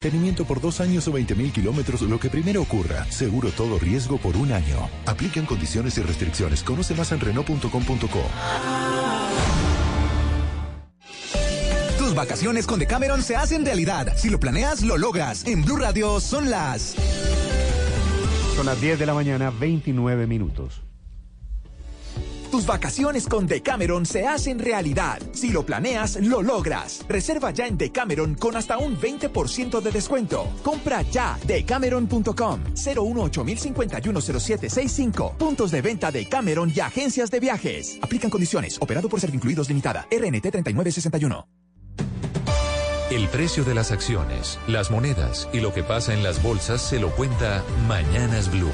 Tenimiento por dos años o 20 mil kilómetros, lo que primero ocurra. Seguro todo riesgo por un año. Aplican condiciones y restricciones. Conoce más en Renault.com.co. Tus vacaciones con Decameron se hacen realidad. Si lo planeas, lo logras. En Blue Radio son las. Son las 10 de la mañana, 29 minutos. Tus vacaciones con Decameron se hacen realidad. Si lo planeas, lo logras. Reserva ya en Decameron con hasta un 20% de descuento. Compra ya decameron.com 018 Puntos de venta de Cameron y agencias de viajes. Aplican condiciones. Operado por Servincluidos Limitada. RNT 3961. El precio de las acciones, las monedas y lo que pasa en las bolsas se lo cuenta Mañanas Blue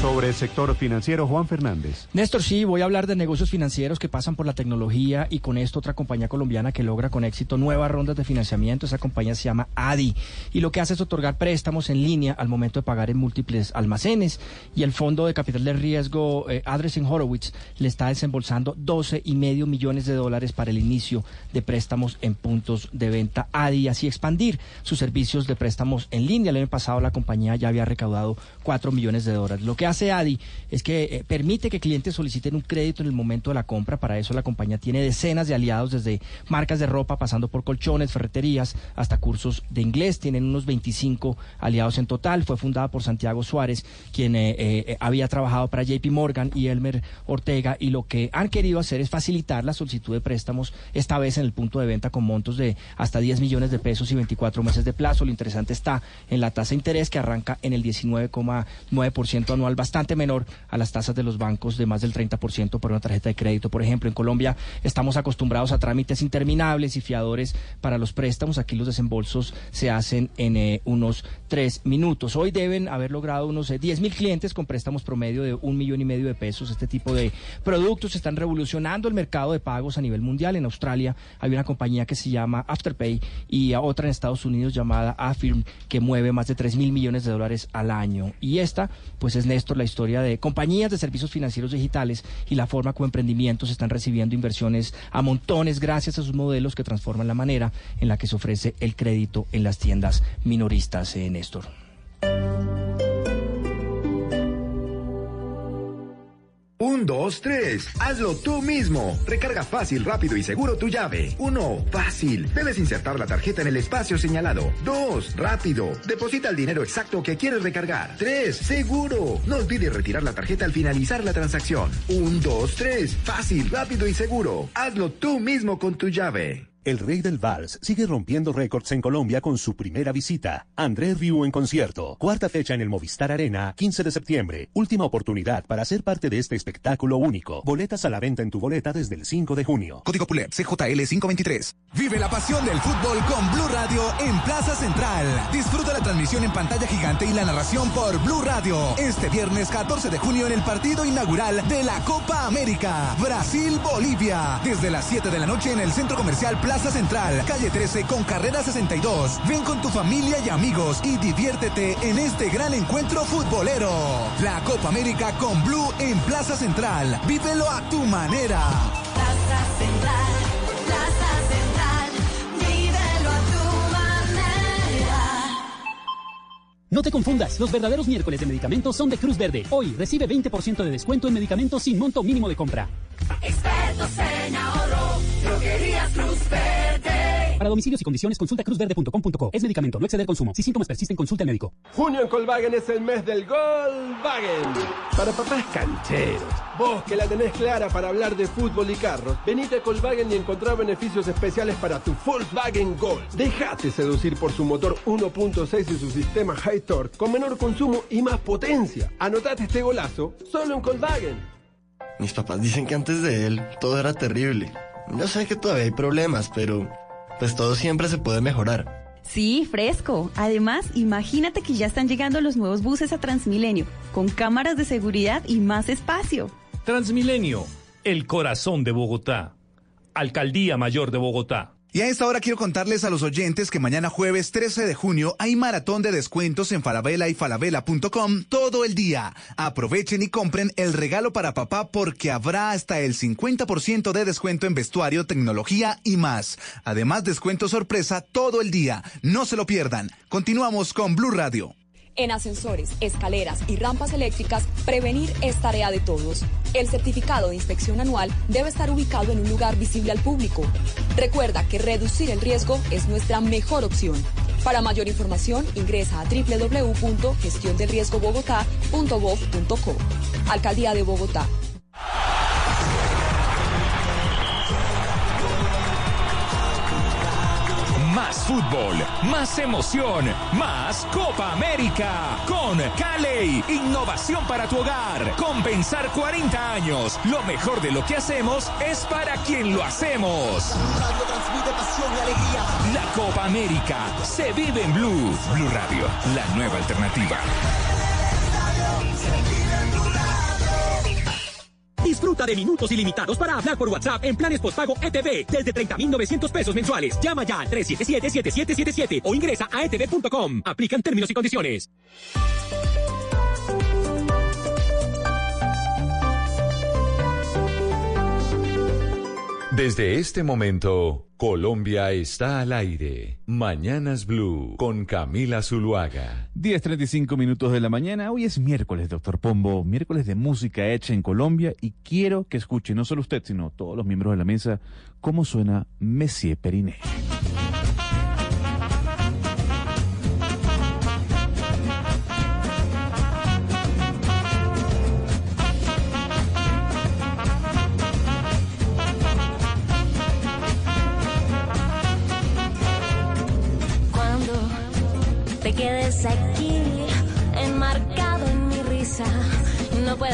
sobre el sector financiero, Juan Fernández. Néstor, sí, voy a hablar de negocios financieros que pasan por la tecnología y con esto otra compañía colombiana que logra con éxito nuevas rondas de financiamiento. Esa compañía se llama ADI y lo que hace es otorgar préstamos en línea al momento de pagar en múltiples almacenes y el fondo de capital de riesgo eh, Adresen Horowitz le está desembolsando 12 y medio millones de dólares para el inicio de préstamos en puntos de venta ADI y así expandir sus servicios de préstamos en línea. El año pasado la compañía ya había recaudado 4 millones de dólares. Lo que hace ADI es que eh, permite que clientes soliciten un crédito en el momento de la compra. Para eso la compañía tiene decenas de aliados, desde marcas de ropa, pasando por colchones, ferreterías, hasta cursos de inglés. Tienen unos 25 aliados en total. Fue fundada por Santiago Suárez, quien eh, eh, había trabajado para JP Morgan y Elmer Ortega. Y lo que han querido hacer es facilitar la solicitud de préstamos, esta vez en el punto de venta con montos de hasta 10 millones de pesos y 24 meses de plazo. Lo interesante está en la tasa de interés que arranca en el 19,9% anual bastante menor a las tasas de los bancos de más del 30% por una tarjeta de crédito. Por ejemplo, en Colombia estamos acostumbrados a trámites interminables y fiadores para los préstamos. Aquí los desembolsos se hacen en eh, unos tres minutos. Hoy deben haber logrado unos eh, 10 mil clientes con préstamos promedio de un millón y medio de pesos. Este tipo de productos están revolucionando el mercado de pagos a nivel mundial. En Australia hay una compañía que se llama Afterpay y otra en Estados Unidos llamada Affirm que mueve más de 3 mil millones de dólares al año. Y esta, pues es Néstor la historia de compañías de servicios financieros digitales y la forma como emprendimientos están recibiendo inversiones a montones gracias a sus modelos que transforman la manera en la que se ofrece el crédito en las tiendas minoristas, eh, Néstor. Un, dos, tres. Hazlo tú mismo. Recarga fácil, rápido y seguro tu llave. Uno, fácil. Debes insertar la tarjeta en el espacio señalado. Dos, rápido. Deposita el dinero exacto que quieres recargar. Tres, seguro. No olvides retirar la tarjeta al finalizar la transacción. Un, dos, tres. Fácil, rápido y seguro. Hazlo tú mismo con tu llave. El rey del vals sigue rompiendo récords en Colombia con su primera visita. André Rieu en concierto. Cuarta fecha en el Movistar Arena, 15 de septiembre. Última oportunidad para ser parte de este espectáculo único. Boletas a la venta en tu boleta desde el 5 de junio. Código PULEP CJL 523. Vive la pasión del fútbol con Blue Radio en Plaza Central. Disfruta la transmisión en pantalla gigante y la narración por Blue Radio. Este viernes 14 de junio en el partido inaugural de la Copa América. Brasil-Bolivia. Desde las 7 de la noche en el Centro Comercial Plaza Central, calle 13 con carrera 62. Ven con tu familia y amigos y diviértete en este gran encuentro futbolero. La Copa América con Blue en Plaza Central. Vívelo a tu manera. Plaza Central, Plaza No te confundas, los verdaderos miércoles de medicamentos son de Cruz Verde. Hoy recibe 20% de descuento en medicamentos sin monto mínimo de compra. Expertos en Cruz Verde. Para domicilios y condiciones consulta cruzverde.com.co. Es medicamento, no exceder consumo. Si síntomas persisten, consulta al médico. Junio en Colvagen es el mes del Volkswagen. Para papás cancheros. Vos que la tenés clara para hablar de fútbol y carros, venite a Colvagen y encontrá beneficios especiales para tu Volkswagen Gol. Déjate seducir por su motor 1.6 y su sistema High Torque con menor consumo y más potencia. Anotate este golazo solo en Colvagen. Mis papás dicen que antes de él todo era terrible. Yo sé que todavía hay problemas, pero pues todo siempre se puede mejorar. Sí, fresco. Además, imagínate que ya están llegando los nuevos buses a Transmilenio, con cámaras de seguridad y más espacio. Transmilenio, el corazón de Bogotá. Alcaldía Mayor de Bogotá. Y a esta hora quiero contarles a los oyentes que mañana jueves 13 de junio hay maratón de descuentos en Falabella y falabella.com todo el día. Aprovechen y compren el regalo para papá porque habrá hasta el 50% de descuento en vestuario, tecnología y más. Además, descuento sorpresa todo el día. No se lo pierdan. Continuamos con Blue Radio. En ascensores, escaleras y rampas eléctricas, prevenir es tarea de todos. El certificado de inspección anual debe estar ubicado en un lugar visible al público. Recuerda que reducir el riesgo es nuestra mejor opción. Para mayor información, ingresa a www.gestiondelriesgobogotá.gov.co. Alcaldía de Bogotá. Más fútbol, más emoción, más Copa América. Con Caley, innovación para tu hogar. Compensar 40 años. Lo mejor de lo que hacemos es para quien lo hacemos. La Copa América se vive en Blue. Blue Radio, la nueva alternativa. Disfruta de minutos ilimitados para hablar por WhatsApp en planes postpago ETV desde 30.900 pesos mensuales. Llama ya al 377-7777 o ingresa a etv.com. Aplican términos y condiciones. Desde este momento, Colombia está al aire. Mañanas Blue con Camila Zuluaga. 10.35 minutos de la mañana. Hoy es miércoles, doctor Pombo. Miércoles de música hecha en Colombia. Y quiero que escuche, no solo usted, sino todos los miembros de la mesa, cómo suena Messier Periné.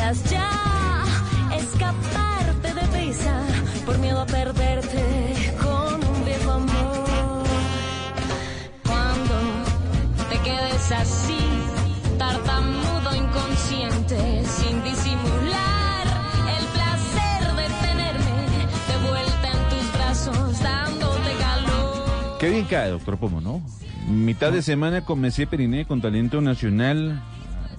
Puedas ya escaparte de prisa por miedo a perderte con un viejo amor. Cuando te quedes así, tartamudo inconsciente, sin disimular el placer de tenerme de vuelta en tus brazos, dándote calor. Qué bien cae, doctor Pombo, ¿no? Mitad de semana con Messier Periné, con talento nacional.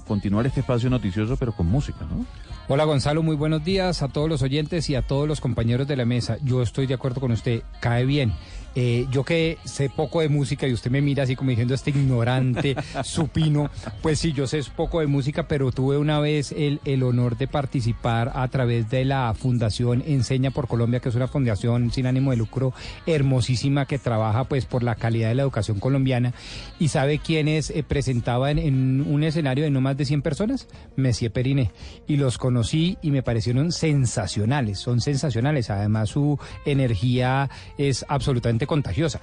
Continuar este espacio noticioso, pero con música, ¿no? Hola Gonzalo, muy buenos días a todos los oyentes y a todos los compañeros de la mesa. Yo estoy de acuerdo con usted, cae bien. Eh, yo que sé poco de música y usted me mira así como diciendo este ignorante, supino, pues sí, yo sé poco de música, pero tuve una vez el, el honor de participar a través de la Fundación Enseña por Colombia, que es una fundación sin ánimo de lucro hermosísima que trabaja pues por la calidad de la educación colombiana. ¿Y sabe quiénes eh, presentaban en un escenario de no más de 100 personas? Messier Periné. Y los conocí y me parecieron sensacionales, son sensacionales. Además su energía es absolutamente contagiosa.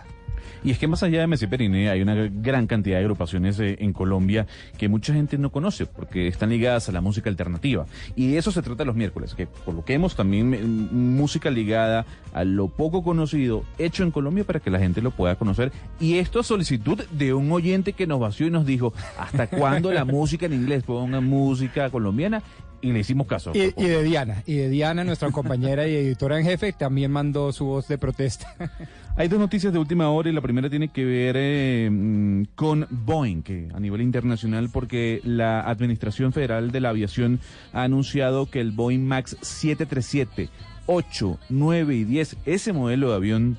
Y es que más allá de Messi Periné hay una gran cantidad de agrupaciones eh, en Colombia que mucha gente no conoce porque están ligadas a la música alternativa. Y de eso se trata los miércoles, que coloquemos también eh, música ligada a lo poco conocido hecho en Colombia para que la gente lo pueda conocer. Y esto a solicitud de un oyente que nos vació y nos dijo, ¿hasta cuándo la música en inglés? Ponga música colombiana. Y le hicimos caso. Y, y de Diana, y de Diana, nuestra compañera y editora en jefe, también mandó su voz de protesta. Hay dos noticias de última hora y la primera tiene que ver eh, mm, con Boeing, a nivel internacional, porque la Administración Federal de la Aviación ha anunciado que el Boeing MAX 737, 8, 9 y 10, ese modelo de avión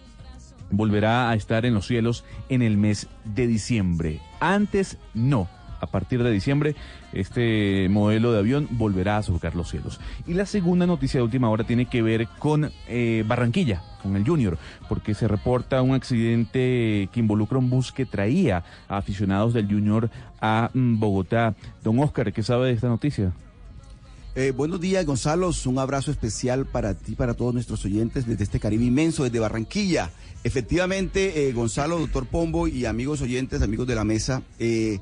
volverá a estar en los cielos en el mes de diciembre. Antes no. A partir de diciembre, este modelo de avión volverá a surcar los cielos. Y la segunda noticia de última hora tiene que ver con eh, Barranquilla, con el Junior, porque se reporta un accidente que involucra un bus que traía a aficionados del Junior a mm, Bogotá. Don Oscar, ¿qué sabe de esta noticia? Eh, buenos días, Gonzalo. Un abrazo especial para ti, para todos nuestros oyentes desde este Caribe inmenso, desde Barranquilla. Efectivamente, eh, Gonzalo, doctor Pombo y amigos oyentes, amigos de la mesa, eh,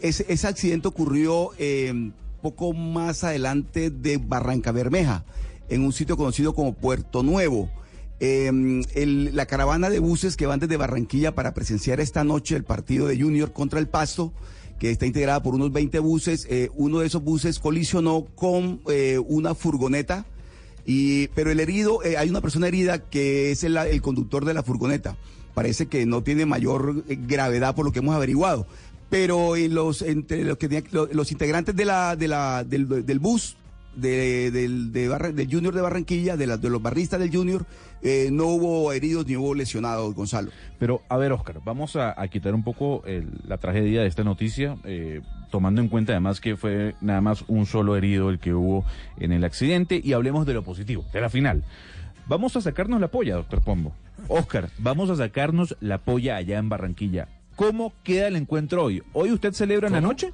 ese, accidente ocurrió eh, poco más adelante de Barranca Bermeja, en un sitio conocido como Puerto Nuevo. El- la caravana de buses que van desde Barranquilla para presenciar esta noche el partido de Junior contra el Pasto, que está integrada por unos 20 buses, eh, uno de esos buses colisionó con eh, una furgoneta, y, pero el herido, eh, hay una persona herida que es el, conductor de la furgoneta. parece que no tiene mayor gravedad por lo que hemos averiguado. Pero los, entre los, que, los integrantes de la, de la, del, del bus de, del, de Barra- del Junior de Barranquilla, de, la- de los barristas del Junior, eh, no hubo heridos ni hubo lesionados, Gonzalo. Pero, a ver, Oscar, vamos a, a quitar un poco el- la tragedia de esta noticia, eh, tomando en cuenta además que fue nada más un solo herido el que hubo en el accidente, y hablemos de lo positivo, de la final. Vamos a sacarnos la polla, doctor Pombo. Oscar, vamos a sacarnos la polla allá en Barranquilla. ¿Cómo queda el encuentro hoy? ¿Hoy usted celebra en la noche?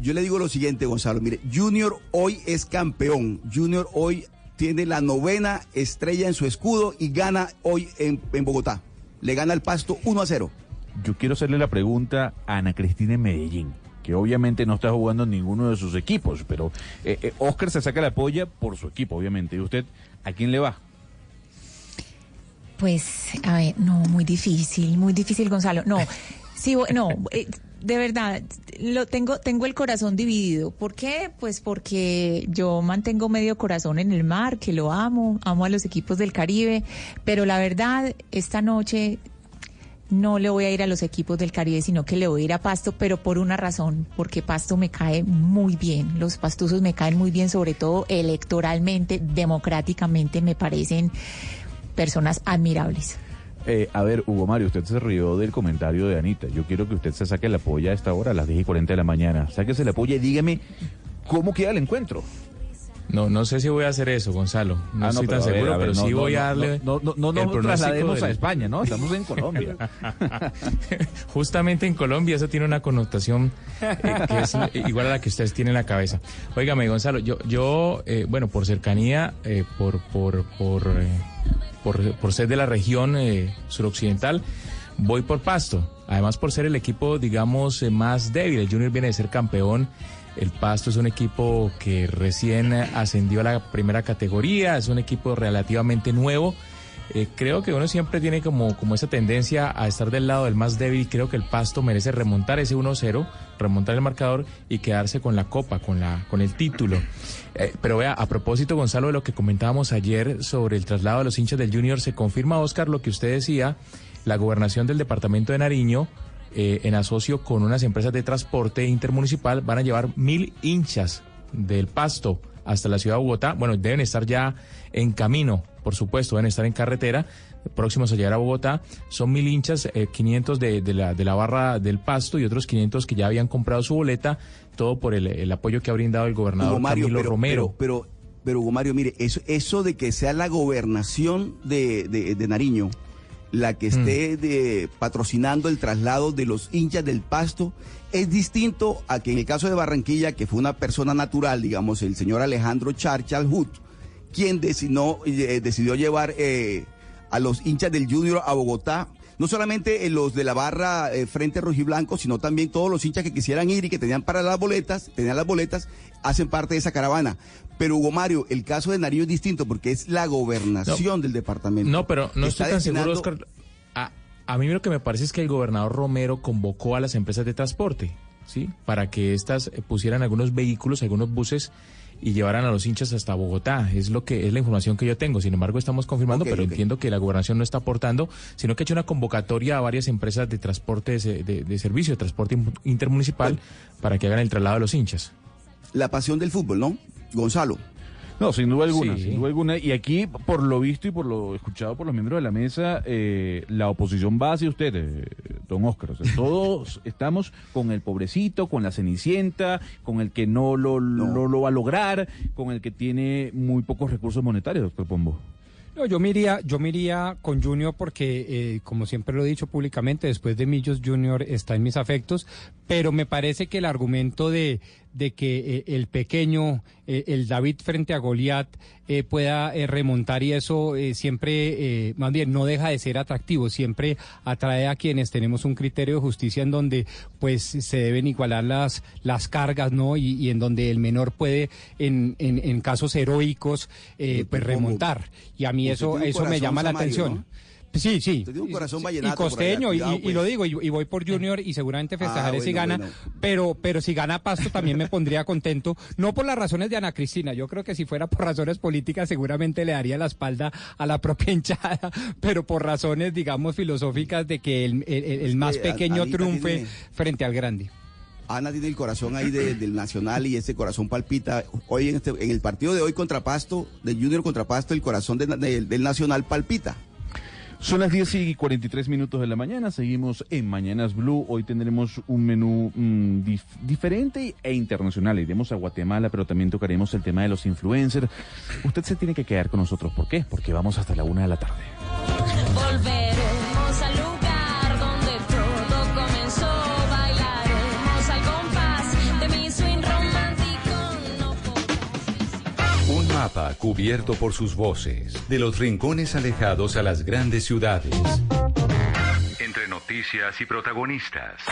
Yo le digo lo siguiente, Gonzalo. Mire, Junior hoy es campeón. Junior hoy tiene la novena estrella en su escudo y gana hoy en, en Bogotá. Le gana el pasto 1 a 0. Yo quiero hacerle la pregunta a Ana Cristina en Medellín, que obviamente no está jugando en ninguno de sus equipos, pero eh, eh, Oscar se saca la polla por su equipo, obviamente. ¿Y usted a quién le va? Pues, a ver, no, muy difícil, muy difícil, Gonzalo. No, sí, no, eh, de verdad, lo tengo, tengo el corazón dividido. ¿Por qué? Pues porque yo mantengo medio corazón en el mar, que lo amo, amo a los equipos del Caribe, pero la verdad, esta noche no le voy a ir a los equipos del Caribe, sino que le voy a ir a Pasto, pero por una razón, porque Pasto me cae muy bien, los pastuzos me caen muy bien, sobre todo electoralmente, democráticamente, me parecen personas admirables. Eh, a ver, Hugo Mario, usted se rió del comentario de Anita. Yo quiero que usted se saque la polla a esta hora, a las 10 y 40 de la mañana. Sáquese la polla y dígame cómo queda el encuentro. No, no sé si voy a hacer eso, Gonzalo. No Ah, estoy tan ver, seguro, ver, pero no, sí voy a darle. No, no, no, nos traslademos del- a España, ¿no? Estamos en Colombia. Justamente en Colombia eso tiene una connotación eh, que es igual a la que ustedes tienen en la cabeza. Óigame, Gonzalo, yo, yo eh, bueno, por cercanía, eh, por, por, por, eh, por, ser de la región eh, suroccidental, voy por Pasto. Además, por ser el equipo, digamos, eh, más débil. El Junior viene de ser campeón. El Pasto es un equipo que recién ascendió a la primera categoría, es un equipo relativamente nuevo. Eh, creo que uno siempre tiene como, como esa tendencia a estar del lado del más débil. Creo que el Pasto merece remontar ese 1-0, remontar el marcador y quedarse con la copa, con, la, con el título. Eh, pero vea, a propósito, Gonzalo, de lo que comentábamos ayer sobre el traslado de los hinchas del Junior, se confirma, Oscar, lo que usted decía, la gobernación del departamento de Nariño eh, en asocio con unas empresas de transporte intermunicipal, van a llevar mil hinchas del Pasto hasta la ciudad de Bogotá. Bueno, deben estar ya en camino, por supuesto, deben estar en carretera, próximos a llegar a Bogotá. Son mil hinchas, eh, 500 de, de la, de la barra del Pasto y otros 500 que ya habían comprado su boleta, todo por el, el apoyo que ha brindado el gobernador Hugo Mario, Camilo pero, Romero. Pero, pero, pero, Hugo Mario, mire, eso, eso de que sea la gobernación de, de- de Nariño la que esté Mm. de- patrocinando el traslado de los hinchas del pasto es distinto a que en el caso de Barranquilla, que fue una persona natural, digamos, el señor Alejandro Charchal Hut, quien decidió, eh, decidió llevar eh, a los hinchas del Junior a Bogotá. No solamente eh, los de la barra eh, Frente Rojiblanco, sino también todos los hinchas que quisieran ir y que tenían para las boletas, tenían las boletas, hacen parte de esa caravana. Pero Hugo Mario, el caso de Nariño es distinto porque es la gobernación del departamento. No, pero no estoy tan seguro, Oscar. A, a mí lo que me parece es que el gobernador Romero convocó a las empresas de transporte, ¿sí? Para que éstas eh, pusieran algunos vehículos, algunos buses y llevaran a los hinchas hasta Bogotá. Es lo que es la información que yo tengo. Sin embargo, estamos confirmando, pero entiendo que la gobernación no está aportando, sino que ha hecho una convocatoria a varias empresas de transporte de, de- de servicio, de transporte in- intermunicipal, para que hagan el traslado de los hinchas. La pasión del fútbol, ¿no? Gonzalo. No, sin duda alguna, Sí. sin duda alguna. Y aquí, por lo visto y por lo escuchado por los miembros de la mesa, eh, la oposición va hacia usted, eh, don Oscar. O sea, todos estamos con el pobrecito, con la cenicienta, con el que no lo, no lo va a lograr, con el que tiene muy pocos recursos monetarios, doctor Pombo. No, yo me iría, yo me iría con Junior porque, eh, como siempre lo he dicho públicamente, después de Millos Junior está en mis afectos, pero me parece que el argumento de, de que eh, el pequeño, eh, el David frente a Goliat, eh, pueda eh, remontar y eso eh, siempre, eh, más bien, no deja de ser atractivo, siempre atrae a quienes tenemos un criterio de justicia en donde pues se deben igualar las, las cargas, ¿no? Y, y en donde el menor puede, en, en, en casos heroicos, eh, pues remontar. Y a mí eso, eso me llama la atención. ¿no? Sí, sí. Usted tiene un corazón Y vallenato. por allá, costeño, y, y- y pues. lo digo, y, y voy por Junior y seguramente festejaré Ah, si gana, bueno. pero pero si gana Pasto también me pondría contento, no por las razones de Ana Cristina, yo creo que si fuera por razones políticas seguramente le daría la espalda a la propia hinchada, pero por razones, digamos, filosóficas de que el, el- el- el más que pequeño Anita triunfe tiene- frente al grande. Ana tiene el corazón ahí de- del Nacional y ese corazón palpita. Hoy en, este- en el partido de hoy contra Pasto, de Junior contra Pasto, el corazón de- de- del Nacional palpita. Son las 10 y 43 minutos de la mañana, seguimos en Mañanas Blue. Hoy tendremos un menú mm, dif- diferente e internacional. Iremos a Guatemala, pero también tocaremos el tema de los influencers. Usted se tiene que quedar con nosotros. ¿Por qué? Porque vamos hasta la una de la tarde. Volveremos mapa cubierto por sus voces, de los rincones alejados a las grandes ciudades. Entre noticias y protagonistas.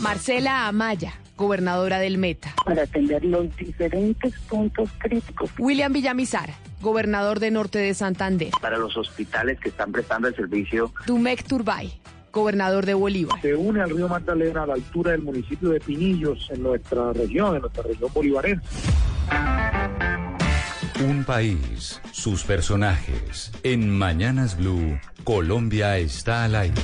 Marcela Amaya, gobernadora del Meta. Para atender los diferentes puntos críticos. William Villamizar, gobernador de Norte de Santander. para los hospitales que están prestando el servicio. Dumec Turbay, gobernador de Bolívar. Se une al río Magdalena a la altura del municipio de Pinillos, en nuestra región, en nuestra región bolivarense. Un país, sus personajes. En Mañanas Blue, Colombia está al aire.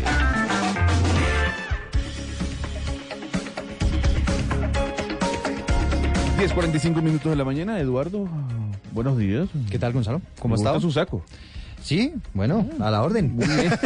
Diez 10.45 minutos de la mañana, Eduardo. Buenos días. ¿Qué tal, Gonzalo? ¿Cómo Me gusta está? su saco. Sí, bueno, a la orden. Muy bien.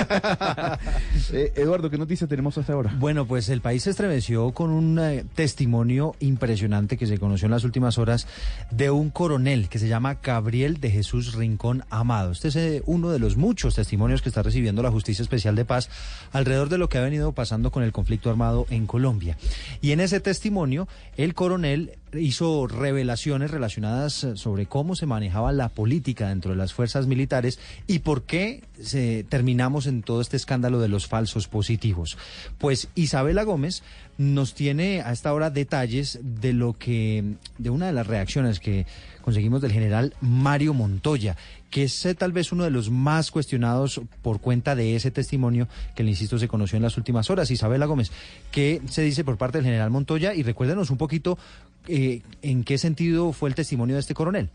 Eh, Eduardo, ¿qué noticias tenemos hasta ahora? Bueno, pues el país se estremeció con un eh, testimonio impresionante que se conoció en las últimas horas de un coronel que se llama Gabriel de Jesús Rincón Amado. Este es eh, uno de los muchos testimonios que está recibiendo la Justicia Especial de Paz alrededor de lo que ha venido pasando con el conflicto armado en Colombia. Y en ese testimonio, el coronel hizo revelaciones relacionadas eh, sobre cómo se manejaba la política dentro de las fuerzas militares y por qué se, terminamos en todo este escándalo de los falsos positivos. Pues Isabela Gómez nos tiene a esta hora detalles de lo que, de una de las reacciones que conseguimos del general Mario Montoya, que es eh, tal vez uno de los más cuestionados por cuenta de ese testimonio que, le insisto, se conoció en las últimas horas. Isabela Gómez, ¿qué se dice por parte del general Montoya? Y recuérdenos un poquito eh, en qué sentido fue el testimonio de este coronel.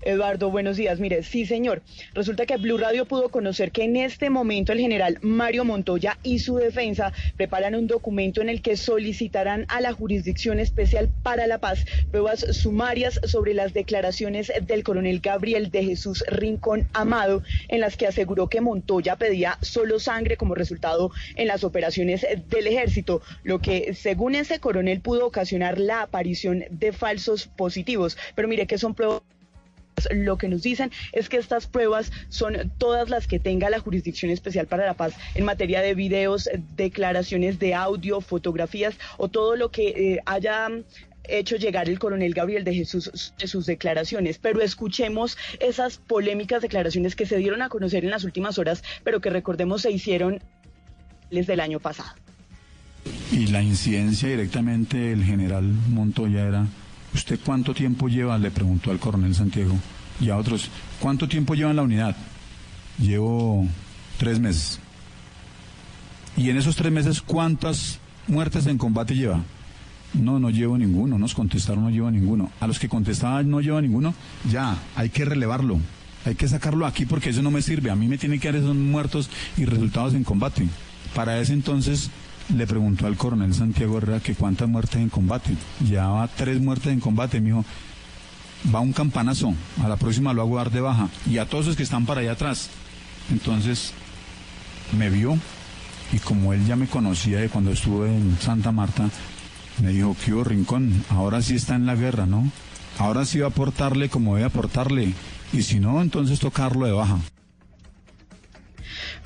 Eduardo, buenos días. Mire, sí, señor. Resulta que Blue Radio pudo conocer que en este momento el general Mario Montoya y su defensa preparan un documento en el que solicitarán a la Jurisdicción Especial para la Paz pruebas sumarias sobre las declaraciones del coronel Gabriel de Jesús Rincón Amado, en las que aseguró que Montoya pedía solo sangre como resultado en las operaciones del ejército, lo que, según ese coronel, pudo ocasionar la aparición de falsos positivos. Pero mire que son pruebas lo que nos dicen es que estas pruebas son todas las que tenga la Jurisdicción Especial para la Paz en materia de videos, declaraciones de audio, fotografías o todo lo que eh, haya hecho llegar el coronel Gabriel de Jesús de sus declaraciones, pero escuchemos esas polémicas declaraciones que se dieron a conocer en las últimas horas, pero que recordemos se hicieron desde el año pasado. Y la incidencia directamente del general Montoya era, ¿usted cuánto tiempo lleva? Le preguntó al coronel Santiago y a otros, ¿cuánto tiempo lleva en la unidad? Llevo tres meses. Y en esos tres meses, ¿cuántas muertes en combate lleva? No, no llevo ninguno, nos contestaron, no llevo ninguno. A los que contestaban, no llevo ninguno, ya, hay que relevarlo. Hay que sacarlo aquí porque eso no me sirve. A mí me tiene que dar esos muertos y resultados en combate. Para ese entonces le preguntó al coronel Santiago Herrera que cuántas muertes en combate. Llevaba tres muertes en combate. Me dijo, va un campanazo. A la próxima lo hago dar de baja. Y a todos los que están para allá atrás. Entonces me vio y como él ya me conocía de cuando estuve en Santa Marta, me dijo, ¿qué hubo, Rincón? Ahora sí está en la guerra, ¿no? Ahora sí va a aportarle como debe aportarle. Y si no, entonces tocarlo de baja.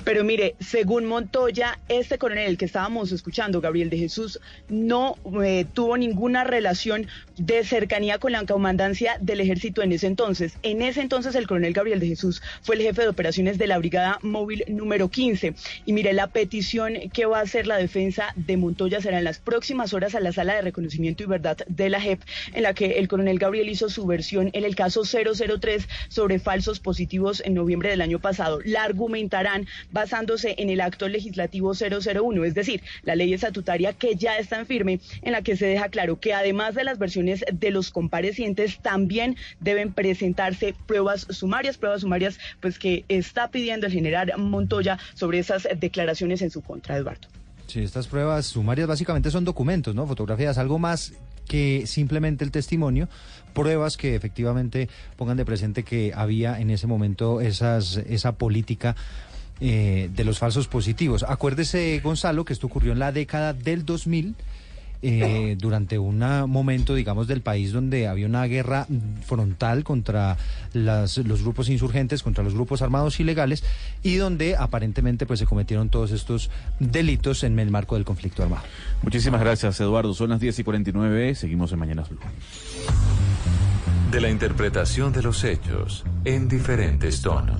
Pero mire, según Montoya, este coronel que estábamos escuchando, Gabriel de Jesús, no eh, tuvo ninguna relación de cercanía con la comandancia del ejército en ese entonces. En ese entonces el coronel Gabriel de Jesús fue el jefe de operaciones de la Brigada Móvil número 15. Y mire, la petición que va a hacer la defensa de Montoya será en las próximas horas a la sala de reconocimiento y verdad de la JEP, en la que el coronel Gabriel hizo su versión en el caso 003 sobre falsos positivos en noviembre del año pasado. La argumentarán basándose en el acto legislativo 001, es decir, la ley estatutaria que ya está en firme, en la que se deja claro que además de las versiones de los comparecientes, también deben presentarse pruebas sumarias, pruebas sumarias pues que está pidiendo el general Montoya sobre esas declaraciones en su contra, Eduardo. Sí, estas pruebas sumarias básicamente son documentos, ¿no? Fotografías, algo más que simplemente el testimonio, pruebas que efectivamente pongan de presente que había en ese momento esas, esa política eh, de los falsos positivos. Acuérdese, Gonzalo, que esto ocurrió en la década del 2000. Eh, durante un momento, digamos, del país donde había una guerra frontal contra las, los grupos insurgentes, contra los grupos armados ilegales, y donde aparentemente pues se cometieron todos estos delitos en el marco del conflicto armado. Muchísimas gracias, Eduardo. Son las 10 y 49, seguimos en Mañanas Blue. De la interpretación de los hechos en diferentes tonos.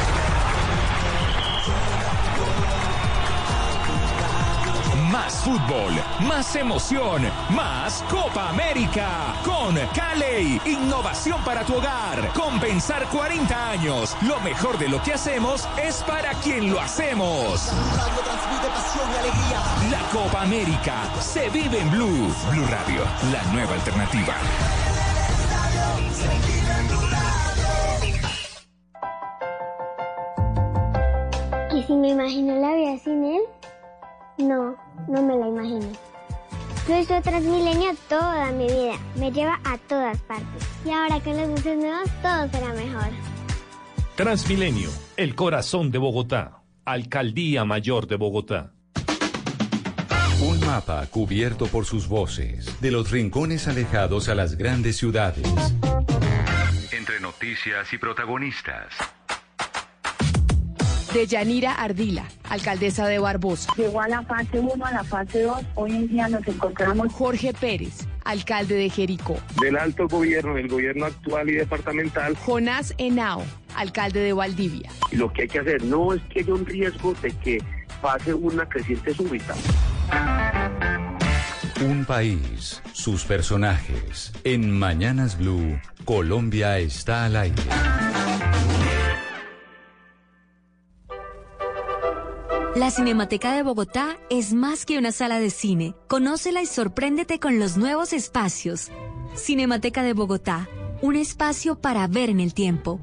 Fútbol, más emoción, más Copa América. Con Caley, innovación para tu hogar. Compensar 40 años. Lo mejor de lo que hacemos es para quien lo hacemos. La Copa América se vive en Blue. Blue Radio, la nueva alternativa. ¿Y si me imagino la vida sin él? No, no me la imagino. Yo uso Transmilenio toda mi vida, me lleva a todas partes. Y ahora con los buses nuevos todo será mejor. Transmilenio, el corazón de Bogotá. Alcaldía Mayor de Bogotá. Un mapa cubierto por sus voces, de los rincones alejados a las grandes ciudades. Entre noticias y protagonistas. De Yanira Ardila, alcaldesa de Barbosa. Llegó a la fase 1, a la fase 2. Hoy en día nos encontramos. Jorge Pérez, alcalde de Jericó. Del alto gobierno, del gobierno actual y departamental. Jonás Henao, alcalde de Valdivia. Y lo que hay que hacer no es que haya un riesgo de que pase una creciente súbita. Un país, sus personajes. En Mañanas Blue, Colombia está al aire. La Cinemateca de Bogotá es más que una sala de cine. Conócela y sorpréndete con los nuevos espacios. Cinemateca de Bogotá, un espacio para ver en el tiempo.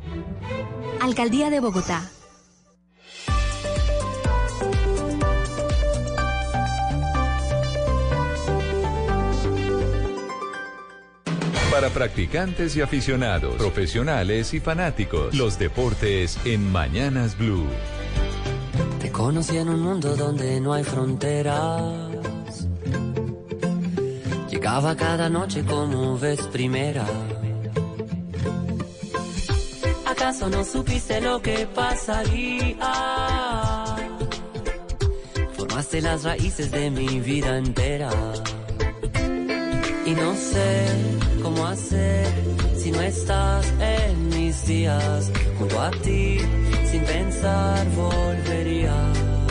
Alcaldía de Bogotá. Para practicantes y aficionados, profesionales y fanáticos, los deportes en Mañanas Blue. Conocí en un mundo donde no hay fronteras. Llegaba cada noche como vez primera. ¿Acaso no supiste lo que pasaría? Formaste las raíces de mi vida entera. Y no sé cómo hacer si no estás en mis días. Junto a ti, sin pensar, volvería.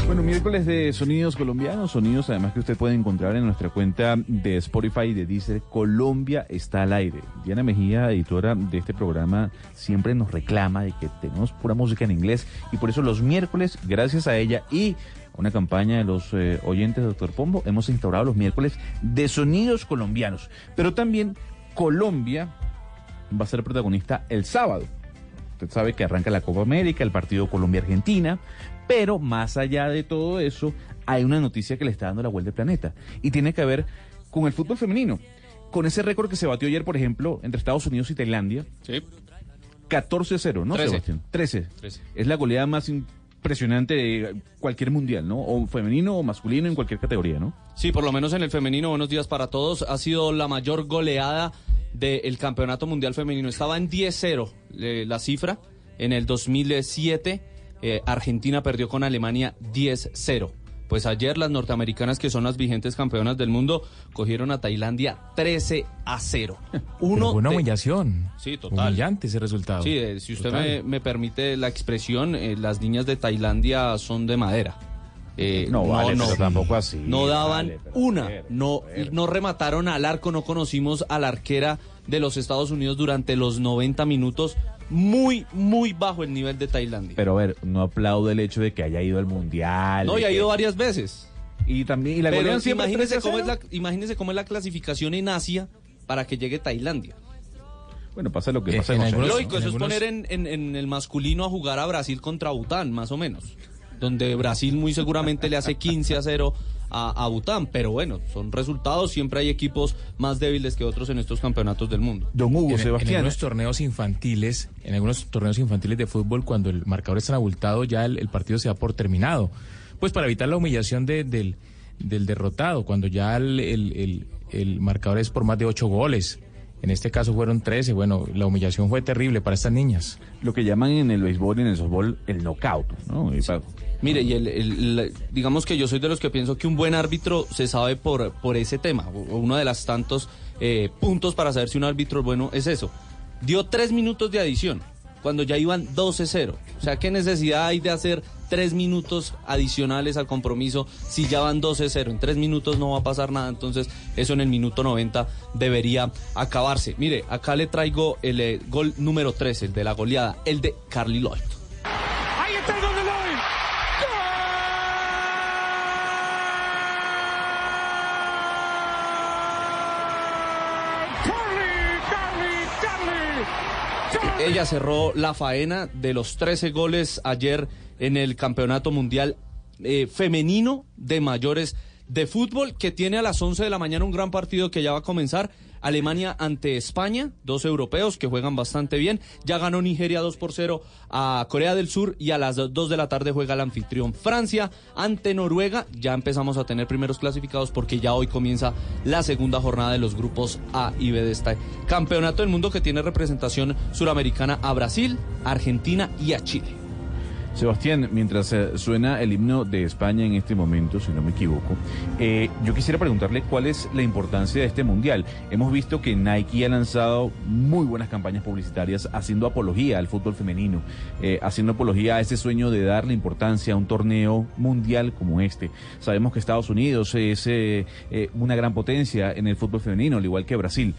Bueno, miércoles de Sonidos Colombianos, sonidos además que usted puede encontrar en nuestra cuenta de Spotify de Deezer, Colombia está al aire. Diana Mejía, editora de este programa, siempre nos reclama de que tenemos pura música en inglés y por eso los miércoles, gracias a ella y una campaña de los eh, oyentes de Doctor Pombo, hemos instaurado los miércoles de Sonidos Colombianos. Pero también Colombia va a ser protagonista el sábado. Usted sabe que arranca la Copa América, el partido Colombia-Argentina, pero más allá de todo eso, hay una noticia que le está dando la vuelta al planeta y tiene que ver con el fútbol femenino. Con ese récord que se batió ayer, por ejemplo, entre Estados Unidos y Tailandia. Sí. 14-0, ¿no, 13. Sebastián? 13. 13. Es la goleada más impresionante de cualquier mundial, ¿no? O femenino o masculino en cualquier categoría, ¿no? Sí, por lo menos en el femenino, buenos días para todos, ha sido la mayor goleada del campeonato mundial femenino. Estaba en 10-0 eh, la cifra. En el 2007, eh, Argentina perdió con Alemania 10-0. Pues ayer las norteamericanas, que son las vigentes campeonas del mundo, cogieron a Tailandia 13 a 0. Uno una de- humillación. Sí, total. Humillante ese resultado. Sí, eh, si usted me, me permite la expresión, eh, las niñas de Tailandia son de madera. Eh, No, vale, pero tampoco así, No daban vale, una, ver, no, no remataron al arco, no conocimos a la arquera de los Estados Unidos durante los 90 minutos, muy, muy bajo el nivel de Tailandia. Pero a ver, no aplaudo el hecho de que haya ido al mundial. no, y ha que- ido varias veces. Y también y la Pero golean siempre imagínese 13 a cómo, es 0. la, imagínese cómo es la clasificación en Asia para que llegue Tailandia. Bueno, pasa lo que Eh, pasa en con algunos- Lógico, en eso es algunos- poner en, en- en el masculino a jugar a Brasil contra Bután, más o menos. Donde Brasil muy seguramente le hace 15 a 0 a, a Bután. Pero bueno, son resultados. Siempre hay equipos más débiles que otros en estos campeonatos del mundo. Don Hugo, en, en Sebastián. algunos torneos infantiles, en algunos torneos infantiles de fútbol, cuando el marcador es tan abultado, ya el, el partido se da por terminado. Pues para evitar la humillación de- del, del derrotado, cuando ya el, el- el- el marcador es por más de ocho goles. En este caso fueron 13. Bueno, la humillación fue terrible para estas niñas. Lo que llaman en el béisbol y en el softball el knockout, ¿no? Mire, y el, el- el- digamos que yo soy de los que pienso que un buen árbitro se sabe por, por ese tema. Uno de los tantos eh, puntos para saber si un árbitro es bueno es eso. Dio tres minutos de adición cuando ya iban 12-0. O sea, ¿qué necesidad hay de hacer tres minutos adicionales al compromiso si ya van 12-0? En tres minutos no va a pasar nada, entonces eso en el minuto 90 debería acabarse. Mire, acá le traigo el eh, gol número 13, el de la goleada, el de Carly Lloyd. Ahí está el gol de Lloyd. ¡Carly, Carly, Carly! Ella cerró la faena de los 13 goles ayer en el Campeonato Mundial eh, Femenino de Mayores de Fútbol, que tiene a las 11 de la mañana un gran partido que ya va a comenzar. Alemania ante España, dos europeos que juegan bastante bien. Ya ganó Nigeria 2 por 0 a Corea del Sur y a las 2 de la tarde juega el anfitrión Francia ante Noruega. Ya empezamos a tener primeros clasificados porque ya hoy comienza la segunda jornada de los grupos A y B de este campeonato del mundo que tiene representación suramericana a Brasil, Argentina y a Chile. Sebastián, mientras eh, suena el himno de España en este momento, si no me equivoco, eh, yo quisiera preguntarle cuál es la importancia de este mundial. Hemos visto que Nike ha lanzado muy buenas campañas publicitarias haciendo apología al fútbol femenino, eh, haciendo apología a ese sueño de darle importancia a un torneo mundial como este. Sabemos que Estados Unidos es eh, eh, una gran potencia en el fútbol femenino, al igual que Brasil.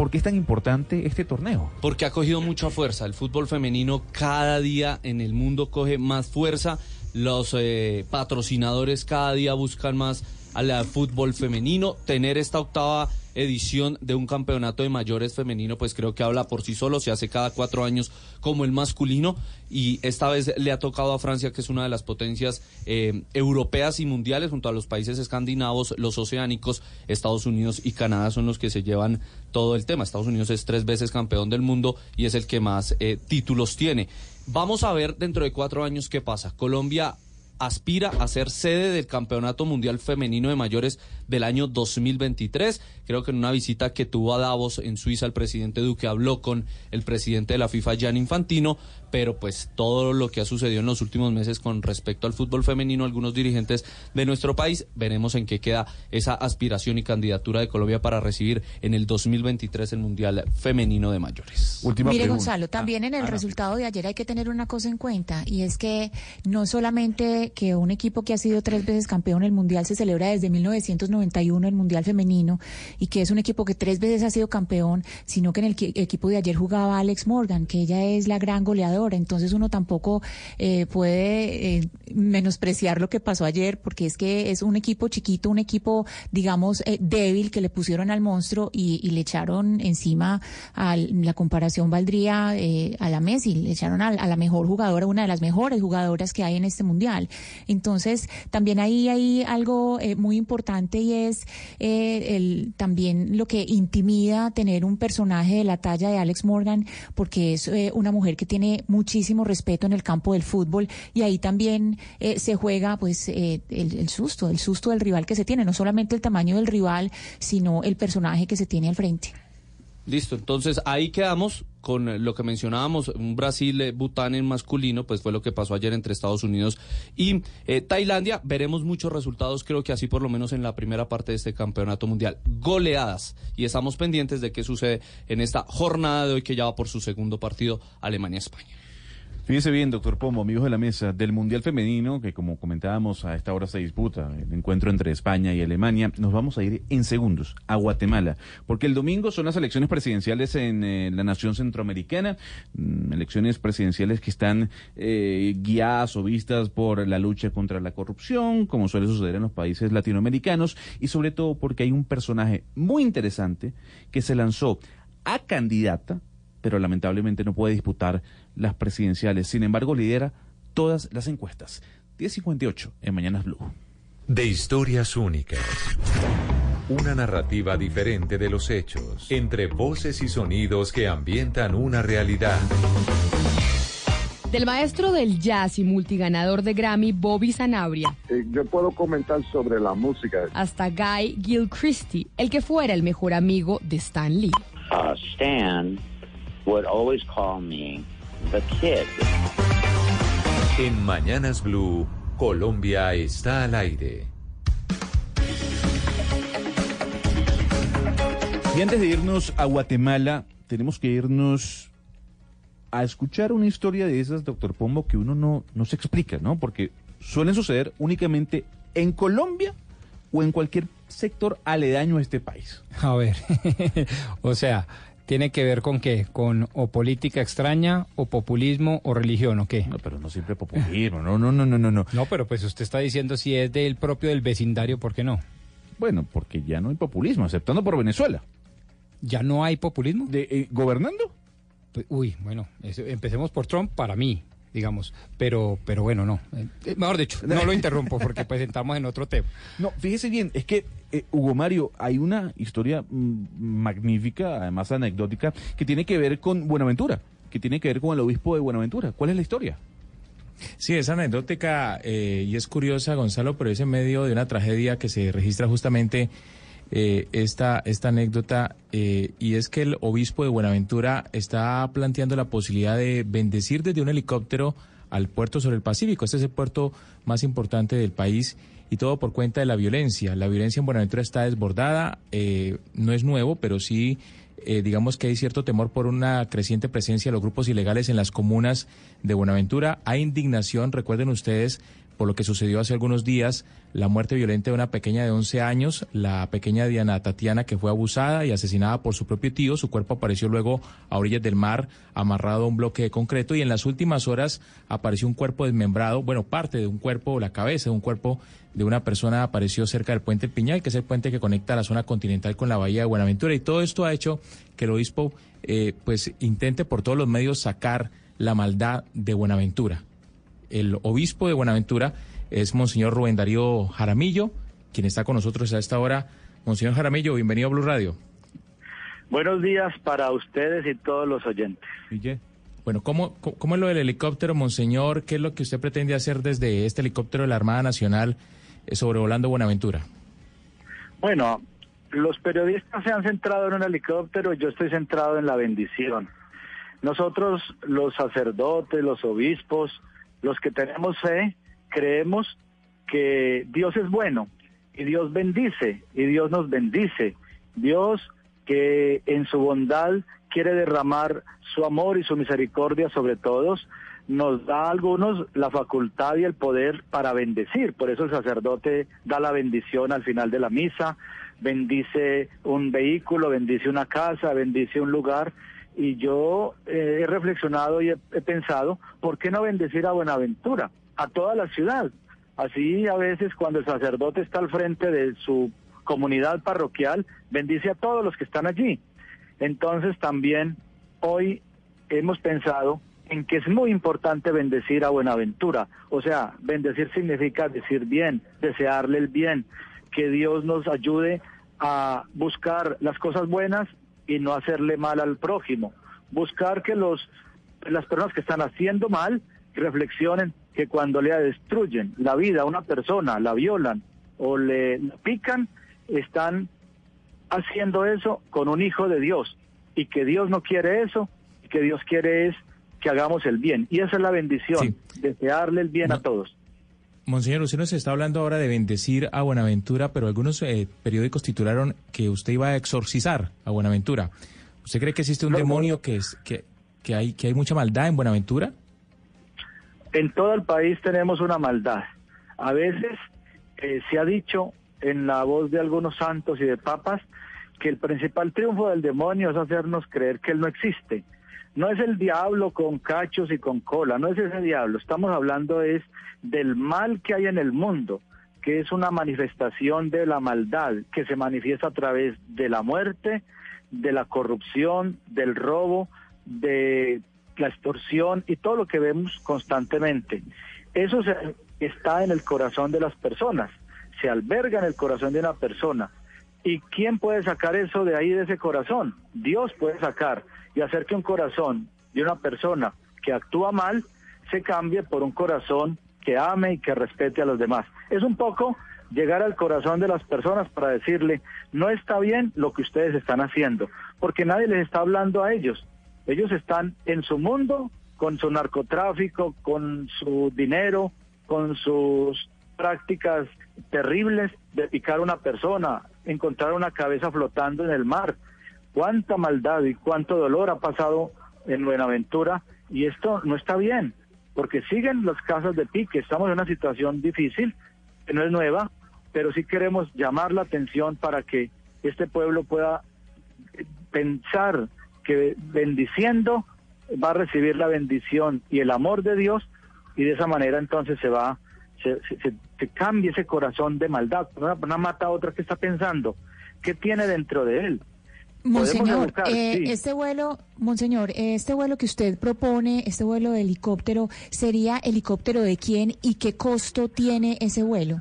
¿Por qué es tan importante este torneo? Porque ha cogido mucha fuerza. El fútbol femenino cada día en el mundo coge más fuerza. Los eh, patrocinadores cada día buscan más al fútbol femenino. Tener esta octava edición de un campeonato de mayores femenino, pues creo que habla por sí solo. Se hace cada cuatro años como el masculino. Y esta vez le ha tocado a Francia, que es una de las potencias eh, europeas y mundiales, junto a los países escandinavos, los oceánicos, Estados Unidos y Canadá son los que se llevan todo el tema. Estados Unidos es tres veces campeón del mundo y es el que más eh, títulos tiene. Vamos a ver dentro de cuatro años qué pasa. Colombia aspira a ser sede del Campeonato Mundial Femenino de Mayores del año 2023. Creo que en una visita que tuvo a Davos en Suiza el presidente Duque habló con el presidente de la FIFA Gianni Infantino, pero pues todo lo que ha sucedido en los últimos meses con respecto al fútbol femenino, algunos dirigentes de nuestro país, veremos en qué queda esa aspiración y candidatura de Colombia para recibir en el 2023 el Mundial Femenino de Mayores. Mire, Gonzalo, también en el resultado de ayer hay que tener una cosa en cuenta y es que no solamente que un equipo que ha sido tres veces campeón el Mundial se celebra desde 1991 el Mundial Femenino y que es un equipo que tres veces ha sido campeón, sino que en el qui- equipo de ayer jugaba Alex Morgan, que ella es la gran goleadora. Entonces uno tampoco eh, puede eh, menospreciar lo que pasó ayer porque es que es un equipo chiquito, un equipo, digamos, eh, débil que le pusieron al monstruo y, y le echaron encima a la comparación valdría eh, a la Messi, le echaron a, a la mejor jugadora, una de las mejores jugadoras que hay en este mundial. Entonces, también ahí hay algo eh, muy importante y es eh, el, también lo que intimida tener un personaje de la talla de Alex Morgan, porque es eh, una mujer que tiene muchísimo respeto en el campo del fútbol y ahí también eh, se juega pues eh, el, el susto, el susto del rival que se tiene, no solamente el tamaño del rival, sino el personaje que se tiene al frente. Listo, entonces ahí quedamos con lo que mencionábamos, un Brasil-Bután en masculino, pues fue lo que pasó ayer entre Estados Unidos y eh, Tailandia. Veremos muchos resultados, creo que así por lo menos en la primera parte de este campeonato mundial. Goleadas. Y estamos pendientes de qué sucede en esta jornada de hoy que ya va por su segundo partido Alemania-España. Fíjese bien, doctor Pombo, amigos de la mesa, del Mundial Femenino, que como comentábamos a esta hora se disputa, el encuentro entre España y Alemania, nos vamos a ir en segundos a Guatemala, porque el domingo son las elecciones presidenciales en eh, la nación centroamericana, mm, elecciones presidenciales que están eh, guiadas o vistas por la lucha contra la corrupción, como suele suceder en los países latinoamericanos, y sobre todo porque hay un personaje muy interesante que se lanzó a candidata pero lamentablemente no puede disputar las presidenciales. Sin embargo, lidera todas las encuestas. 10.58 en Mañanas Blue. De historias únicas. Una narrativa diferente de los hechos, entre voces y sonidos que ambientan una realidad. Del maestro del jazz y multiganador de Grammy, Bobby Sanabria, Eh, yo puedo comentar sobre la música. hasta Guy Gilchrist, el que fuera el mejor amigo de Stan Lee. uh, Stan would always call me the kid. En Mañanas Blue, Colombia está al aire. Y antes de irnos a Guatemala, tenemos que irnos a escuchar una historia de esas, doctor Pombo, que uno no, no se explica, ¿no? Porque suelen suceder únicamente en Colombia o en cualquier sector aledaño a este país. A ver, o sea, ¿tiene que ver con qué? ¿Con o política extraña, o populismo, o religión, o qué? No, pero no siempre populismo, no, no, no, no, no. No, no pero pues usted está diciendo si es del propio del vecindario, ¿por qué no? Bueno, porque ya no hay populismo, aceptando por Venezuela. ¿Ya no hay populismo? De, eh, ¿Gobernando? Pues, uy, bueno, eso- empecemos por Trump para mí, digamos, pero, pero bueno, no. Eh, mejor dicho, no lo interrumpo porque pues entramos en otro tema. No, fíjese bien, es que, eh, Hugo Mario, hay una historia mm, magnífica, además anecdótica, que tiene que ver con Buenaventura, que tiene que ver con el obispo de Buenaventura. ¿Cuál es la historia? Sí, es anecdótica eh, y es curiosa, Gonzalo, pero es en medio de una tragedia que se registra justamente eh, esta, esta anécdota eh, y es que el obispo de Buenaventura está planteando la posibilidad de bendecir desde un helicóptero al puerto sobre el Pacífico. Este es el puerto más importante del país y todo por cuenta de la violencia. La violencia en Buenaventura está desbordada, eh, no es nuevo, pero sí eh, digamos que hay cierto temor por una creciente presencia de los grupos ilegales en las comunas de Buenaventura. Hay indignación, recuerden ustedes, por lo que sucedió hace algunos días, la muerte violenta de una pequeña de 11 años, la pequeña Diana Tatiana, que fue abusada y asesinada por su propio tío. Su cuerpo apareció luego a orillas del mar, amarrado a un bloque de concreto, y en las últimas horas apareció un cuerpo desmembrado, bueno, parte de un cuerpo, la cabeza de un cuerpo de una persona apareció cerca del puente Piñal, que es el puente que conecta la zona continental con la bahía de Buenaventura, y todo esto ha hecho que el obispo eh, pues intente por todos los medios sacar la maldad de Buenaventura. El obispo de Buenaventura es Monseñor Rubén Darío Jaramillo, quien está con nosotros a esta hora. Monseñor Jaramillo, bienvenido a Blue Radio. Buenos días para ustedes y todos los oyentes. Bueno, ¿cómo, cómo es lo del helicóptero, Monseñor? ¿Qué es lo que usted pretende hacer desde este helicóptero de la Armada Nacional eh, sobrevolando Buenaventura? Bueno, los periodistas se han centrado en un helicóptero, yo estoy centrado en la bendición. Nosotros, los sacerdotes, los obispos, los que tenemos fe, creemos que Dios es bueno y Dios bendice y Dios nos bendice. Dios que en su bondad quiere derramar su amor y su misericordia sobre todos, nos da a algunos la facultad y el poder para bendecir. Por eso el sacerdote da la bendición al final de la misa, bendice un vehículo, bendice una casa, bendice un lugar. Y yo eh, he reflexionado y he, he pensado, ¿por qué no bendecir a Buenaventura, a toda la ciudad? Así a veces cuando el sacerdote está al frente de su comunidad parroquial, bendice a todos los que están allí. Entonces también hoy hemos pensado en que es muy importante bendecir a Buenaventura. O sea, bendecir significa decir bien, desearle el bien, que Dios nos ayude a buscar las cosas buenas y no hacerle mal al prójimo. Buscar que los las personas que están haciendo mal reflexionen que cuando le destruyen la vida a una persona, la violan o le pican, están haciendo eso con un hijo de Dios y que Dios no quiere eso, y que Dios quiere es que hagamos el bien. Y esa es la bendición, desearle el bien a todos. Monseñor, usted nos está hablando ahora de bendecir a Buenaventura, pero algunos eh, periódicos titularon que usted iba a exorcizar a Buenaventura. ¿Usted cree que existe un demonio que, es, que, que, hay, que hay mucha maldad en Buenaventura? En todo el país tenemos una maldad. A veces eh, se ha dicho en la voz de algunos santos y de papas que el principal triunfo del demonio es hacernos creer que él no existe. No es el diablo con cachos y con cola, no es ese diablo. Estamos hablando es del mal que hay en el mundo, que es una manifestación de la maldad que se manifiesta a través de la muerte, de la corrupción, del robo, de la extorsión y todo lo que vemos constantemente. Eso se, está en el corazón de las personas, se alberga en el corazón de una persona. ¿Y quién puede sacar eso de ahí, de ese corazón? Dios puede sacar y hacer que un corazón de una persona que actúa mal se cambie por un corazón que ame y que respete a los demás. Es un poco llegar al corazón de las personas para decirle, no está bien lo que ustedes están haciendo, porque nadie les está hablando a ellos. Ellos están en su mundo, con su narcotráfico, con su dinero, con sus prácticas terribles de picar una persona, encontrar una cabeza flotando en el mar. Cuánta maldad y cuánto dolor ha pasado en Buenaventura y esto no está bien, porque siguen las casas de pique, estamos en una situación difícil, que no es nueva, pero sí queremos llamar la atención para que este pueblo pueda pensar que bendiciendo va a recibir la bendición y el amor de Dios y de esa manera entonces se va se, se, cambia ese corazón de maldad. Una mata a otra que está pensando, ¿qué tiene dentro de él? Monseñor, eh, este vuelo, Monseñor, este vuelo que usted propone, este vuelo de helicóptero, ¿sería helicóptero de quién y qué costo tiene ese vuelo?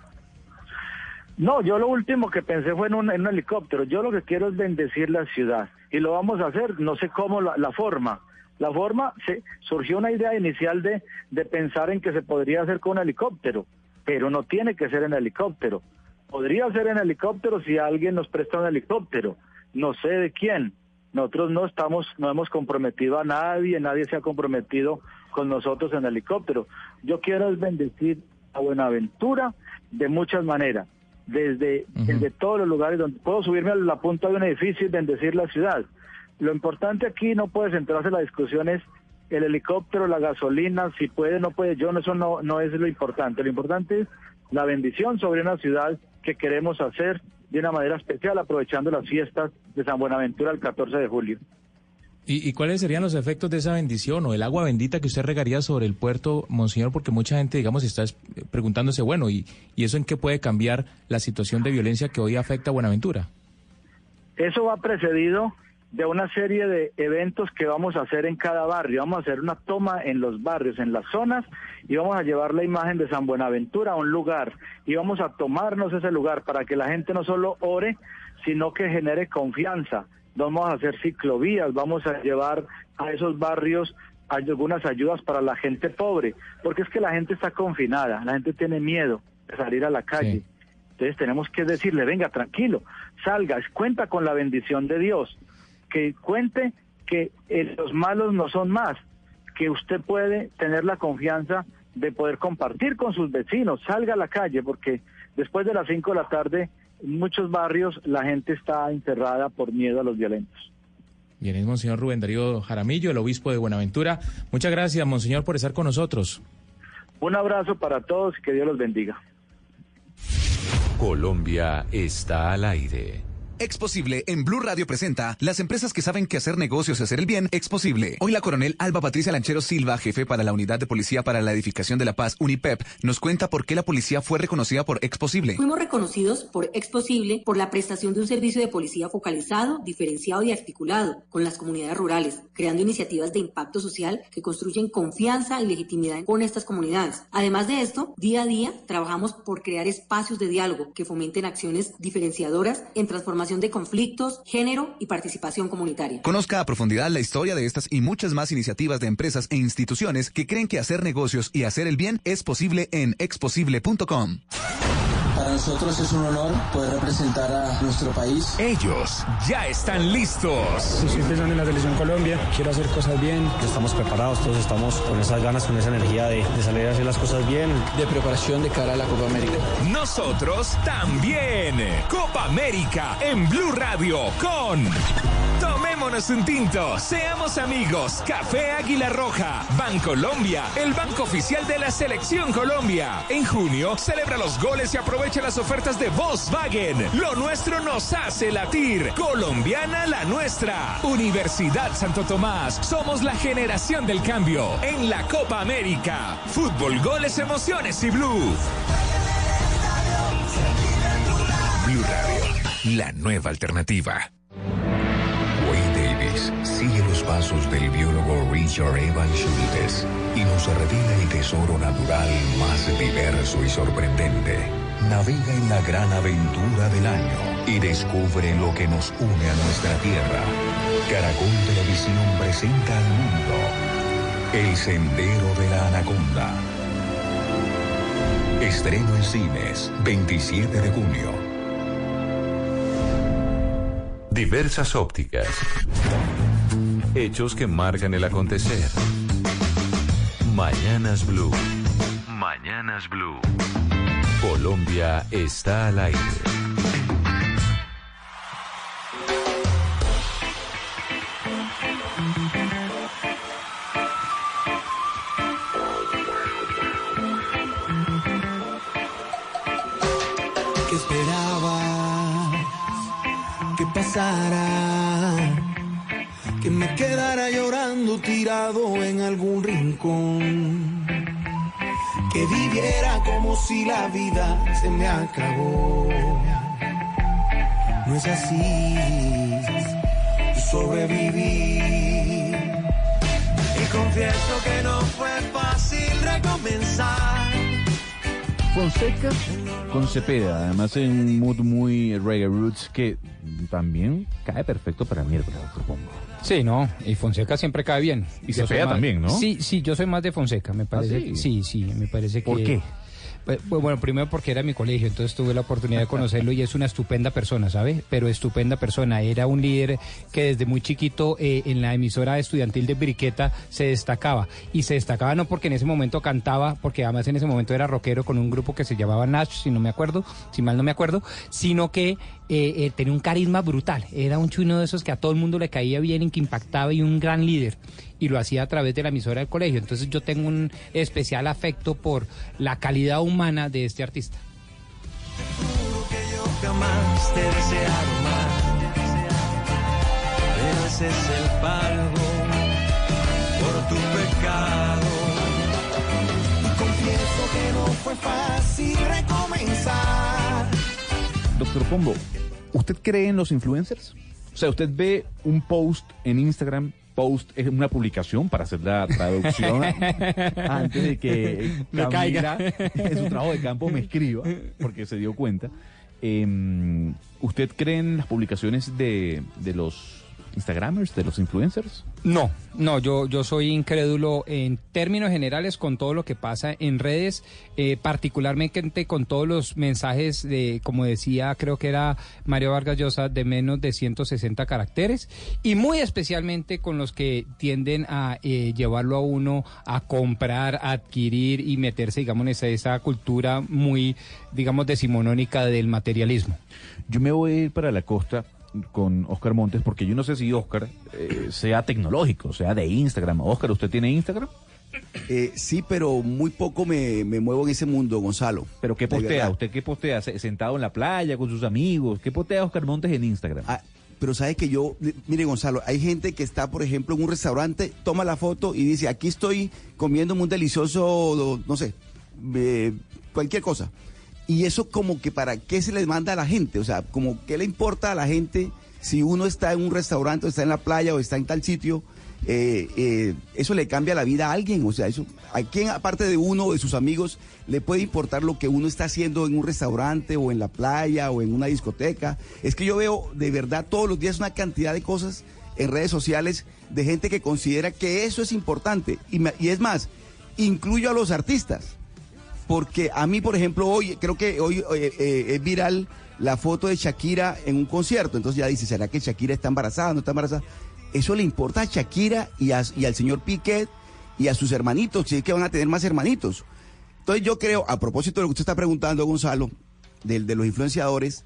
No, yo lo último que pensé fue en un, helicóptero. Yo lo que quiero es bendecir la ciudad y lo vamos a hacer, no sé cómo la, forma. La forma, se, surgió una idea inicial de, de pensar en que se podría hacer con un helicóptero, pero no tiene que ser en helicóptero. Podría ser en helicóptero si alguien nos presta un helicóptero no sé de quién. Nosotros no estamos, no hemos comprometido a nadie, nadie se ha comprometido con nosotros en helicóptero. Yo quiero bendecir a Buenaventura de muchas maneras, desde, desde todos los lugares donde puedo subirme a la punta de un edificio y bendecir la ciudad. Lo importante aquí no puede centrarse la discusión es el helicóptero, la gasolina, si puede, no puede, yo no, eso no, no es lo importante. Lo importante es la bendición sobre una ciudad que queremos hacer de una manera especial, aprovechando las fiestas de San Buenaventura el 14 de julio. ¿Y, cuáles serían los efectos de esa bendición o el agua bendita que usted regaría sobre el puerto, Monseñor? Porque mucha gente, digamos, está preguntándose, bueno, ¿y, ¿y eso en qué puede cambiar la situación de violencia que hoy afecta a Buenaventura? Eso va precedido de una serie de eventos que vamos a hacer en cada barrio. Vamos a hacer una toma en los barrios, en las zonas, y vamos a llevar la imagen de San Buenaventura a un lugar y vamos a tomarnos ese lugar para que la gente no solo ore, sino que genere confianza. Vamos a hacer ciclovías, vamos a llevar a esos barrios algunas ayudas para la gente pobre, porque es que la gente está confinada, la gente tiene miedo de salir a la calle. Entonces tenemos que decirle, venga, tranquilo, salga, cuenta con la bendición de Dios que cuente que eh, los malos no son más, que usted puede tener la confianza de poder compartir con sus vecinos, salga a la calle, porque después de las 5 de la tarde, en muchos barrios la gente está encerrada por miedo a los violentos. Bien, es Monseñor Rubén Darío Jaramillo, el obispo de Buenaventura. Muchas gracias, Monseñor, por estar con nosotros. Un abrazo para todos y que Dios los bendiga. Colombia está al aire. Exposible en Blue Radio presenta las empresas que saben que hacer negocios y hacer el bien es posible. Hoy la coronel Alba Patricia Lanchero Silva, jefe para la Unidad de Policía para la Edificación de la Paz, UNIPEP, nos cuenta por qué la policía fue reconocida por Exposible. Fuimos reconocidos por Exposible por la prestación de un servicio de policía focalizado, diferenciado y articulado con las comunidades rurales, creando iniciativas de impacto social que construyen confianza y legitimidad con estas comunidades. Además de esto, día a día trabajamos por crear espacios de diálogo que fomenten acciones diferenciadoras en transformación de conflictos, género y participación comunitaria. Conozca a profundidad la historia de estas y muchas más iniciativas de empresas e instituciones que creen que hacer negocios y hacer el bien es posible en exposible.com. Para nosotros es un honor poder representar a nuestro país. Ellos ya están listos. Estoy pensando en la selección Colombia, quiero hacer cosas bien. Estamos preparados, todos estamos con esas ganas, con esa energía de, de salir a hacer las cosas bien. De preparación de cara a la Copa América. Nosotros también. Copa América en Blue Radio con... Tomémonos un tinto, seamos amigos. Café Águila Roja, Bancolombia, el banco oficial de la Selección Colombia. En junio, celebra los goles y aprovecha las ofertas de Volkswagen. Lo nuestro nos hace latir. Colombiana la nuestra. Universidad Santo Tomás, somos la generación del cambio. En la Copa América. Fútbol, goles, emociones y blue. Blue Radio, la nueva alternativa. Wayne Davis sigue los pasos del biólogo Richard Evan Schultes y nos revela el tesoro natural más diverso y sorprendente. Navega en la gran aventura del año y descubre lo que nos une a nuestra tierra. Caracol Televisión presenta al mundo El Sendero de la Anaconda. Estreno en cines, 27 de junio. Diversas ópticas. Hechos que marcan el acontecer. Mañanas Blue. Mañanas Blue. Colombia está al aire. que esperaba que pasara, que me quedara llorando tirado en algún rincón, que viviera como si la vida se me acabó. No es así, sobreviví y confieso que no fue fácil recomenzar. Fonseca con Cepeda, además en un mood muy reggae roots que también cae perfecto para miércoles, Pombo. Sí, no, y Fonseca siempre cae bien. Y Yo soy Cepeda más- también, ¿no? Sí, sí, yo soy más de Fonseca, me parece. sí? sí? sí, me parece que... ¿Por qué? Pues, pues, Bueno, primero porque era mi colegio, entonces tuve la oportunidad de conocerlo y es una estupenda persona, ¿sabe? Pero estupenda persona. Era un líder que desde muy chiquito eh, en la emisora estudiantil de Briqueta se destacaba. Y se destacaba no porque en ese momento cantaba, porque además en ese momento era rockero con un grupo que se llamaba Nash, si no me acuerdo, si mal no me acuerdo, sino que eh, eh, tenía un carisma brutal. Era un chuno de esos que a todo el mundo le caía bien y que impactaba y un gran líder. Y lo hacía a través de la emisora del colegio. Entonces yo tengo un especial afecto por la calidad humana de este artista. ese es el por tu pecado. Confieso que no fue fácil recomenzar. Doctor Pombo, ¿usted cree en los influencers? O sea, usted ve un post en Instagram, post es una publicación para hacer la traducción antes de que Me caiga. en su trabajo de campo me escriba, porque se dio cuenta. Em, ¿Usted cree en las publicaciones de, de los Instagramers, de los influencers? No, no, yo, yo soy incrédulo en términos generales con todo lo que pasa en redes, eh, particularmente con todos los mensajes de, como decía, creo que era Mario Vargas Llosa, de menos de 160 caracteres, y muy especialmente con los que tienden a eh, llevarlo a uno a comprar, a adquirir y meterse, digamos, en esa, esa cultura muy, digamos, decimonónica del materialismo. Yo me voy a ir para la costa con Oscar Montes, porque yo no sé si Oscar eh, sea tecnológico, sea de Instagram. Oscar, ¿usted tiene Instagram? Eh, sí, pero muy poco me, me muevo en ese mundo, Gonzalo. ¿Pero qué postea? ¿Usted qué postea? ¿Se- ¿Sentado en la playa con sus amigos? ¿Qué postea Oscar Montes en Instagram? Ah, pero sabe que yo, mire Gonzalo, hay gente que está, por ejemplo, en un restaurante, toma la foto y dice, aquí estoy comiéndome un delicioso, no sé, eh, cualquier cosa. Y eso como que para qué se les manda a la gente, o sea, como qué le importa a la gente si uno está en un restaurante o está en la playa o está en tal sitio, eh, eh, eso le cambia la vida a alguien, o sea, eso, ¿a quién aparte de uno o de sus amigos le puede importar lo que uno está haciendo en un restaurante o en la playa o en una discoteca? Es que yo veo de verdad todos los días una cantidad de cosas en redes sociales de gente que considera que eso es importante. Y, y es más, incluyo a los artistas. Porque a mí, por ejemplo, hoy, creo que hoy eh, eh, es viral la foto de Shakira en un concierto. Entonces ya dice, ¿será que Shakira está embarazada? ¿No está embarazada? Eso le importa a Shakira y, al señor Piquet y a sus hermanitos, si es que van a tener más hermanitos. Entonces yo creo, a propósito de lo que usted está preguntando, Gonzalo, de los influenciadores,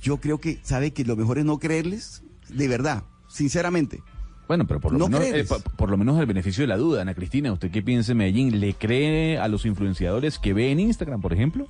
yo creo que, ¿sabe que lo mejor es no creerles? De verdad, sinceramente. Bueno, pero por lo, No menos, eh, por, por lo menos el beneficio de la duda, Ana Cristina, ¿usted qué piensa en Medellín? ¿Le cree a los influenciadores que ve en Instagram, por ejemplo?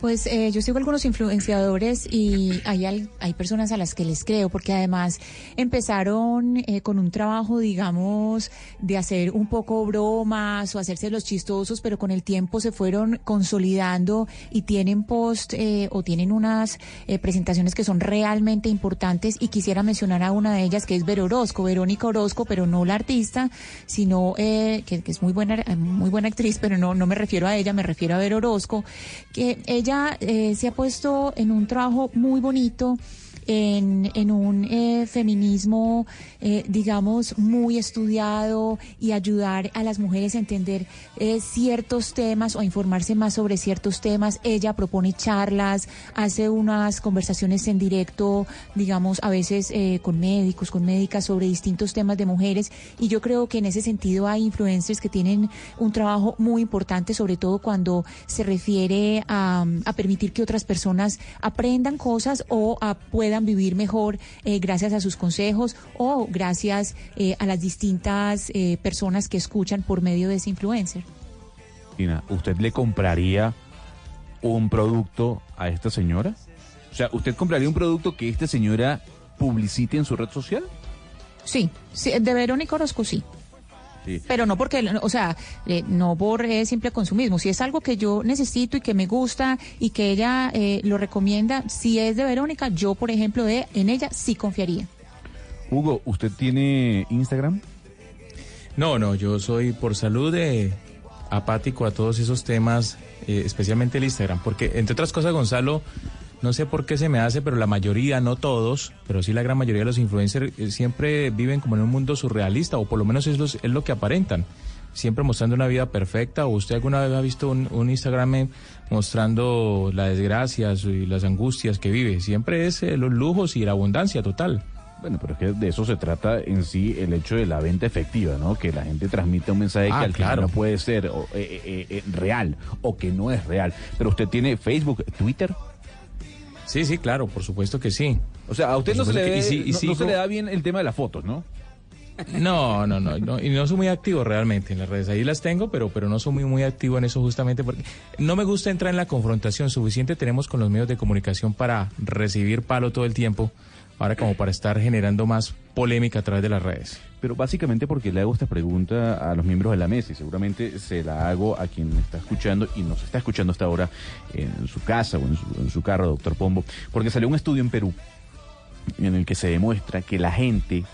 Pues eh, yo sigo algunos influenciadores y hay, hay personas a las que les creo, porque además empezaron eh, con un trabajo, digamos, de hacer un poco bromas o hacerse los chistosos, pero con el tiempo se fueron consolidando y tienen post eh, o tienen unas eh, presentaciones que son realmente importantes. Y quisiera mencionar a una de ellas que es Vero Orozco, Verónica Orozco, pero no la artista, sino eh, que, que es muy buena, muy buena actriz, pero no, no me refiero a ella, me refiero a Vero Orozco, que ella eh, se ha puesto en un trabajo muy bonito. En, un eh, feminismo, eh, digamos, muy estudiado y ayudar a las mujeres a entender eh, ciertos temas o informarse más sobre ciertos temas. Ella propone charlas, hace unas conversaciones en directo, digamos, a veces con médicos, con médicas sobre distintos temas de mujeres. Y yo creo que en ese sentido hay influencers que tienen un trabajo muy importante, sobre todo cuando se refiere a, permitir que otras personas aprendan cosas o puedan vivir mejor eh, gracias a sus consejos o gracias eh, a las distintas eh, personas que escuchan por medio de ese influencer. Cristina, ¿usted le compraría un producto a esta señora? O sea, ¿usted compraría un producto que esta señora publicite en su red social? Sí, sí de Verónica Orozco sí. Sí. Pero no porque, o sea, eh, no por eh, simple consumismo. Si es algo que yo necesito y que me gusta y que ella eh, lo recomienda, si es de Verónica, yo, por ejemplo, de, en ella sí confiaría. Hugo, ¿usted tiene Instagram? No, no, yo soy por salud eh, apático a todos esos temas, eh, especialmente el Instagram, porque entre otras cosas, Gonzalo, no sé por qué se me hace, pero la mayoría, no todos, pero sí la gran mayoría de los influencers eh, siempre viven como en un mundo surrealista, o por lo menos es, los- es lo que aparentan. Siempre mostrando una vida perfecta, o usted alguna vez ha visto un, un Instagram mostrando las desgracias y las angustias que vive. Siempre es eh, los lujos y la abundancia total. Bueno, pero es que de eso se trata en sí el hecho de la venta efectiva, ¿no? Que la gente transmite un mensaje Ah, que al final claro. no puede ser o, eh, real o que no es real. Pero usted tiene Facebook, Twitter. Sí, sí, claro, por supuesto que sí. O sea, a usted no se, le, y y no- se le da bien el tema de las fotos, ¿no? No, no, no, no, y no soy muy activo realmente en las redes. Ahí las tengo, pero, pero no soy muy, muy activo en eso justamente porque no me gusta entrar en la confrontación. Suficiente tenemos con los medios de comunicación para recibir palo todo el tiempo, ahora como para estar generando más polémica a través de las redes. Pero básicamente porque le hago esta pregunta a los miembros de la mesa y seguramente se la hago a quien está escuchando y nos está escuchando hasta ahora en su casa o en su carro, doctor Pombo, porque salió un estudio en Perú en el que se demuestra que la gente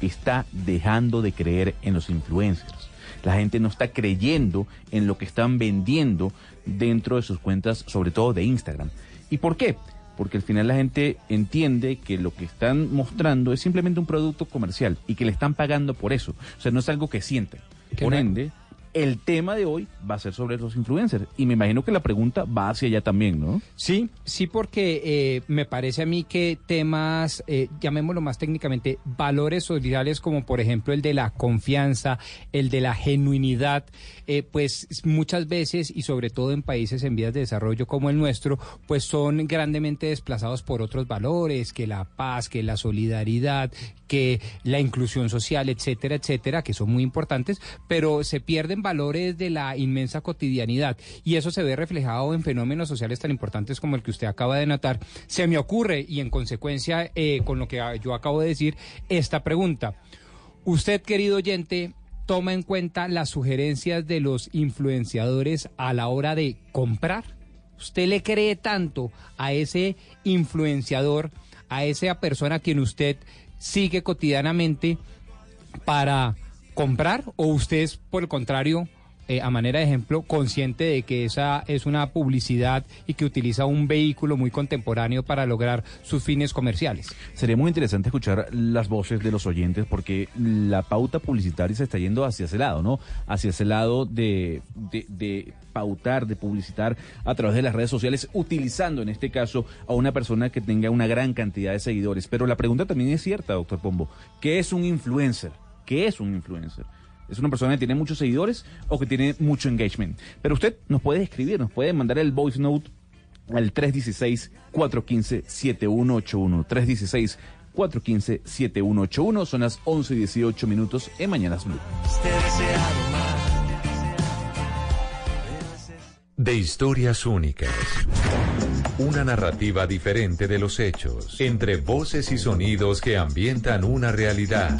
está dejando de creer en los influencers. La gente no está creyendo en lo que están vendiendo dentro de sus cuentas, sobre todo de Instagram. ¿Y por qué? Porque al final la gente entiende que lo que están mostrando es simplemente un producto comercial y que le están pagando por eso. O sea, no es algo que sienten. Que Por ende, el tema de hoy va a ser sobre los influencers. Y me imagino que la pregunta va hacia allá también, ¿no? Sí, sí, porque eh, me parece a mí que temas, eh, llamémoslo más técnicamente, valores sociales como por ejemplo el de la confianza, el de la genuinidad, eh, pues muchas veces y sobre todo en países en vías de desarrollo como el nuestro, pues son grandemente desplazados por otros valores, que la paz, que la solidaridad, que la inclusión social, etcétera, etcétera, que son muy importantes, pero se pierden valores de la inmensa cotidianidad y eso se ve reflejado en fenómenos sociales tan importantes como el que usted acaba de notar. Se me ocurre y en consecuencia eh, con lo que yo acabo de decir esta pregunta. Usted, querido oyente, toma en cuenta las sugerencias de los influenciadores a la hora de comprar. ¿Usted le cree tanto a ese influenciador, a esa persona a quien usted sigue cotidianamente para comprar o usted es por el contrario eh, a manera de ejemplo, consciente de que esa es una publicidad y que utiliza un vehículo muy contemporáneo para lograr sus fines comerciales. Sería muy interesante escuchar las voces de los oyentes porque la pauta publicitaria se está yendo hacia ese lado, ¿no? Hacia ese lado de, de, de pautar, de publicitar a través de las redes sociales, utilizando en este caso a una persona que tenga una gran cantidad de seguidores. Pero la pregunta también es cierta, doctor Pombo. ¿Qué es un influencer? ¿Qué es un influencer? ¿Es una persona que tiene muchos seguidores o que tiene mucho engagement? Pero usted nos puede escribir, nos puede mandar el voice note al 316-415-7181. 316-415-7181. Son las 11 y 18 minutos en Mañanas Blue. De historias únicas. Una narrativa diferente de los hechos. Entre voces y sonidos que ambientan una realidad.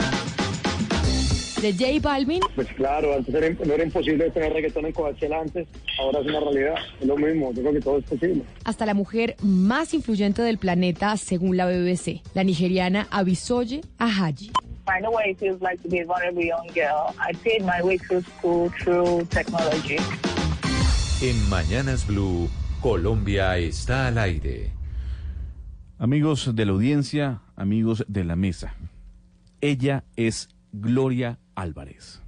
De J Balvin. Pues claro, antes era, no era imposible tener reggaetón en Coachella antes, ahora es una realidad, es lo mismo, yo creo que todo es posible. Hasta la mujer más influyente del planeta, según la BBC, la nigeriana Abisoye Ahaji. I know what it feels like to be a vulnerable young girl. I paid my way through school through technology. En Mañanas Blue, Colombia está al aire. Amigos de la audiencia, amigos de la mesa, ella es Gloria Álvarez.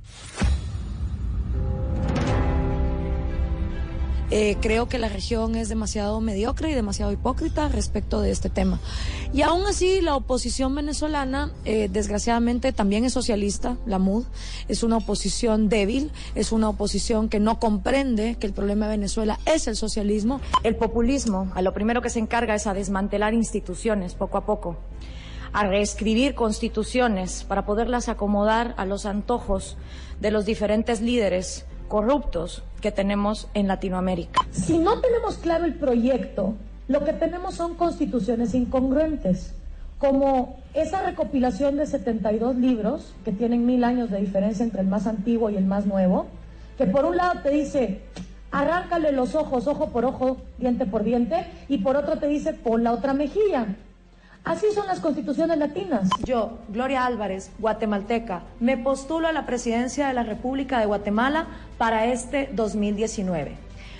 Eh, creo que la región es demasiado mediocre y demasiado hipócrita respecto de este tema. Y aún así, la oposición venezolana, eh, desgraciadamente, también es socialista, la MUD, es una oposición débil, es una oposición que no comprende que el problema de Venezuela es el socialismo. El populismo, a lo primero que se encarga es a desmantelar instituciones poco a poco a reescribir constituciones para poderlas acomodar a los antojos de los diferentes líderes corruptos que tenemos en Latinoamérica. Si no tenemos claro el proyecto, lo que tenemos son constituciones incongruentes, como esa recopilación de 72 libros que tienen mil años de diferencia entre el más antiguo y el más nuevo, que por un lado te dice, arráncale los ojos, ojo por ojo, diente por diente, y por otro te dice, pon la otra mejilla. Así son las constituciones latinas. Yo, Gloria Álvarez, guatemalteca, me postulo a la presidencia de la República de Guatemala para este 2019.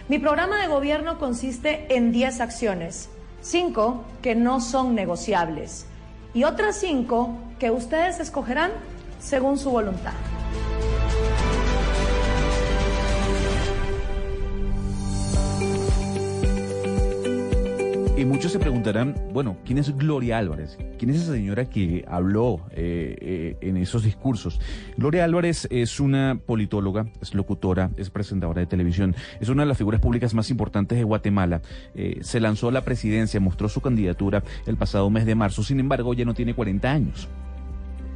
Mi programa de gobierno consiste en 10 acciones, 5 que no son negociables y otras 5 que ustedes escogerán según su voluntad. Y muchos se preguntarán, bueno, ¿quién es Gloria Álvarez? ¿Quién es esa señora que habló eh, eh, en esos discursos? Gloria Álvarez es una politóloga, es locutora, es presentadora de televisión, es una de las figuras públicas más importantes de Guatemala. Eh, se lanzó a la presidencia, mostró su candidatura el pasado mes de marzo, sin embargo ya no tiene 40 años.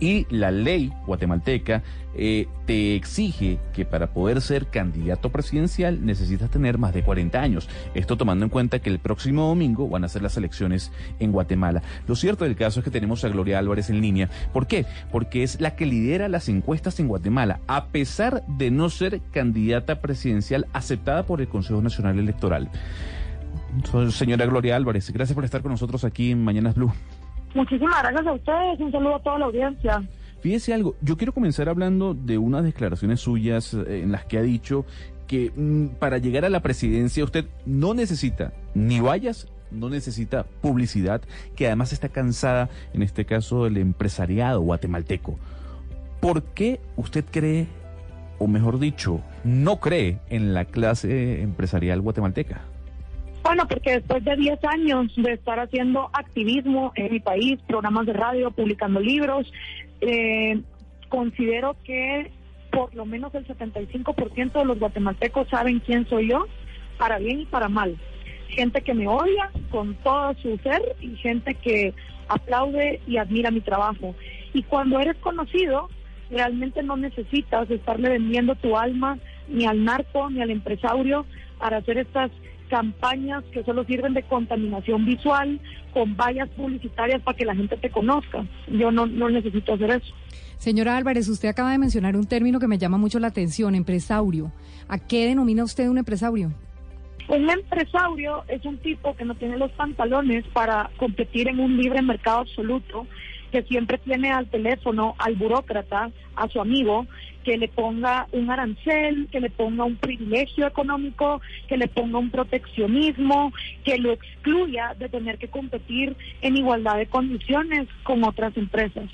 Y la ley guatemalteca eh, te exige que para poder ser candidato presidencial necesitas tener más de 40 años. Esto tomando en cuenta que el próximo domingo van a ser las elecciones en Guatemala. Lo cierto del caso es que tenemos a Gloria Álvarez en línea. ¿Por qué? Porque es la que lidera las encuestas en Guatemala, a pesar de no ser candidata presidencial aceptada por el Consejo Nacional Electoral. Señora Gloria Álvarez, gracias por estar con nosotros aquí en Mañanas Blue. Muchísimas gracias a ustedes, un saludo a toda la audiencia. Fíjese algo, yo quiero comenzar hablando de unas declaraciones suyas eh, en las que ha dicho que mm, para llegar a la presidencia usted no necesita ni vallas, no necesita publicidad, que además está cansada, en este caso, del empresariado guatemalteco. ¿Por qué usted cree o mejor dicho, no cree en la clase empresarial guatemalteca? Bueno, porque después de 10 años de estar haciendo activismo en mi país, programas de radio, publicando libros, eh, considero que por lo menos el 75% de los guatemaltecos saben quién soy yo, para bien y para mal. Gente que me odia con todo su ser y gente que aplaude y admira mi trabajo. Y cuando eres conocido, realmente no necesitas estarle vendiendo tu alma ni al narco ni al empresario para hacer estas campañas que solo sirven de contaminación visual con vallas publicitarias para que la gente te conozca. Yo no, no necesito hacer eso. Señora Álvarez, usted acaba de mencionar un término que me llama mucho la atención, empresario. ¿A qué denomina usted un empresario? Un empresario es un tipo que no tiene los pantalones para competir en un libre mercado absoluto, que siempre tiene al teléfono al burócrata, a su amigo, que le ponga un arancel, que le ponga un privilegio económico, que le ponga un proteccionismo, que lo excluya de tener que competir en igualdad de condiciones con otras empresas.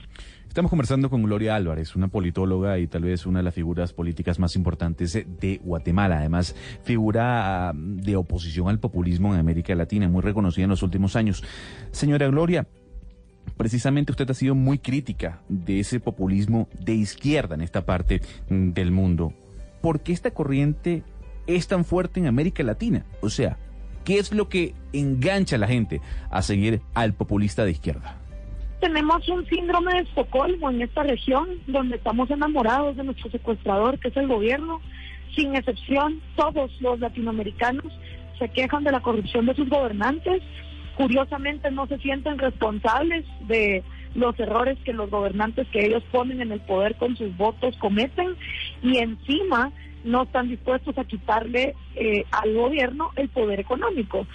Estamos conversando con Gloria Álvarez, una politóloga y tal vez una de las figuras políticas más importantes de Guatemala. Además, figura mm, de oposición al populismo en América Latina, muy reconocida en los últimos años. Señora Gloria, precisamente usted ha sido muy crítica de ese populismo de izquierda en esta parte mm, del mundo. ¿Por qué esta corriente es tan fuerte en América Latina? O sea, ¿qué es lo que engancha a la gente a seguir al populista de izquierda? Tenemos un síndrome de Estocolmo en esta región, donde estamos enamorados de nuestro secuestrador, que es el gobierno. Sin excepción, todos los latinoamericanos se quejan de la corrupción de sus gobernantes. Curiosamente, no se sienten responsables de los errores que los gobernantes que ellos ponen en el poder con sus votos cometen y encima no están dispuestos a quitarle eh, al gobierno el poder económico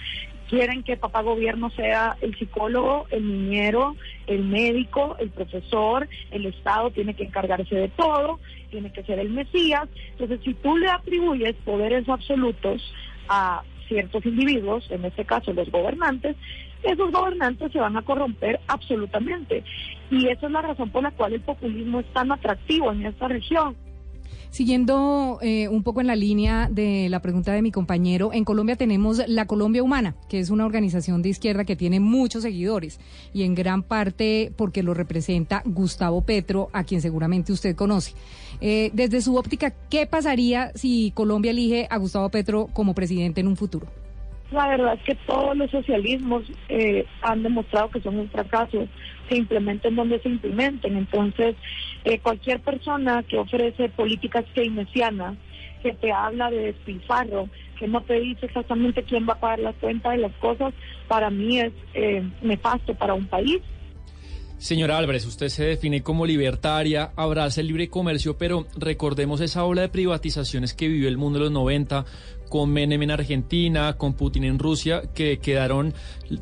quieren que papá gobierno sea el psicólogo, el niñero, el médico, el profesor, el Estado tiene que encargarse de todo, tiene que ser el Mesías. Entonces, si tú le atribuyes poderes absolutos a ciertos individuos, en este caso los gobernantes, esos gobernantes se van a corromper absolutamente. Y esa es la razón por la cual el populismo es tan atractivo en esta región. Siguiendo eh, un poco en la línea de la pregunta de mi compañero, en Colombia tenemos la Colombia Humana, que es una organización de izquierda que tiene muchos seguidores y en gran parte porque lo representa Gustavo Petro, a quien seguramente usted conoce. Eh, desde su óptica, ¿qué pasaría si Colombia elige a Gustavo Petro como presidente en un futuro? La verdad es que todos los socialismos eh, han demostrado que son un fracaso, se implementen donde se implementen. Entonces, eh, cualquier persona que ofrece políticas keynesianas, que te habla de despilfarro, que no te dice exactamente quién va a pagar la cuenta de las cosas, para mí es eh, nefasto para un país. Señora Álvarez, usted se define como libertaria, abraza el libre comercio, pero recordemos esa ola de privatizaciones que vivió el mundo en los 90, con Menem en Argentina, con Putin en Rusia, que quedaron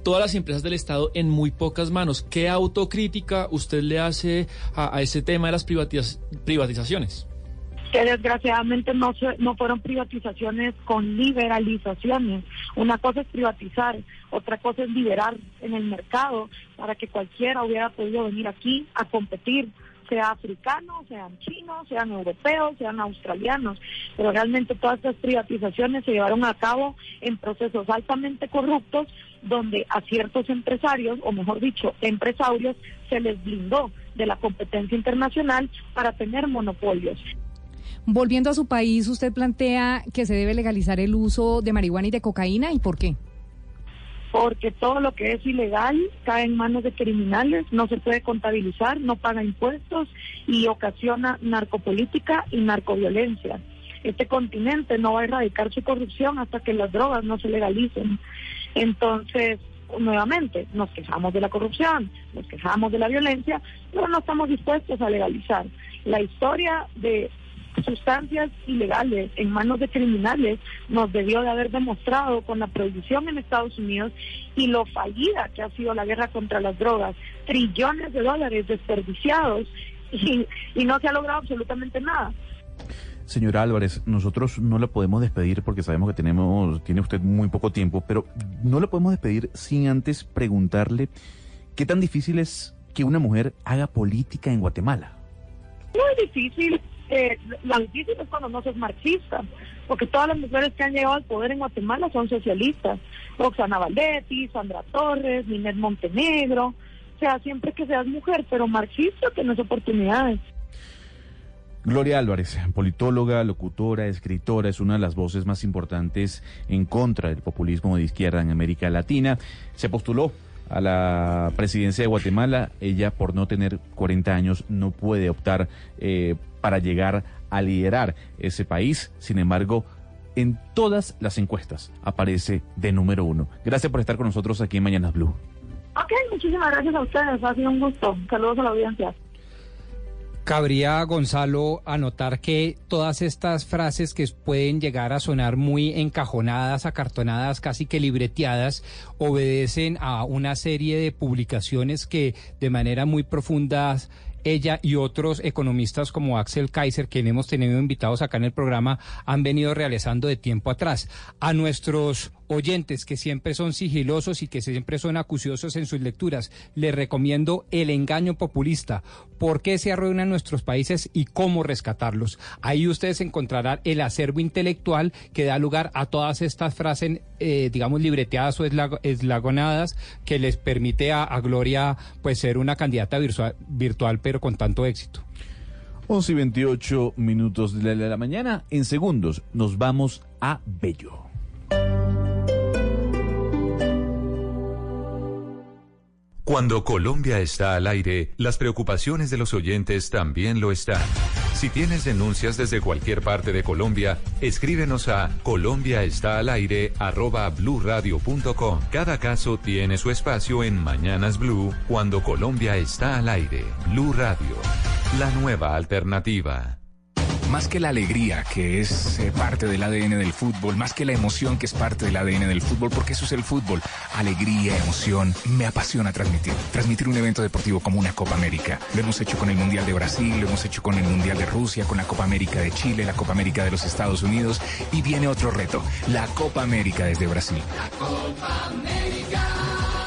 todas las empresas del Estado en muy pocas manos. ¿Qué autocrítica usted le hace a, ese tema de las privatizaciones? que desgraciadamente no, no fueron privatizaciones con liberalizaciones. Una cosa es privatizar, otra cosa es liberar en el mercado para que cualquiera hubiera podido venir aquí a competir sea africanos, sean chinos, sean europeos, sean australianos, pero realmente todas estas privatizaciones se llevaron a cabo en procesos altamente corruptos donde a ciertos empresarios, o mejor dicho, empresarios, se les blindó de la competencia internacional para tener monopolios. Volviendo a su país, usted plantea que se debe legalizar el uso de marihuana y de cocaína, ¿y por qué? Porque todo lo que es ilegal cae en manos de criminales, no se puede contabilizar, no paga impuestos y ocasiona narcopolítica y narcoviolencia. Este continente no va a erradicar su corrupción hasta que las drogas no se legalicen. Entonces, nuevamente, nos quejamos de la corrupción, nos quejamos de la violencia, pero no estamos dispuestos a legalizar. La historia de sustancias ilegales en manos de criminales nos debió de haber demostrado con la prohibición en Estados Unidos y lo fallida que ha sido la guerra contra las drogas, trillones de dólares desperdiciados y, y no se ha logrado absolutamente nada. Señora Álvarez, nosotros no la podemos despedir porque sabemos que tenemos, tiene usted muy poco tiempo, pero no la podemos despedir sin antes preguntarle qué tan difícil es que una mujer haga política en Guatemala. Muy difícil, eh, la difícil es cuando no sos marxista, porque todas las mujeres que han llegado al poder en Guatemala son socialistas. Roxana Valdetti, Sandra Torres, Ninette Montenegro. O sea, siempre que seas mujer, pero marxista, tienes oportunidades. Gloria Álvarez, politóloga, locutora, escritora, es una de las voces más importantes en contra del populismo de izquierda en América Latina. Se postuló a la presidencia de Guatemala. Ella, por no tener 40 años, no puede optar eh, para llegar a liderar ese país. Sin embargo, en todas las encuestas aparece de número uno. Gracias por estar con nosotros aquí en Mañanas Blue. Ok, muchísimas gracias a ustedes. Ha sido un gusto. Saludos a la audiencia. Cabría, Gonzalo, anotar que todas estas frases que pueden llegar a sonar muy encajonadas, acartonadas, casi que libreteadas, obedecen a una serie de publicaciones que de manera muy profunda ella y otros economistas como Axel Kaiser, quien hemos tenido invitados acá en el programa, han venido realizando de tiempo atrás. A nuestros oyentes que siempre son sigilosos y que siempre son acuciosos en sus lecturas, les recomiendo El engaño populista, por qué se arruinan nuestros países y cómo rescatarlos. Ahí ustedes encontrarán el acervo intelectual que da lugar a todas estas frases, eh, digamos, libreteadas o eslagonadas que les permite a, Gloria pues ser una candidata virtual, virtual pero con tanto éxito. 11 y 28 minutos de la, de la mañana. En segundos nos vamos a Bello. Cuando Colombia está al aire, las preocupaciones de los oyentes también lo están. Si tienes denuncias desde cualquier parte de Colombia, escríbenos a colombiaestalaire@bluradio.com. Cada caso tiene su espacio en Mañanas Blue cuando Colombia está al aire. Blue Radio, la nueva alternativa. Más que la alegría, que es eh, parte del ADN del fútbol, más que la emoción, que es parte del ADN del fútbol, porque eso es el fútbol. Alegría, emoción, me apasiona transmitir. Transmitir un evento deportivo como una Copa América. Lo hemos hecho con el Mundial de Brasil, lo hemos hecho con el Mundial de Rusia, con la Copa América de Chile, la Copa América de los Estados Unidos. Y viene otro reto, la Copa América desde Brasil. Copa América.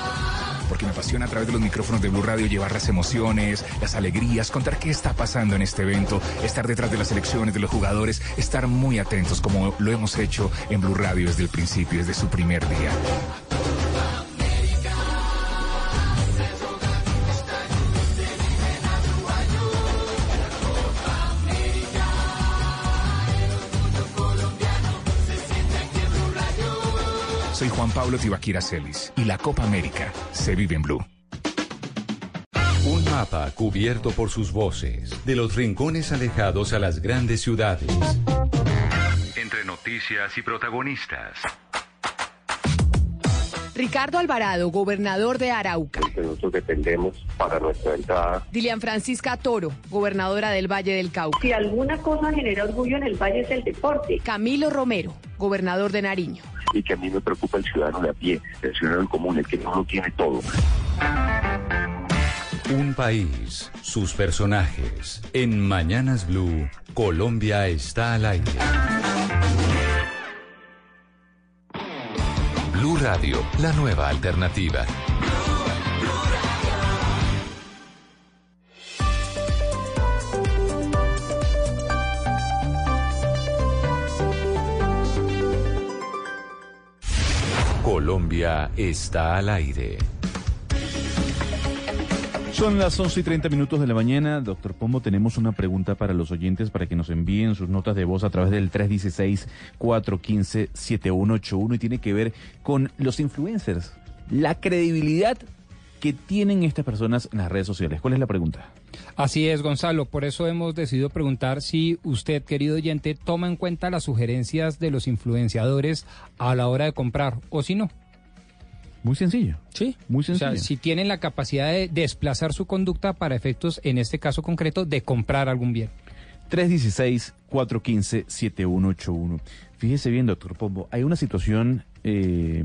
Porque me apasiona a través de los micrófonos de Blue Radio llevar las emociones, las alegrías, contar qué está pasando en este evento, estar detrás de las elecciones de los jugadores, estar muy atentos como lo hemos hecho en Blue Radio desde el principio, desde su primer día. Soy Juan Pablo Tibaquira Celis y la Copa América se vive en Blue. Un mapa cubierto por sus voces, de los rincones alejados a las grandes ciudades. Entre noticias y protagonistas. Ricardo Alvarado, gobernador de Arauca. que nosotros dependemos para nuestra entrada. Dilian Francisca Toro, gobernadora del Valle del Cauca. Si alguna cosa genera orgullo en el Valle es el deporte. Camilo Romero, gobernador de Nariño. Y que a mí me preocupa el ciudadano de a pie, el ciudadano común, el que no lo tiene todo. Un país, sus personajes. En Mañanas Blue, Colombia está al aire. Radio, la nueva alternativa. Colombia está al aire. Son las 11 y 30 minutos de la mañana. Doctor Pombo, tenemos una pregunta para los oyentes para que nos envíen sus notas de voz a través del 316-415-7181 y tiene que ver con los influencers. La credibilidad que tienen estas personas en las redes sociales. ¿Cuál es la pregunta? Así es, Gonzalo. Por eso hemos decidido preguntar si usted, querido oyente, toma en cuenta las sugerencias de los influenciadores a la hora de comprar o si no. Muy sencillo. Sí. Muy O sencillo. sea, si tienen la capacidad de desplazar su conducta para efectos, en este caso concreto, de comprar algún bien. 316-415-7181. Fíjese bien, doctor Pombo, hay una situación, eh,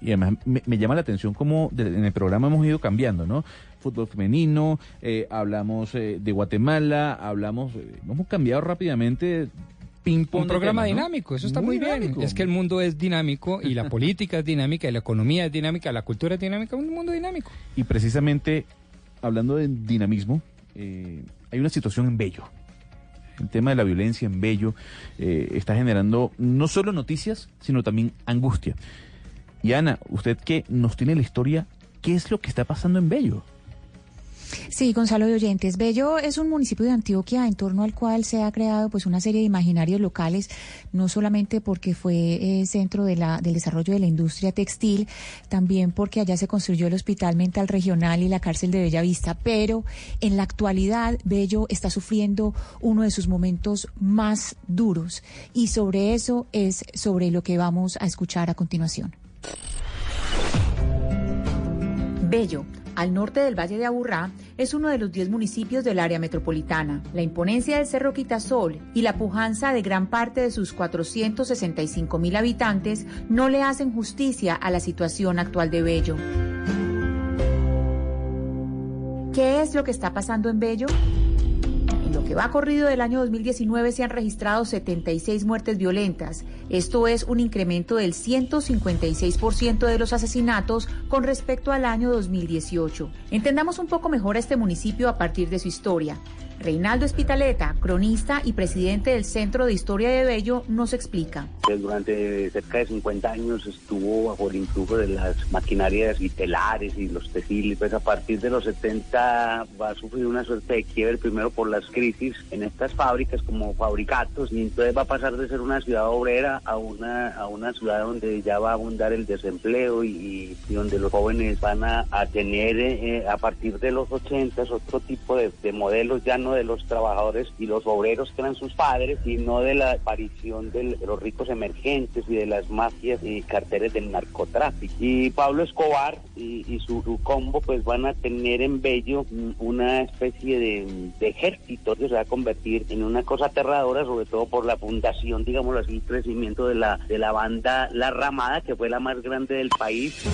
y además me, me llama la atención cómo en el programa hemos ido cambiando, ¿no? Fútbol femenino, eh, hablamos eh, de Guatemala, hablamos, hemos cambiado rápidamente. Ping-pong Un programa dinámico, eso está muy, bien. dinámico. Es que el mundo es dinámico y la política es dinámica y la economía es dinámica, la cultura es dinámica, un mundo dinámico. Y precisamente, hablando de dinamismo, eh, hay una situación en Bello. el tema de la violencia en Bello eh, está generando no solo noticias, sino también angustia. Y Ana, usted que nos tiene la historia, ¿qué es lo que está pasando en Bello? Sí, Gonzalo de Oyentes. Bello es un municipio de Antioquia en torno al cual se ha creado pues una serie de imaginarios locales, no solamente porque fue eh, centro de la, del desarrollo de la industria textil, también porque allá se construyó el Hospital Mental Regional y la cárcel de Bellavista, pero en la actualidad Bello está sufriendo uno de sus momentos más duros y sobre eso es sobre lo que vamos a escuchar a continuación. Bello al norte del Valle de Aburrá, es uno de los 10 municipios del área metropolitana. La imponencia del Cerro Quitasol y la pujanza de gran parte de sus 465 mil habitantes no le hacen justicia a la situación actual de Bello. ¿Qué es lo que está pasando en Bello? Lo que va corrido del año 2019 se han registrado 76 muertes violentas. Esto es un incremento del 156% de los asesinatos con respecto al año 2018. Entendamos un poco mejor a este municipio a partir de su historia. Reinaldo Espitaleta, cronista y presidente del Centro de Historia de Bello, nos explica. Durante cerca de 50 años estuvo bajo el influjo de las maquinarias y telares y los textiles. Pues a partir de los 70 va a sufrir una suerte de quiebre, primero por las crisis en estas fábricas como fabricatos, y entonces va a pasar de ser una ciudad obrera a una, a una ciudad donde ya va a abundar el desempleo y, donde los jóvenes van a, tener eh, a partir de los 80 otro tipo de, de modelos ya no de los trabajadores y los obreros que eran sus padres, sino de la aparición de los ricos emergentes y de las mafias y carteles del narcotráfico. Y Pablo Escobar y, su, combo pues van a tener en Bello una especie de, ejército que se va a convertir en una cosa aterradora, sobre todo por la fundación, digámoslo así, crecimiento de la, de la banda La Ramada, que fue la más grande del país.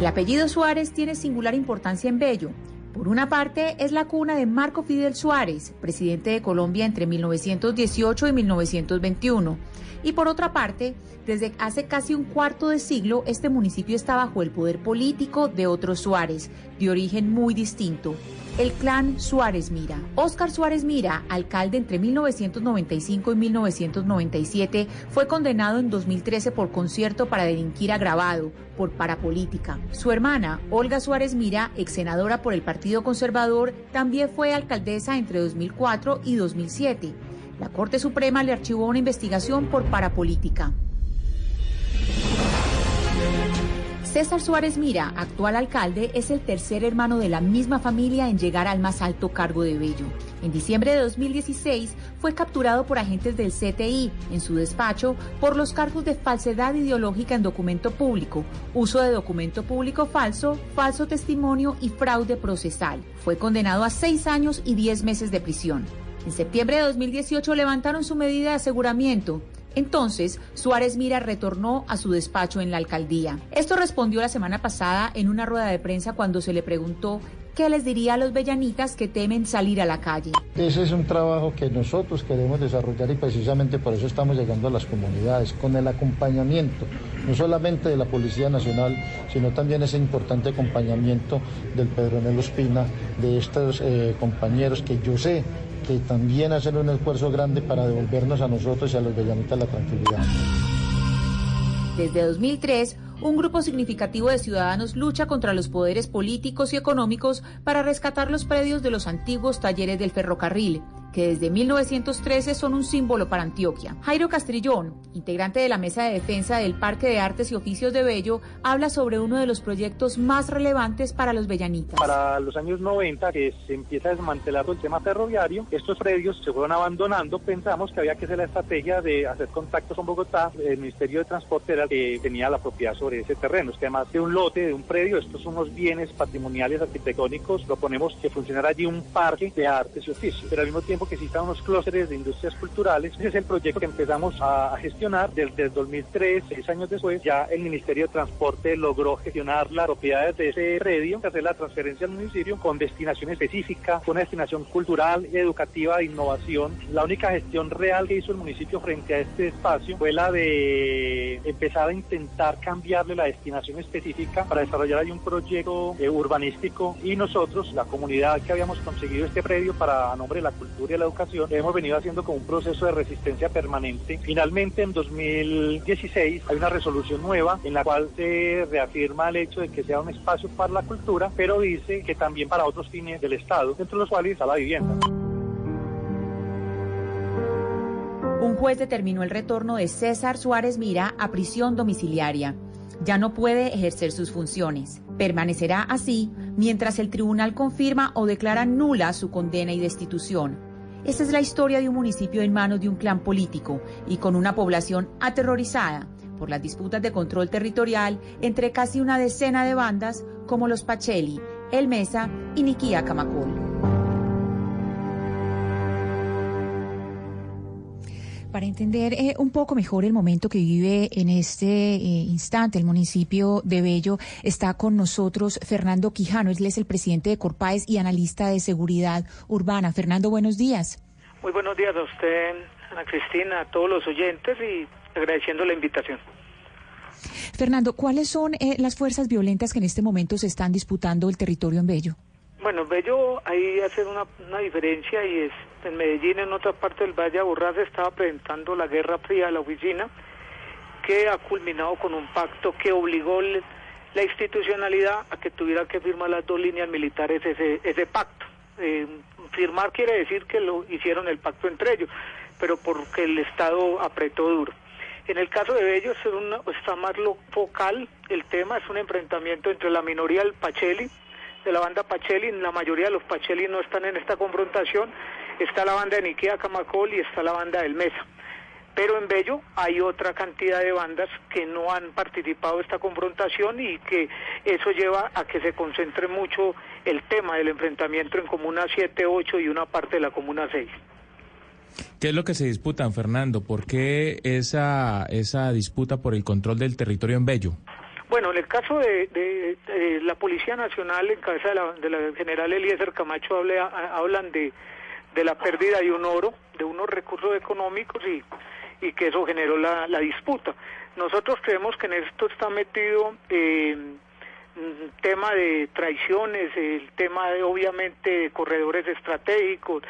El apellido Suárez tiene singular importancia en Bello. Por una parte, es la cuna de Marco Fidel Suárez, presidente de Colombia entre 1918 y 1921. Y por otra parte, desde hace casi un cuarto de siglo, este municipio está bajo el poder político de otros Suárez, de origen muy distinto el clan Suárez Mira. Óscar Suárez Mira, alcalde entre 1995 y 1997, fue condenado en 2013 por concierto para delinquir agravado por parapolítica. Su hermana, Olga Suárez Mira, ex senadora por el Partido Conservador, también fue alcaldesa entre 2004 y 2007. La Corte Suprema le archivó una investigación por parapolítica. César Suárez Mira, actual alcalde, es el tercer hermano de la misma familia en llegar al más alto cargo de Bello. En diciembre de 2016 fue capturado por agentes del CTI en su despacho por los cargos de falsedad ideológica en documento público, uso de documento público falso, falso testimonio y fraude procesal. Fue condenado a seis años y diez meses de prisión. En septiembre de 2018 levantaron su medida de aseguramiento entonces, Suárez Mira retornó a su despacho en la alcaldía. Esto respondió la semana pasada en una rueda de prensa cuando se le preguntó qué les diría a los bellanitas que temen salir a la calle. Ese es un trabajo que nosotros queremos desarrollar y precisamente por eso estamos llegando a las comunidades, con el acompañamiento, no solamente de la Policía Nacional, sino también ese importante acompañamiento del Pedronel Ospina, de estos eh, compañeros que yo sé también hacen un esfuerzo grande para devolvernos a nosotros y a los bellanitas la tranquilidad. Desde 2003, un grupo significativo de ciudadanos lucha contra los poderes políticos y económicos para rescatar los predios de los antiguos talleres del ferrocarril que desde 1913 son un símbolo para Antioquia. Jairo Castrillón, integrante de la Mesa de Defensa del Parque de Artes y Oficios de Bello, habla sobre uno de los proyectos más relevantes para los bellanitas. Para los años 90, que se empieza a desmantelar el tema ferroviario, estos predios se fueron abandonando. Pensamos que había que hacer la estrategia de hacer contactos con Bogotá. El Ministerio de Transporte era el que tenía la propiedad sobre ese terreno. Es que además de un lote, de un predio, estos son unos bienes patrimoniales arquitectónicos, proponemos que funcionara allí un parque de artes y oficios. Pero al mismo tiempo tiempo que existan unos clústeres de industrias culturales. Ese es el proyecto que empezamos a, gestionar desde el 2003, seis años después. Ya el Ministerio de Transporte logró gestionar las propiedades de ese predio, hacer la transferencia al municipio con destinación específica, con una destinación cultural, educativa, de innovación. La única gestión real que hizo el municipio frente a este espacio fue la de empezar a intentar cambiarle la destinación específica para desarrollar ahí un proyecto eh, urbanístico y nosotros, la comunidad que habíamos conseguido este predio para a nombre de la cultura y la educación, hemos venido haciendo como un proceso de resistencia permanente. Finalmente, en 2016 hay una resolución nueva en la cual se reafirma el hecho de que sea un espacio para la cultura, pero dice que también para otros fines del Estado, entre los cuales está la vivienda. Un juez determinó el retorno de César Suárez Mira a prisión domiciliaria. Ya no puede ejercer sus funciones. Permanecerá así mientras el tribunal confirma o declara nula su condena y destitución. Esta es la historia de un municipio en manos de un clan político y con una población aterrorizada por las disputas de control territorial entre casi una decena de bandas como los Pacheli, El Mesa y Niquía Camacol. Para entender eh, un poco mejor el momento que vive en este eh, instante el municipio de Bello, está con nosotros Fernando Quijano, él es el presidente de Corpaes y analista de seguridad urbana. Fernando, buenos días. Muy buenos días a usted, Ana Cristina, a todos los oyentes y agradeciendo la invitación. Fernando, ¿cuáles son eh, las fuerzas violentas que en este momento se están disputando el territorio en Bello? Bueno, Bello, ahí hace una, una diferencia y es en Medellín, en otra parte del Valle Aburrá, se estaba presentando la Guerra Fría de la oficina, que ha culminado con un pacto que obligó la institucionalidad a que tuviera que firmar las dos líneas militares ese, ese pacto. Eh, firmar quiere decir que lo hicieron el pacto entre ellos, pero porque el Estado apretó duro. En el caso de Bello está más lo focal, el tema es un enfrentamiento entre la minoría del Pacheli, de la banda Pacheli, la mayoría de los Pacheli no están en esta confrontación, está la banda de Niquia Camacol y está la banda del Mesa. Pero en Bello hay otra cantidad de bandas que no han participado en esta confrontación y que eso lleva a que se concentre mucho el tema del enfrentamiento en Comuna 7, 8 y una parte de la Comuna 6. ¿Qué es lo que se disputan, Fernando? ¿Por qué esa, esa disputa por el control del territorio en Bello? Bueno, en el caso de, la Policía Nacional, en cabeza de la, de la general Eliezer Camacho, hablan de, de la pérdida de un oro, de unos recursos económicos y, y que eso generó la, la disputa. Nosotros creemos que en esto está metido eh, un tema de traiciones, el tema de obviamente de corredores estratégicos,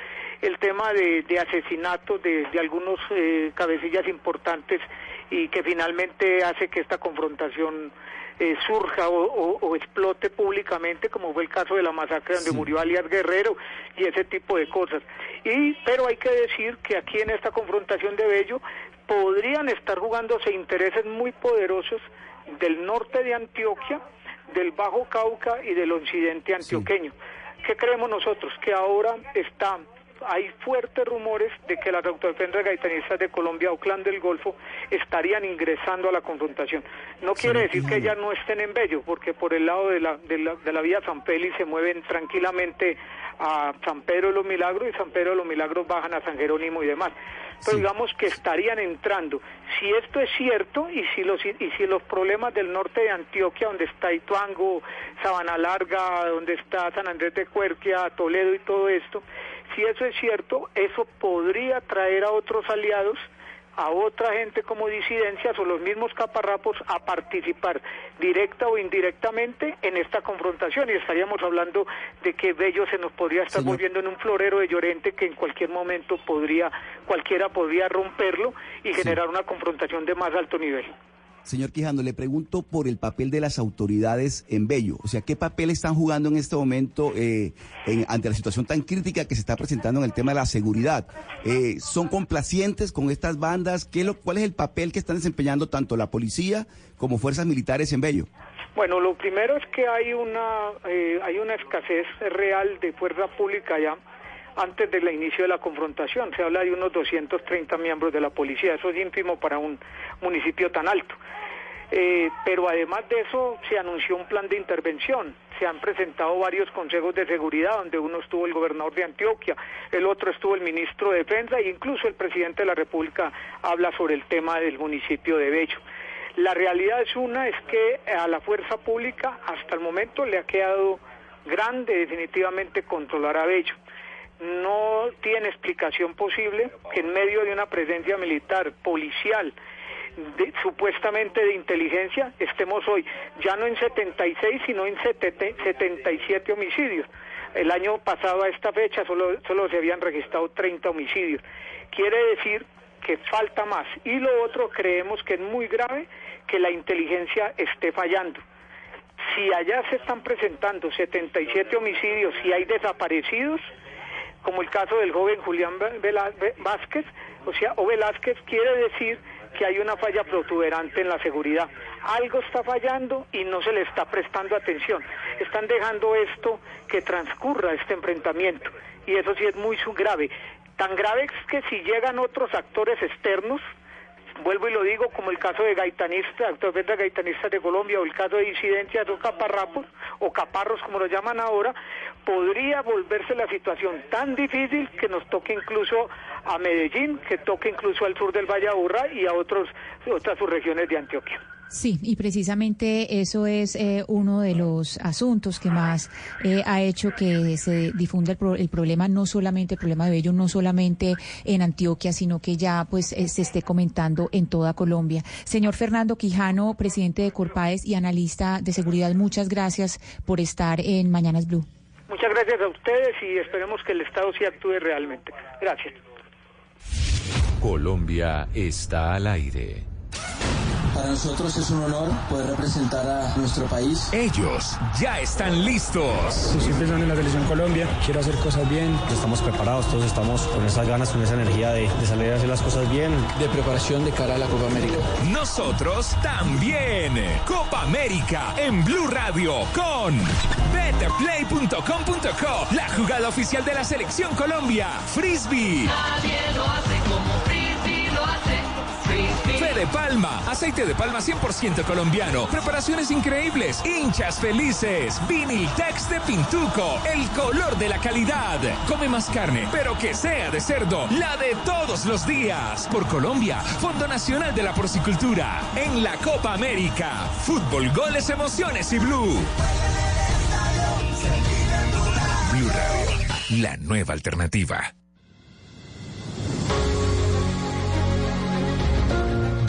el tema de, de asesinatos de, de algunos eh, cabecillas importantes y que finalmente hace que esta confrontación eh, surja o, explote públicamente, como fue el caso de la masacre donde murió alias Guerrero y ese tipo de cosas. Y, pero hay que decir que aquí en esta confrontación de Bello podrían estar jugándose intereses muy poderosos del norte de Antioquia, del Bajo Cauca y del occidente antioqueño. ¿Qué creemos nosotros? Que ahora está hay fuertes rumores de que las autodefensas gaitanistas de Colombia o Clan del Golfo estarían ingresando a la confrontación. No quiere decir que ya no estén en Bello, porque por el lado de la, de la, de la vía San Peli se mueven tranquilamente a San Pedro de los Milagros y San Pedro de los Milagros bajan a San Jerónimo y demás. Pero digamos que estarían entrando. Si esto es cierto y si los y si los problemas del norte de Antioquia, donde está Ituango, Sabana Larga, donde está San Andrés de Cuerquia, Toledo y todo esto, si eso es cierto, eso podría traer a otros aliados, a otra gente como disidencias o los mismos caparrapos a participar directa o indirectamente en esta confrontación. Y estaríamos hablando de que Bello se nos podría estar volviendo en un florero de Llorente que en cualquier momento podría cualquiera podría romperlo y generar una confrontación de más alto nivel. Señor Quijano, le pregunto por el papel de las autoridades en Bello. O sea, ¿qué papel están jugando en este momento eh, ante la situación tan crítica que se está presentando en el tema de la seguridad? Eh, ¿Son complacientes con estas bandas? ¿Qué lo, ¿Cuál es el papel que están desempeñando tanto la policía como fuerzas militares en Bello? Bueno, lo primero es que hay una, eh, hay una escasez real de fuerza pública ya antes del inicio de la confrontación. Se habla de unos 230 miembros de la policía, eso es ínfimo para un municipio tan alto. Eh, pero además de eso se anunció un plan de intervención. Se han presentado varios consejos de seguridad, donde uno estuvo el gobernador de Antioquia, el otro estuvo el ministro de Defensa e incluso el presidente de la República habla sobre el tema del municipio de Bello. La realidad es una, es que a la fuerza pública hasta el momento le ha quedado grande definitivamente controlar a Bello. No tiene explicación posible que en medio de una presencia militar, policial, supuestamente de inteligencia, estemos hoy ya no en 76, sino en 77 homicidios. El año pasado a esta fecha solo, solo se habían registrado 30 homicidios. Quiere decir que falta más. Y lo otro, creemos que es muy grave que la inteligencia esté fallando. Si allá se están presentando 77 homicidios y hay desaparecidos, como el caso del joven Julián Vázquez, o sea, o Velázquez quiere decir que hay una falla protuberante en la seguridad. Algo está fallando y no se le está prestando atención. Están dejando esto que transcurra este enfrentamiento y eso sí es muy grave. Tan grave es que si llegan otros actores externos, vuelvo y lo digo, como el caso de Gaitanista, actor de Gaitanistas de Colombia, o el caso de incidencias de caparrapos, o caparros como lo llaman ahora, podría volverse la situación tan difícil que nos toque incluso a Medellín, que toque incluso al sur del Valle Aburrá y a otros, otras subregiones de Antioquia. Sí, y precisamente eso es eh, uno de los asuntos que más eh, ha hecho que se difunda el, problema, no solamente el problema de Bello, no solamente en Antioquia, sino que ya pues eh, se esté comentando en toda Colombia. Señor Fernando Quijano, presidente de Corpaes y analista de seguridad, muchas gracias por estar en Mañanas Blue. Muchas gracias a ustedes y esperemos que el Estado sí actúe realmente. Gracias. Colombia está al aire. Para nosotros es un honor poder representar a nuestro país. Ellos ya están listos. siempre están en la televisión Colombia, quiero hacer cosas bien. Estamos preparados, todos estamos con esas ganas, con esa energía de, de salir a hacer las cosas bien. De preparación de cara a la Copa América. Nosotros también. Copa América en Blue Radio con betterplay.com.co, la jugada oficial de la selección Colombia. Frisbee. Nadie lo hace como. Fe de Palma, aceite de palma 100% colombiano, preparaciones increíbles, hinchas felices, Viniltex de Pintuco, el color de la calidad. Come más carne, pero que sea de cerdo, la de todos los días. Por Colombia, Fondo Nacional de la Porcicultura, en la Copa América. Fútbol, goles, emociones y Blue. Blue Radio, la nueva alternativa.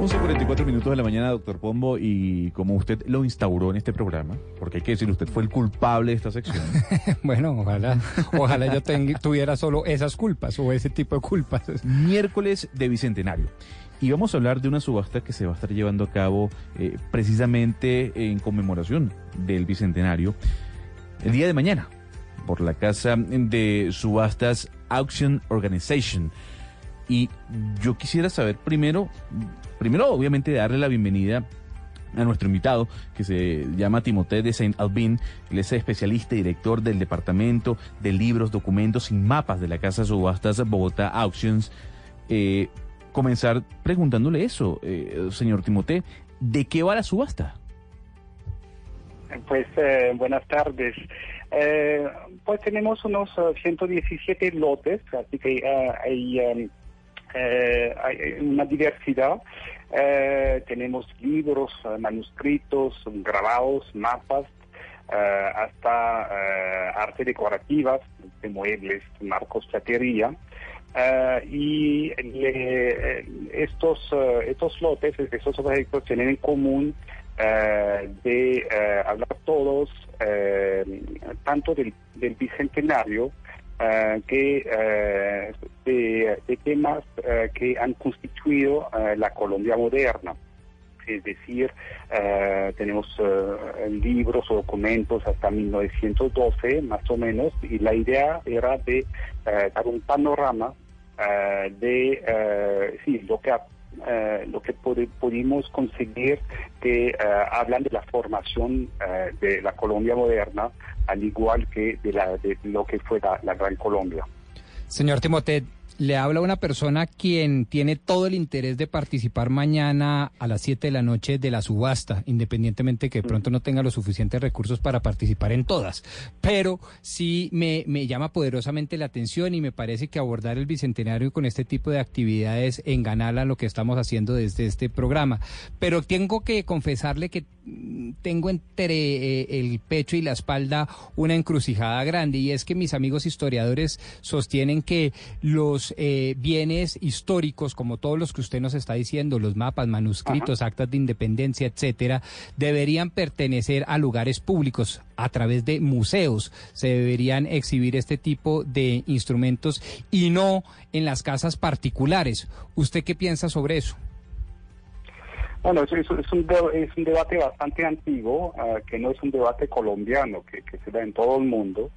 11.44 minutos de la mañana, doctor Pombo, y como usted lo instauró en este programa, porque hay que decir, usted fue el culpable de esta sección. bueno, ojalá, ojalá yo tuviera solo esas culpas o ese tipo de culpas. Miércoles de Bicentenario. Y vamos a hablar de una subasta que se va a estar llevando a cabo eh, precisamente en conmemoración del Bicentenario el día de mañana por la casa de subastas Auction Organization. Y yo quisiera saber primero Primero, obviamente, darle la bienvenida a nuestro invitado, que se llama Timothée de Saint Albin. Él es especialista y director del Departamento de Libros, Documentos y Mapas de la Casa de Subastas Bogotá Auctions. Eh, comenzar preguntándole eso, eh, señor Timothée, ¿de qué va la subasta? Pues eh, buenas tardes. pues tenemos unos 117 lotes, así que hay um, eh, hay una diversidad. Eh, tenemos libros, eh, manuscritos, grabados, mapas, hasta arte decorativas, de muebles, marcos, platería. y estos, estos lotes, estos objetos tienen en común de hablar todos tanto del, del bicentenario eh, que eh, de, temas eh, que han constituido la Colombia moderna. es decir, tenemos libros o documentos hasta 1912 más o menos, y la idea era de dar un panorama de sí, lo que ha- eh, lo que pudi- pudimos conseguir que eh, hablan de la formación eh, de la Colombia moderna, al igual que de, la, de lo que fue la, la Gran Colombia. Señor Timotet, le habla una persona quien tiene todo el interés de participar mañana a las 7 de la noche de la subasta, independientemente que de pronto no tenga los suficientes recursos para participar en todas. Pero sí me, me llama poderosamente la atención y me parece que abordar el bicentenario con este tipo de actividades engana lo que estamos haciendo desde este programa. Pero tengo que confesarle que mm, tengo entre eh, el pecho y la espalda una encrucijada grande y es que mis amigos historiadores sostienen que los eh, bienes históricos, como todos los que usted nos está diciendo, los mapas, manuscritos, actas de independencia, etcétera, deberían pertenecer a lugares públicos a través de museos. Se deberían exhibir este tipo de instrumentos y no en las casas particulares. ¿Usted qué piensa sobre eso? Bueno, es, es- un, es un debate bastante antiguo, ah, que no es un debate colombiano, que, que se da en todo el mundo.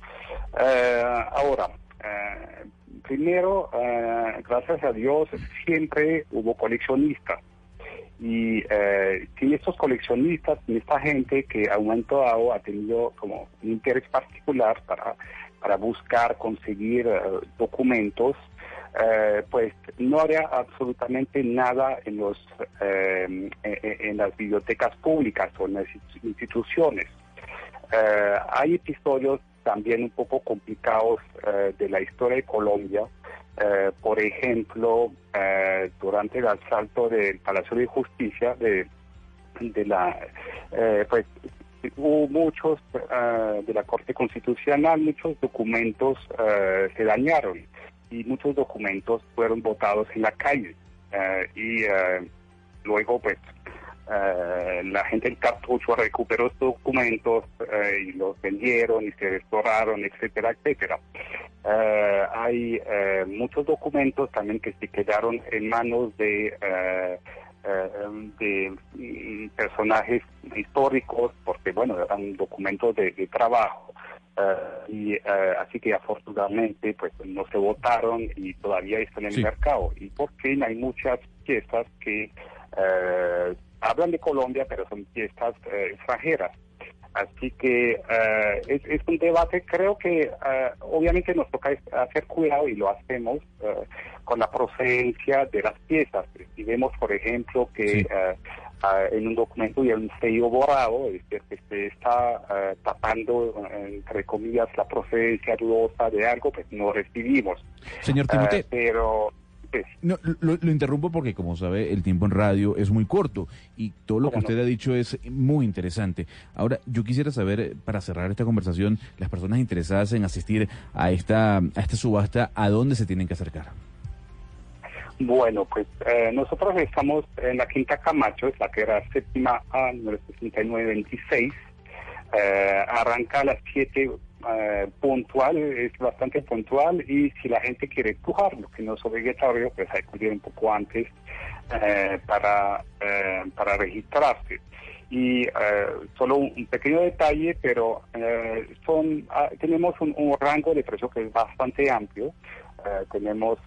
Eh, ahora, eh, primero, eh, gracias a Dios, siempre hubo coleccionistas. Y sin estos coleccionistas, esta gente que a un momento dado ha tenido como un interés particular para, para buscar, conseguir eh, documentos, pues no habría absolutamente nada en los en, en las bibliotecas públicas o en las instituciones. Eh, hay episodios también un poco complicados eh, de la historia de Colombia. Eh, por ejemplo, eh, durante el asalto del Palacio de Justicia de, de la eh, pues hubo muchos eh, de la Corte Constitucional, muchos documentos eh, se dañaron y muchos documentos fueron votados en la calle. Y luego, pues, eh, la gente del cartucho recuperó estos documentos eh, y los vendieron y se restauraron, etcétera, etcétera. Eh, hay muchos documentos también que se quedaron en manos de, de mm, personajes históricos, porque bueno, eran documentos de, de trabajo. Eh, y eh, así que afortunadamente pues no se votaron y todavía están en Sí. el mercado. Y por fin hay muchas piezas que eh, hablan de Colombia, pero son piezas eh, extranjeras. Así que eh, es, es un debate, creo que eh, obviamente nos toca hacer cuidado y lo hacemos eh, con la procedencia de las piezas. Si vemos, por ejemplo, que eh, ah, en un documento y un sello borrado, es decir, que se está tapando, entre comillas, la procedencia dudosa de algo, pues no recibimos. Señor Eh, Timote, pero No, lo, lo interrumpo porque, como sabe, el tiempo en radio es muy corto y todo lo que usted ha dicho es muy interesante. Ahora, yo quisiera saber, para cerrar esta conversación, las personas interesadas en asistir a esta, a esta subasta, ¿a dónde se tienen que acercar? Bueno, pues eh, nosotros estamos en la Quinta Camacho, es la que era séptima A, número 6926. Eh, arranca a las 7 eh, puntual, es bastante puntual y si la gente quiere empujar, lo que no es obligatorio, pues hay que ir un poco antes eh, para, eh, para registrarse. Y solo un, pequeño detalle, pero son ah, tenemos un, rango de precio que es bastante amplio. Tenemos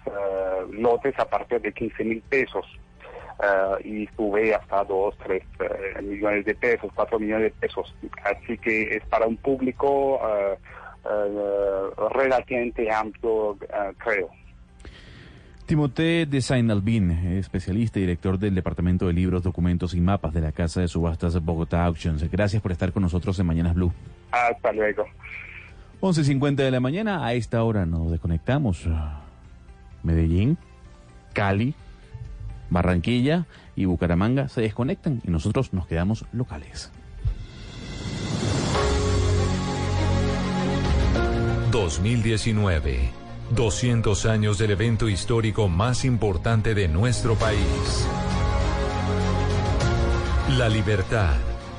lotes a partir de 15 mil pesos eh, y sube hasta 2, 3 eh, millones de pesos, 4 millones de pesos. Así que es para un público eh, eh, relativamente amplio, creo. Timote de Saint-Albin, especialista y director del Departamento de Libros, Documentos y Mapas de la Casa de Subastas Bogotá Auctions. Gracias por estar con nosotros en Mañanas Blue. Hasta luego. 11.50 de la mañana, a esta hora nos desconectamos. Medellín, Cali, Barranquilla y Bucaramanga se desconectan y nosotros nos quedamos locales. 2019. 200 años del evento histórico más importante de nuestro país. La libertad,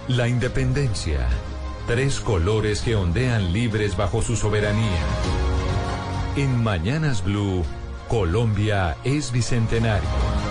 la independencia. Tres colores que ondean libres bajo su soberanía. En Mañanas Blue, Colombia es bicentenario.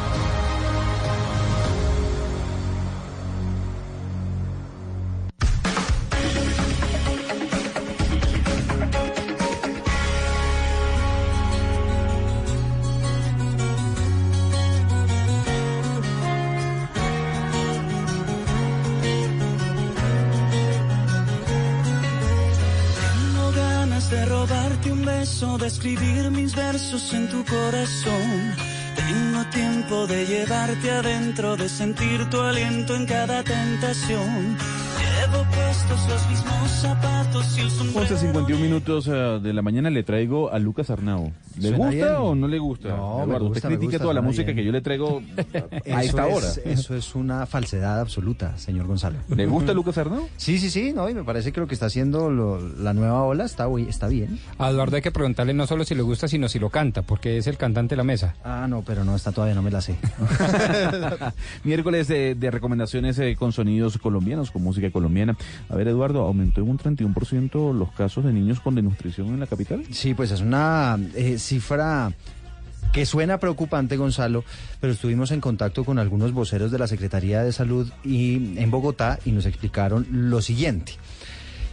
En tu corazón. Tengo tiempo de llevarte adentro, de sentir tu aliento en cada tentación. 11.51 minutos eh, de la mañana le traigo a Lucas Arnau. ¿Le Suena gusta bien. o no le gusta? No, me Eduardo, gusta, usted me critica gusta, toda la música bien. que yo le traigo a Eso esta hora. es- eso es una falsedad absoluta, señor Gonzalo. ¿Le gusta Lucas Arnau? Sí, sí, sí, no, y me parece que lo que está haciendo lo- la nueva ola está, está bien. A Eduardo hay que preguntarle no solo si le gusta, sino si lo canta, porque es el cantante de la mesa. Ah, no, pero no, esta todavía no me la sé. Miércoles de, de recomendaciones eh, con sonidos colombianos, con música colombiana. A ver, Eduardo, ¿aumentó en un 31% los casos de niños con desnutrición en la capital? Sí, pues es una eh, cifra que suena preocupante, Gonzalo, pero estuvimos en contacto con algunos voceros de la Secretaría de Salud y, en Bogotá y nos explicaron lo siguiente,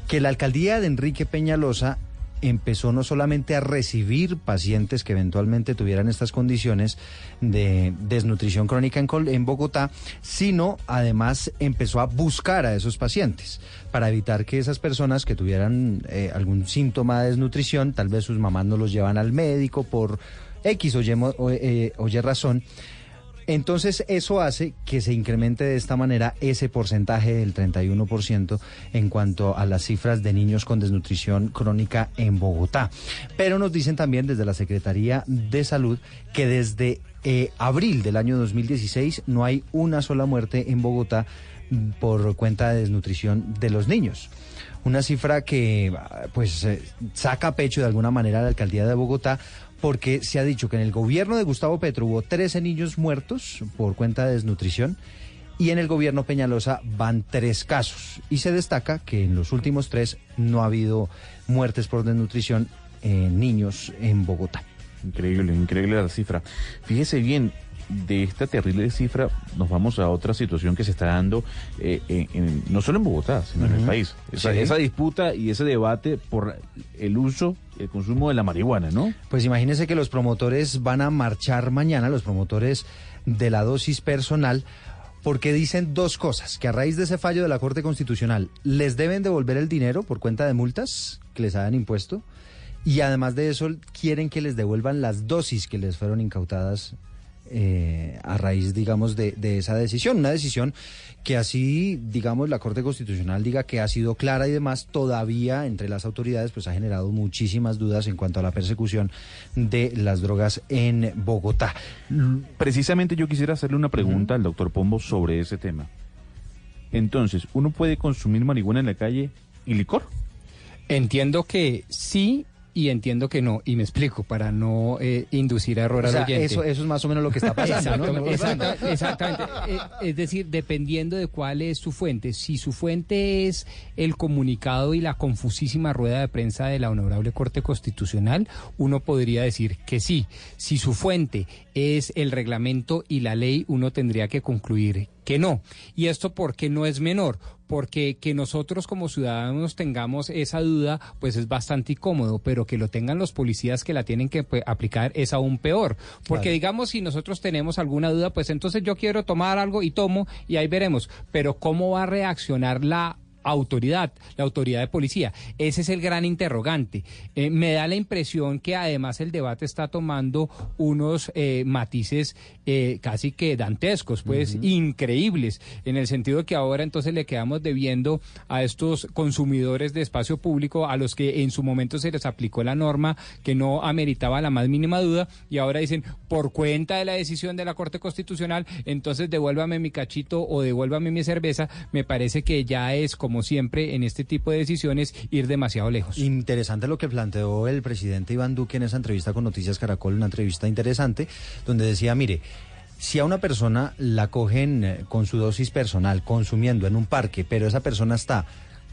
que la alcaldía de Enrique Peñalosa empezó no solamente a recibir pacientes que eventualmente tuvieran estas condiciones de desnutrición crónica en, Bogotá, sino además empezó a buscar a esos pacientes para evitar que esas personas que tuvieran eh, algún síntoma de desnutrición, tal vez sus mamás no los llevan al médico por X o, eh, o Y razón, entonces eso hace que se incremente de esta manera ese porcentaje del 31% en cuanto a las cifras de niños con desnutrición crónica en Bogotá. Pero nos dicen también desde la Secretaría de Salud que desde eh, abril del año 2016 no hay una sola muerte en Bogotá por cuenta de desnutrición de los niños. Una cifra que pues eh, saca pecho de alguna manera a la alcaldía de Bogotá porque se ha dicho que en el gobierno de Gustavo Petro hubo 13 niños muertos por cuenta de desnutrición y en el gobierno Peñalosa van tres casos. Y se destaca que en los últimos tres no ha habido muertes por desnutrición en niños en Bogotá. Increíble, increíble la cifra. Fíjese bien, de esta terrible cifra nos vamos a otra situación que se está dando eh, en- en- no solo en Bogotá, sino en el país. Esa, Sí. esa disputa y ese debate por el uso, el consumo de la marihuana, ¿no? Pues imagínense que los promotores van a marchar mañana, los promotores de la dosis personal, porque dicen dos cosas, que a raíz de ese fallo de la Corte Constitucional les deben devolver el dinero por cuenta de multas que les hayan impuesto, y además de eso quieren que les devuelvan las dosis que les fueron incautadas eh, a raíz, digamos, de, de esa decisión. Una decisión que así, digamos, la Corte Constitucional diga que ha sido clara y demás, todavía entre las autoridades pues ha generado muchísimas dudas en cuanto a la persecución de las drogas en Bogotá. Precisamente yo quisiera hacerle una pregunta al doctor Pombo sobre ese tema. Entonces, ¿uno puede consumir marihuana en la calle y licor? Entiendo que sí y entiendo que no. Y me explico, para no eh, inducir a error O al sea, oyente. eso, eso es más o menos lo que está pasando, ¿no? Exactamente, exacta- exactamente. Eh, es decir, dependiendo de cuál es su fuente. Si su fuente es el comunicado y la confusísima rueda de prensa de la Honorable Corte Constitucional, uno podría decir que sí. Si su fuente es el reglamento y la ley, uno tendría que concluir que no. ¿Y esto porque no es menor? Porque que nosotros como ciudadanos tengamos esa duda, pues es bastante incómodo, pero que lo tengan los policías que la tienen que pues, aplicar es aún peor. Porque Claro. digamos, si nosotros tenemos alguna duda, pues entonces yo quiero tomar algo y tomo y ahí veremos. Pero ¿cómo va a reaccionar la autoridad, la autoridad de policía. Ese es el gran interrogante. Eh, me da la impresión que además el debate está tomando unos eh, matices eh, casi que dantescos, pues increíbles, en el sentido que ahora entonces le quedamos debiendo a estos consumidores de espacio público a los que en su momento se les aplicó la norma que no ameritaba la más mínima duda y ahora dicen por cuenta de la decisión de la Corte Constitucional, entonces devuélvame mi cachito o devuélvame mi cerveza, me parece que ya es como siempre en este tipo de decisiones ir demasiado lejos. Interesante lo que planteó el presidente Iván Duque en esa entrevista con Noticias Caracol, una entrevista interesante, donde decía, mire, si a una persona la cogen eh, con su dosis personal, consumiendo en un parque, pero esa persona está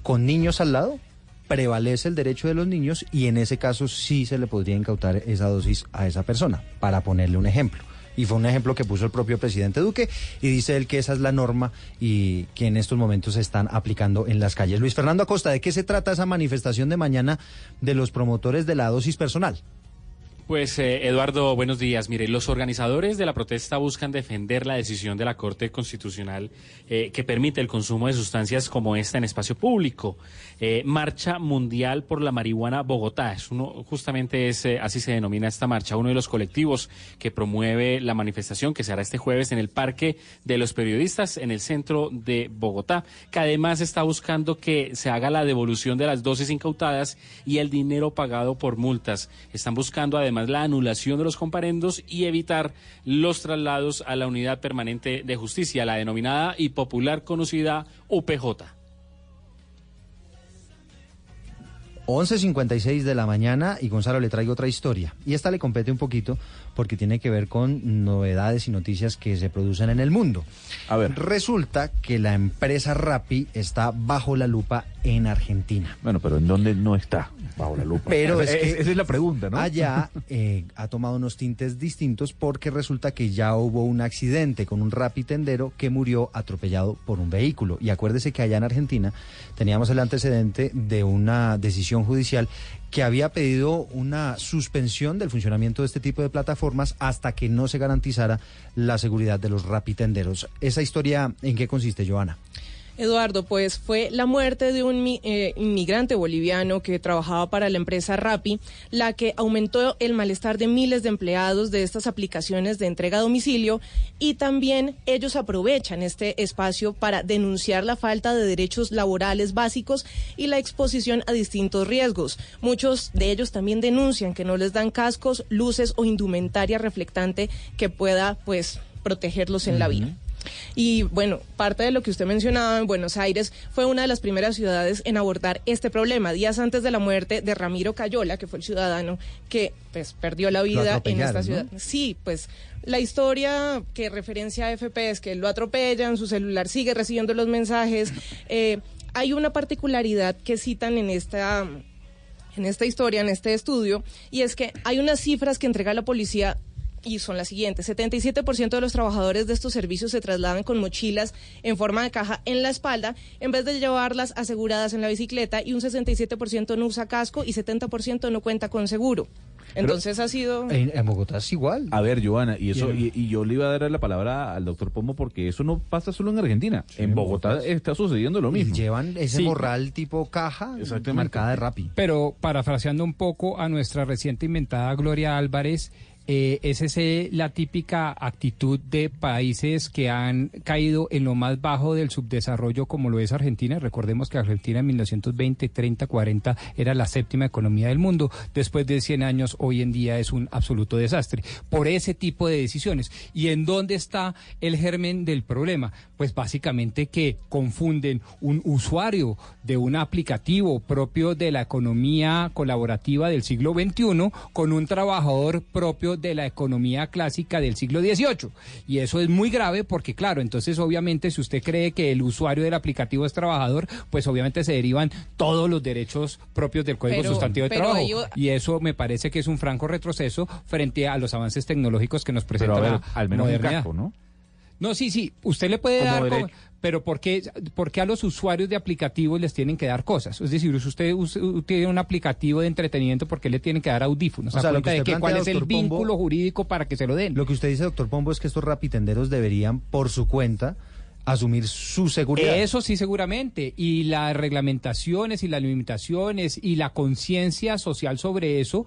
con niños al lado, prevalece el derecho de los niños y en ese caso sí se le podría incautar esa dosis a esa persona, para ponerle un ejemplo. Y fue un ejemplo que puso el propio presidente Duque y dice él que esa es la norma y que en estos momentos se están aplicando en las calles. Luis Fernando Acosta, ¿de qué se trata esa manifestación de mañana de los promotores de la dosis personal? Pues eh, Eduardo, buenos días. Mire, los organizadores de la protesta buscan defender la decisión de la Corte Constitucional eh, que permite el consumo de sustancias como esta en espacio público. Eh, marcha Mundial por la Marihuana Bogotá. Es uno, justamente es, eh, así se denomina esta marcha, uno de los colectivos que promueve la manifestación que se hará este jueves en el Parque de los Periodistas en el centro de Bogotá, que además está buscando que se haga la devolución de las dosis incautadas y el dinero pagado por multas. Están buscando además la anulación de los comparendos y evitar los traslados a la unidad permanente de justicia, la denominada y popular conocida UPJ. 11.56 de la mañana y Gonzalo le traigo otra historia. Y esta le compete un poquito porque tiene que ver con novedades y noticias que se producen en el mundo. A ver. Resulta que la empresa Rappi está bajo la lupa en Argentina. Bueno, pero ¿en dónde no está bajo la lupa? Pero es Esa- que esa es la pregunta, ¿no? Allá eh, ha tomado unos tintes distintos porque resulta que ya hubo un accidente con un Rappi tendero que murió atropellado por un vehículo. Y acuérdese que allá en Argentina teníamos el antecedente de una decisión judicial que había pedido una suspensión del funcionamiento de este tipo de plataformas hasta que no se garantizara la seguridad de los Rappi tenderos. ¿Esa historia en qué consiste, Joana? Eduardo, pues fue la muerte de un eh, inmigrante boliviano que trabajaba para la empresa Rappi la que aumentó el malestar de miles de empleados de estas aplicaciones de entrega a domicilio y también ellos aprovechan este espacio para denunciar la falta de derechos laborales básicos y la exposición a distintos riesgos. Muchos de ellos también denuncian que no les dan cascos, luces o indumentaria reflectante que pueda pues protegerlos en la vida. Y bueno, parte de lo que usted mencionaba en Buenos Aires fue una de las primeras ciudades en abordar este problema, días antes de la muerte de Ramiro Cayola, que fue el ciudadano que pues perdió la vida en esta ciudad. ¿no? Sí, pues la historia que referencia a FP es que lo atropellan, su celular sigue recibiendo los mensajes. Eh, hay una particularidad que citan en esta en esta historia, en este estudio, y es que hay unas cifras que entrega la policía y son las siguientes. 77% de los trabajadores de estos servicios se trasladan con mochilas en forma de caja en la espalda en vez de llevarlas aseguradas en la bicicleta y un 67% no usa casco y 70% no cuenta con seguro. Entonces ha sido... En, en Bogotá es igual. A ver, Joana, y eso y, y yo le iba a dar la palabra al doctor Pombo porque eso no pasa solo en Argentina. en Bogotá está sucediendo lo mismo. llevan ese Sí. morral tipo caja Exactamente. marcada de Rappi. Pero parafraseando un poco a nuestra reciente inventada Gloria Álvarez, eh, es ese la típica actitud de países que han caído en lo más bajo del subdesarrollo como lo es Argentina. Recordemos que Argentina en 1920, 30, 40 era la séptima economía del mundo. Después de 100 años, hoy en día es un absoluto desastre. Por ese tipo de decisiones. ¿Y en dónde está el germen del problema? Pues básicamente que confunden un usuario de un aplicativo propio de la economía colaborativa del siglo XXI con un trabajador propio de la economía clásica del siglo XVIII. Y eso es muy grave porque, claro, entonces obviamente si usted cree que el usuario del aplicativo es trabajador, pues obviamente se derivan todos los derechos propios del Código Pero- Sustantivo de Trabajo. ello- Y eso me parece que es un franco retroceso frente a los avances tecnológicos que nos presenta Pero a ver, la al menos un modernidad. casco, ¿no? No, sí, sí, usted le puede Como dar, derecho. Pero ¿por qué, por qué a los usuarios de aplicativos les tienen que dar cosas? Es decir, si usted tiene un aplicativo de entretenimiento, ¿por qué le tienen que dar audífonos? O sea, ¿A lo cuenta que de qué? ¿Cuál es el Pombo- vínculo jurídico para que se lo den? Lo que usted dice, doctor Pombo, es que estos rapitenderos deberían, por su cuenta, asumir su seguridad. Eso sí, seguramente. Y las reglamentaciones y las limitaciones y la conciencia social sobre eso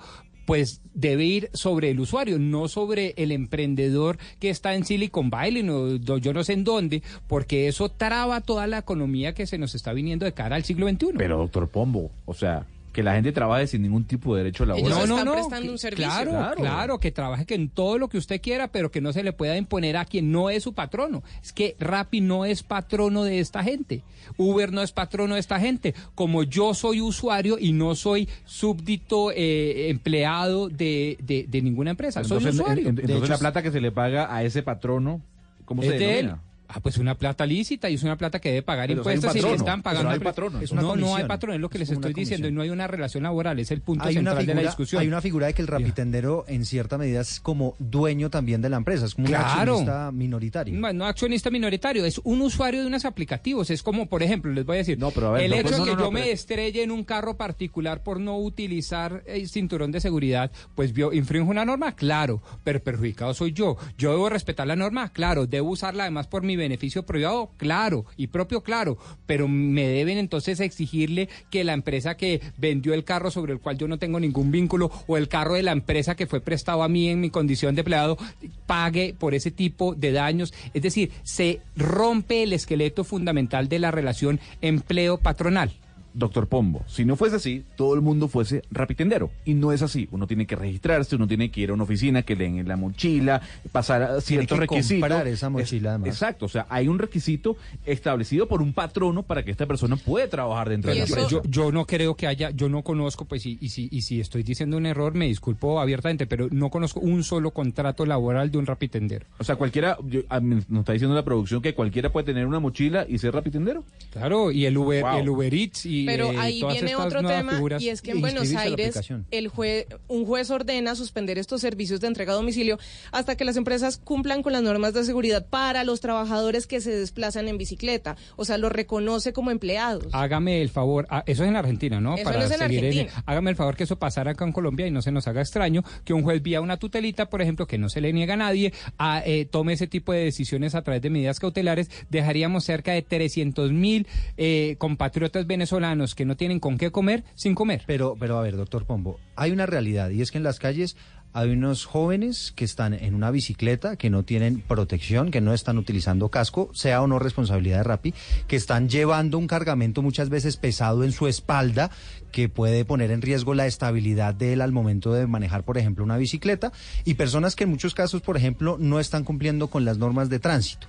pues debe ir sobre el usuario, no sobre el emprendedor que está en Silicon Valley, no, yo no sé en dónde, porque eso traba toda la economía que se nos está viniendo de cara al siglo XXI. Pero doctor Pombo, o sea, que la gente trabaje sin ningún tipo de derecho laboral. Ellos no, están no, prestando que- un servicio. Claro, claro, que trabaje que en todo lo que usted quiera, pero que no se le pueda imponer a quien no es su patrono. Es que Rappi no es patrono de esta gente. Uber no es patrono de esta gente. Como yo soy usuario y no soy súbdito eh, empleado de, de- de ninguna empresa. soy Entonces, usuario. en- en- De entonces hecho, la plata que se le paga a ese patrono, ¿cómo se es de él. Ah, pues una plata lícita y es una plata que debe pagar Pero impuestos y le patrono, están pero pagando. hay patrono. Es una no, no hay patrón, es lo que Es les estoy diciendo, y no hay una relación laboral, es el punto Hay central de la discusión. hay una figura de que el rapitendero en cierta medida es como dueño también de la empresa, es como un accionista minoritario. No, no accionista minoritario, es un usuario de unos aplicativos. Es como, por ejemplo, les voy a decir, pero a ver, el no, hecho pues, de no, que no, yo no, me pero- estrelle en un carro particular por no utilizar el cinturón de seguridad, pues vio, infringe una norma, claro, pero perjudicado soy yo. Yo debo respetar la norma, claro, debo usarla además por mi beneficio privado, claro, y propio, claro, pero me deben entonces exigirle que la empresa que vendió el carro sobre el cual yo no tengo ningún vínculo o el carro de la empresa que fue prestado a mí en mi condición de empleado pague por ese tipo de daños. Es decir, se rompe el esqueleto fundamental de la relación empleo-patronal. Doctor Pombo, si no fuese así, todo el mundo fuese rapitendero. Y no es así. Uno tiene que registrarse, uno tiene que ir a una oficina que le den la mochila, pasar a ciertos que requisitos. comprar esa mochila, además. Exacto, o sea, hay un requisito establecido por un patrono para que esta persona pueda trabajar dentro de la empresa. yo, yo no creo que haya, yo no conozco, pues, y, y, si, y si estoy diciendo un error, me disculpo abiertamente, pero no conozco un solo contrato laboral de un rapitendero. O sea, cualquiera, yo- a mí nos está diciendo la producción que cualquiera puede tener una mochila y ser rapitendero. Claro, y el Uber, Wow. el Uber Eats y Pero eh, ahí viene otro tema figuras. y es que en Buenos Aires el jue- un juez ordena suspender estos servicios de entrega a domicilio hasta que las empresas cumplan con las normas de seguridad para los trabajadores que se desplazan en bicicleta, o sea, los reconoce como empleados. Hágame el favor, ah, eso es en Argentina, ¿no? Eso no es en Argentina. hágame el favor que eso pasara acá en Colombia y no se nos haga extraño que un juez vía una tutelita, por ejemplo, que no se le niega a nadie, a, eh, tome ese tipo de decisiones a través de medidas cautelares, dejaríamos cerca de 300 mil eh, compatriotas venezolanos que no tienen con qué comer sin comer. Pero, pero a ver, doctor Pombo, hay una realidad y es que en las calles hay unos jóvenes que están en una bicicleta, que no tienen protección, que no están utilizando casco, sea o no responsabilidad de Rappi, que están llevando un cargamento muchas veces pesado en su espalda, que puede poner en riesgo la estabilidad de él al momento de manejar, por ejemplo, una bicicleta, y personas que en muchos casos, por ejemplo, no están cumpliendo con las normas de tránsito.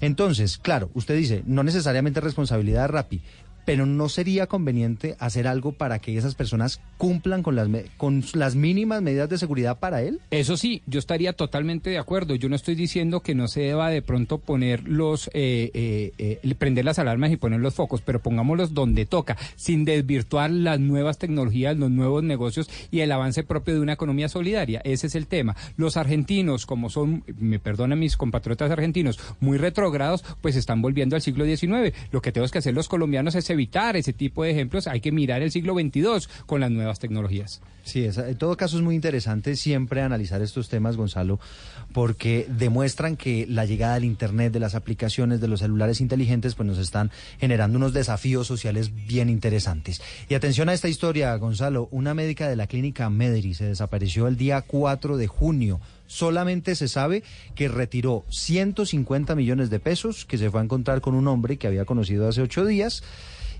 Entonces, claro, usted dice, no necesariamente responsabilidad de Rappi, pero no sería conveniente hacer algo para que esas personas cumplan con las, con las mínimas medidas de seguridad para él. Eso sí, yo estaría totalmente de acuerdo. Yo no estoy diciendo que no se deba de pronto poner los, eh, eh, eh, prender las alarmas y poner los focos, pero pongámoslos donde toca, sin desvirtuar las nuevas tecnologías, los nuevos negocios y el avance propio de una economía solidaria. Ese es el tema. Los argentinos, como son, me perdonan mis compatriotas argentinos, muy retrógrados, pues están volviendo al siglo XIX. Lo que tenemos que hacer los colombianos es evitar ese tipo de ejemplos. Hay que mirar el siglo XXII con las nuevas tecnologías. Sí, es- en todo caso es muy interesante siempre analizar estos temas, Gonzalo, porque demuestran que la llegada del Internet, de las aplicaciones, de los celulares inteligentes, pues nos están generando unos desafíos sociales bien interesantes. Y atención a esta historia, Gonzalo, una médica de la clínica Medri se desapareció el día 4 de junio. Solamente se sabe que retiró 150 millones de pesos, que se fue a encontrar con un hombre que había conocido hace ocho días.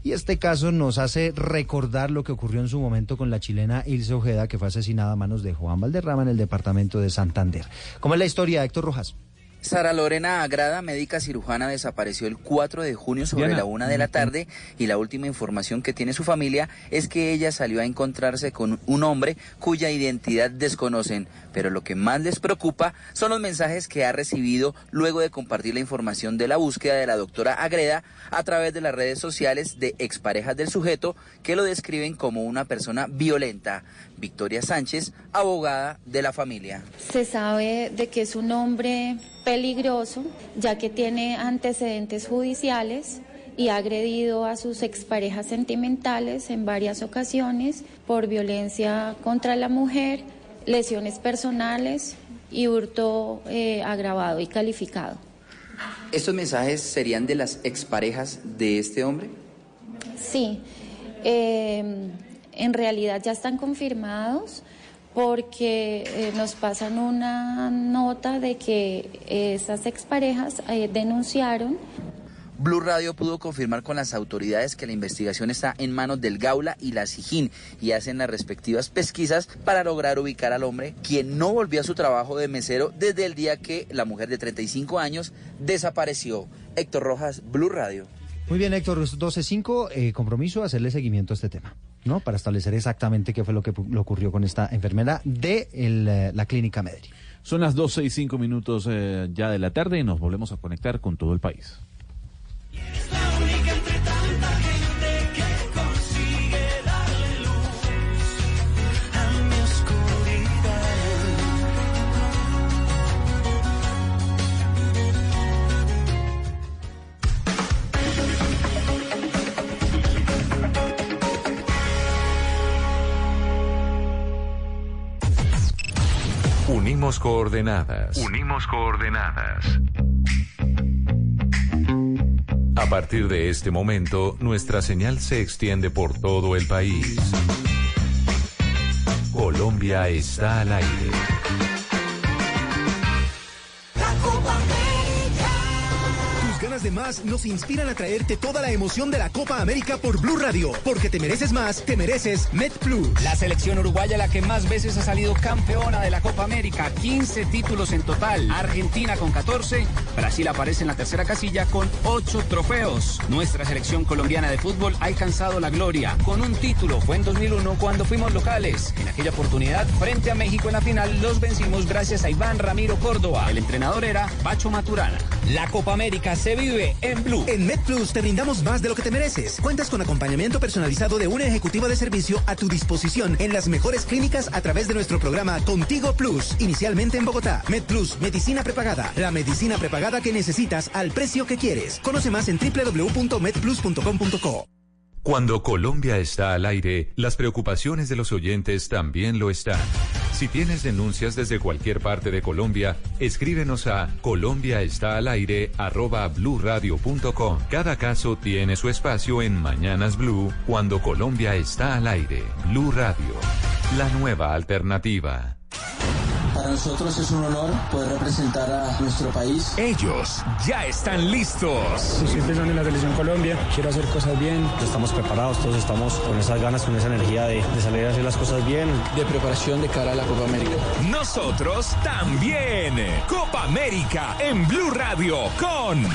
Y este caso nos hace recordar lo que ocurrió en su momento con la chilena Ilse Ojeda, que fue asesinada a manos de Juan Valderrama en el departamento de Santander. ¿Cómo es la historia, Héctor Rojas? Sara Lorena Agrada, médica cirujana, desapareció el 4 de junio sobre Diana, la una de la tarde y la última información que tiene su familia es que ella salió a encontrarse con un hombre cuya identidad desconocen. Pero lo que más les preocupa son los mensajes que ha recibido luego de compartir la información de la búsqueda de la doctora Agreda a través de las redes sociales de exparejas del sujeto que lo describen como una persona violenta. Victoria Sánchez, abogada de la familia. Se sabe de que es un hombre peligroso, ya que tiene antecedentes judiciales y ha agredido a sus exparejas sentimentales en varias ocasiones por violencia contra la mujer, lesiones personales y hurto eh, agravado y calificado. ¿Estos mensajes serían de las exparejas de este hombre? Sí, eh, en realidad ya están confirmados porque eh, nos pasan una nota de que esas exparejas denunciaron Blue Radio pudo confirmar con las autoridades que la investigación está en manos del Gaula y la Sijín y hacen las respectivas pesquisas para lograr ubicar al hombre quien no volvió a su trabajo de mesero desde el día que la mujer de 35 años desapareció. Héctor Rojas, Blue Radio. Muy bien, Héctor, 12.5, eh, compromiso hacerle seguimiento a este tema, ¿no? Para establecer exactamente qué fue lo que le ocurrió con esta enfermera de el, eh, la clínica Medri. Son las 12 y 5 minutos eh, ya de la tarde y nos volvemos a conectar con todo el país. Unimos coordenadas. Unimos coordenadas. A partir de este momento, nuestra señal se extiende por todo el país. Colombia está al aire. Ganas de más nos inspiran a traerte toda la emoción de la Copa América por Blue Radio. Porque te mereces más, te mereces Met Plus. La selección uruguaya la que más veces ha salido campeona de la Copa América, 15 títulos en total. Argentina con 14, Brasil aparece en la tercera casilla con 8 trofeos. Nuestra selección colombiana de fútbol ha alcanzado la gloria con un título. Fue en 2001 cuando fuimos locales. En aquella oportunidad, frente a México en la final, los vencimos gracias a Iván Ramiro Córdoba. El entrenador era Pacho Maturana. La Copa América se vive en Blue. En Met Plus te brindamos más de lo que te mereces. Cuentas con acompañamiento personalizado de un ejecutivo de servicio a tu disposición en las mejores clínicas a través de nuestro programa Contigo Plus. Inicialmente en Bogotá. Med Plus, medicina prepagada. La medicina prepagada que necesitas al precio que quieres. Conoce más en www.medplus.com.co. Cuando Colombia está al aire, las preocupaciones de los oyentes también lo están. Si tienes denuncias desde cualquier parte de Colombia, escríbenos a colombiaestalaire@bluradio.com. Cada caso tiene su espacio en Mañanas Blue cuando Colombia está al aire. Blue Radio, la nueva alternativa. Para nosotros es un honor poder representar a nuestro país. Ellos ya están listos. Siempre son en la selección Colombia, quiero hacer cosas bien. Estamos preparados, todos estamos con esas ganas, con esa energía de, de salir a hacer las cosas bien. De preparación de cara a la Copa América. Nosotros también. Copa América en Blue Radio con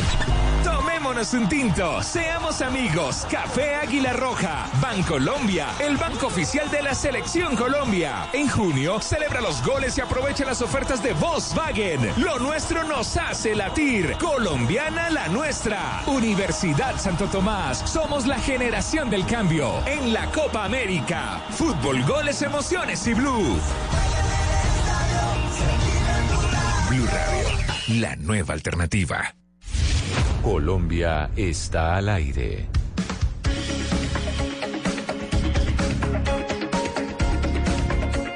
Tomémonos un tinto, seamos amigos. Café Águila Roja, Bancolombia, el banco oficial de la Selección Colombia. En junio celebra los goles y aprovecha las ofertas de Volkswagen. Lo nuestro nos hace latir. Colombiana la nuestra. Universidad Santo Tomás. Somos la generación del cambio en la Copa América. Fútbol, goles, emociones y blue. Blue Radio, la nueva alternativa. Colombia está al aire.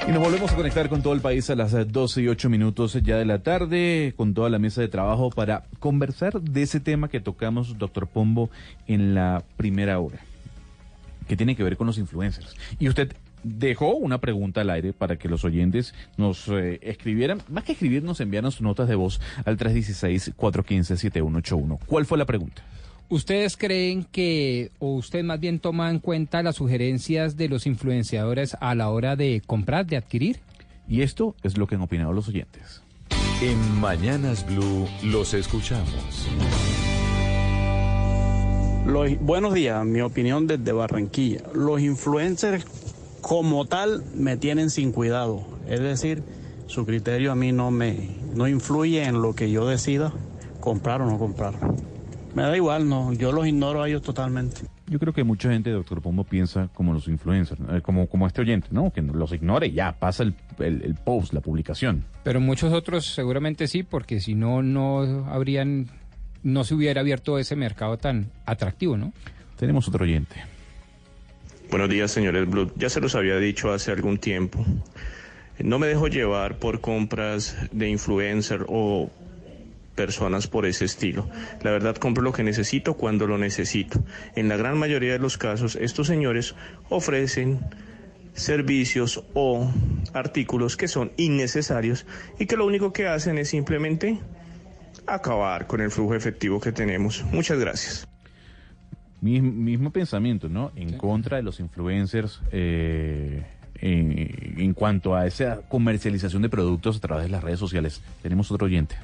Y nos volvemos a conectar con todo el país a las eh, 12 y 8 minutos ya de la tarde, con toda la mesa de trabajo para conversar de ese tema que tocamos, doctor Pombo, en la primera hora, que tiene que ver con los influencers. Y usted dejó una pregunta al aire para que los oyentes nos eh, escribieran, más que escribirnos, enviaran sus notas de voz al 316-415-7181. ¿Cuál fue la pregunta? ¿Ustedes creen que, o usted más bien toma en cuenta las sugerencias de los influenciadores a la hora de comprar, de adquirir? Y esto es lo que han opinado los oyentes. En Mañanas Blue los escuchamos. Los- buenos días, mi opinión desde Barranquilla. Los influencers como tal me tienen sin cuidado. Es decir, su criterio a mí no me no influye en lo que yo decida comprar o no comprar. Me da igual, no, yo los ignoro a ellos totalmente. Yo creo que mucha gente, doctor Pombo, piensa como los influencers. Eh, como, como este oyente, ¿no? Que los ignore y ya, pasa el, el- el post, la publicación. Pero muchos otros seguramente sí, porque si no, no habrían, no se hubiera abierto ese mercado tan atractivo, ¿no? Tenemos otro oyente. Buenos días, señores Blue. Ya se los había dicho hace algún tiempo. No me dejo llevar por compras de influencer o personas por ese estilo. La verdad, compro lo que necesito cuando lo necesito. En la gran mayoría de los casos, estos señores ofrecen servicios o artículos que son innecesarios y que lo único que hacen es simplemente acabar con el flujo efectivo que tenemos. Muchas gracias. Mi- mismo pensamiento, ¿no? En contra de los influencers eh, en, en cuanto a esa comercialización de productos a través de las redes sociales. Tenemos otro oyente.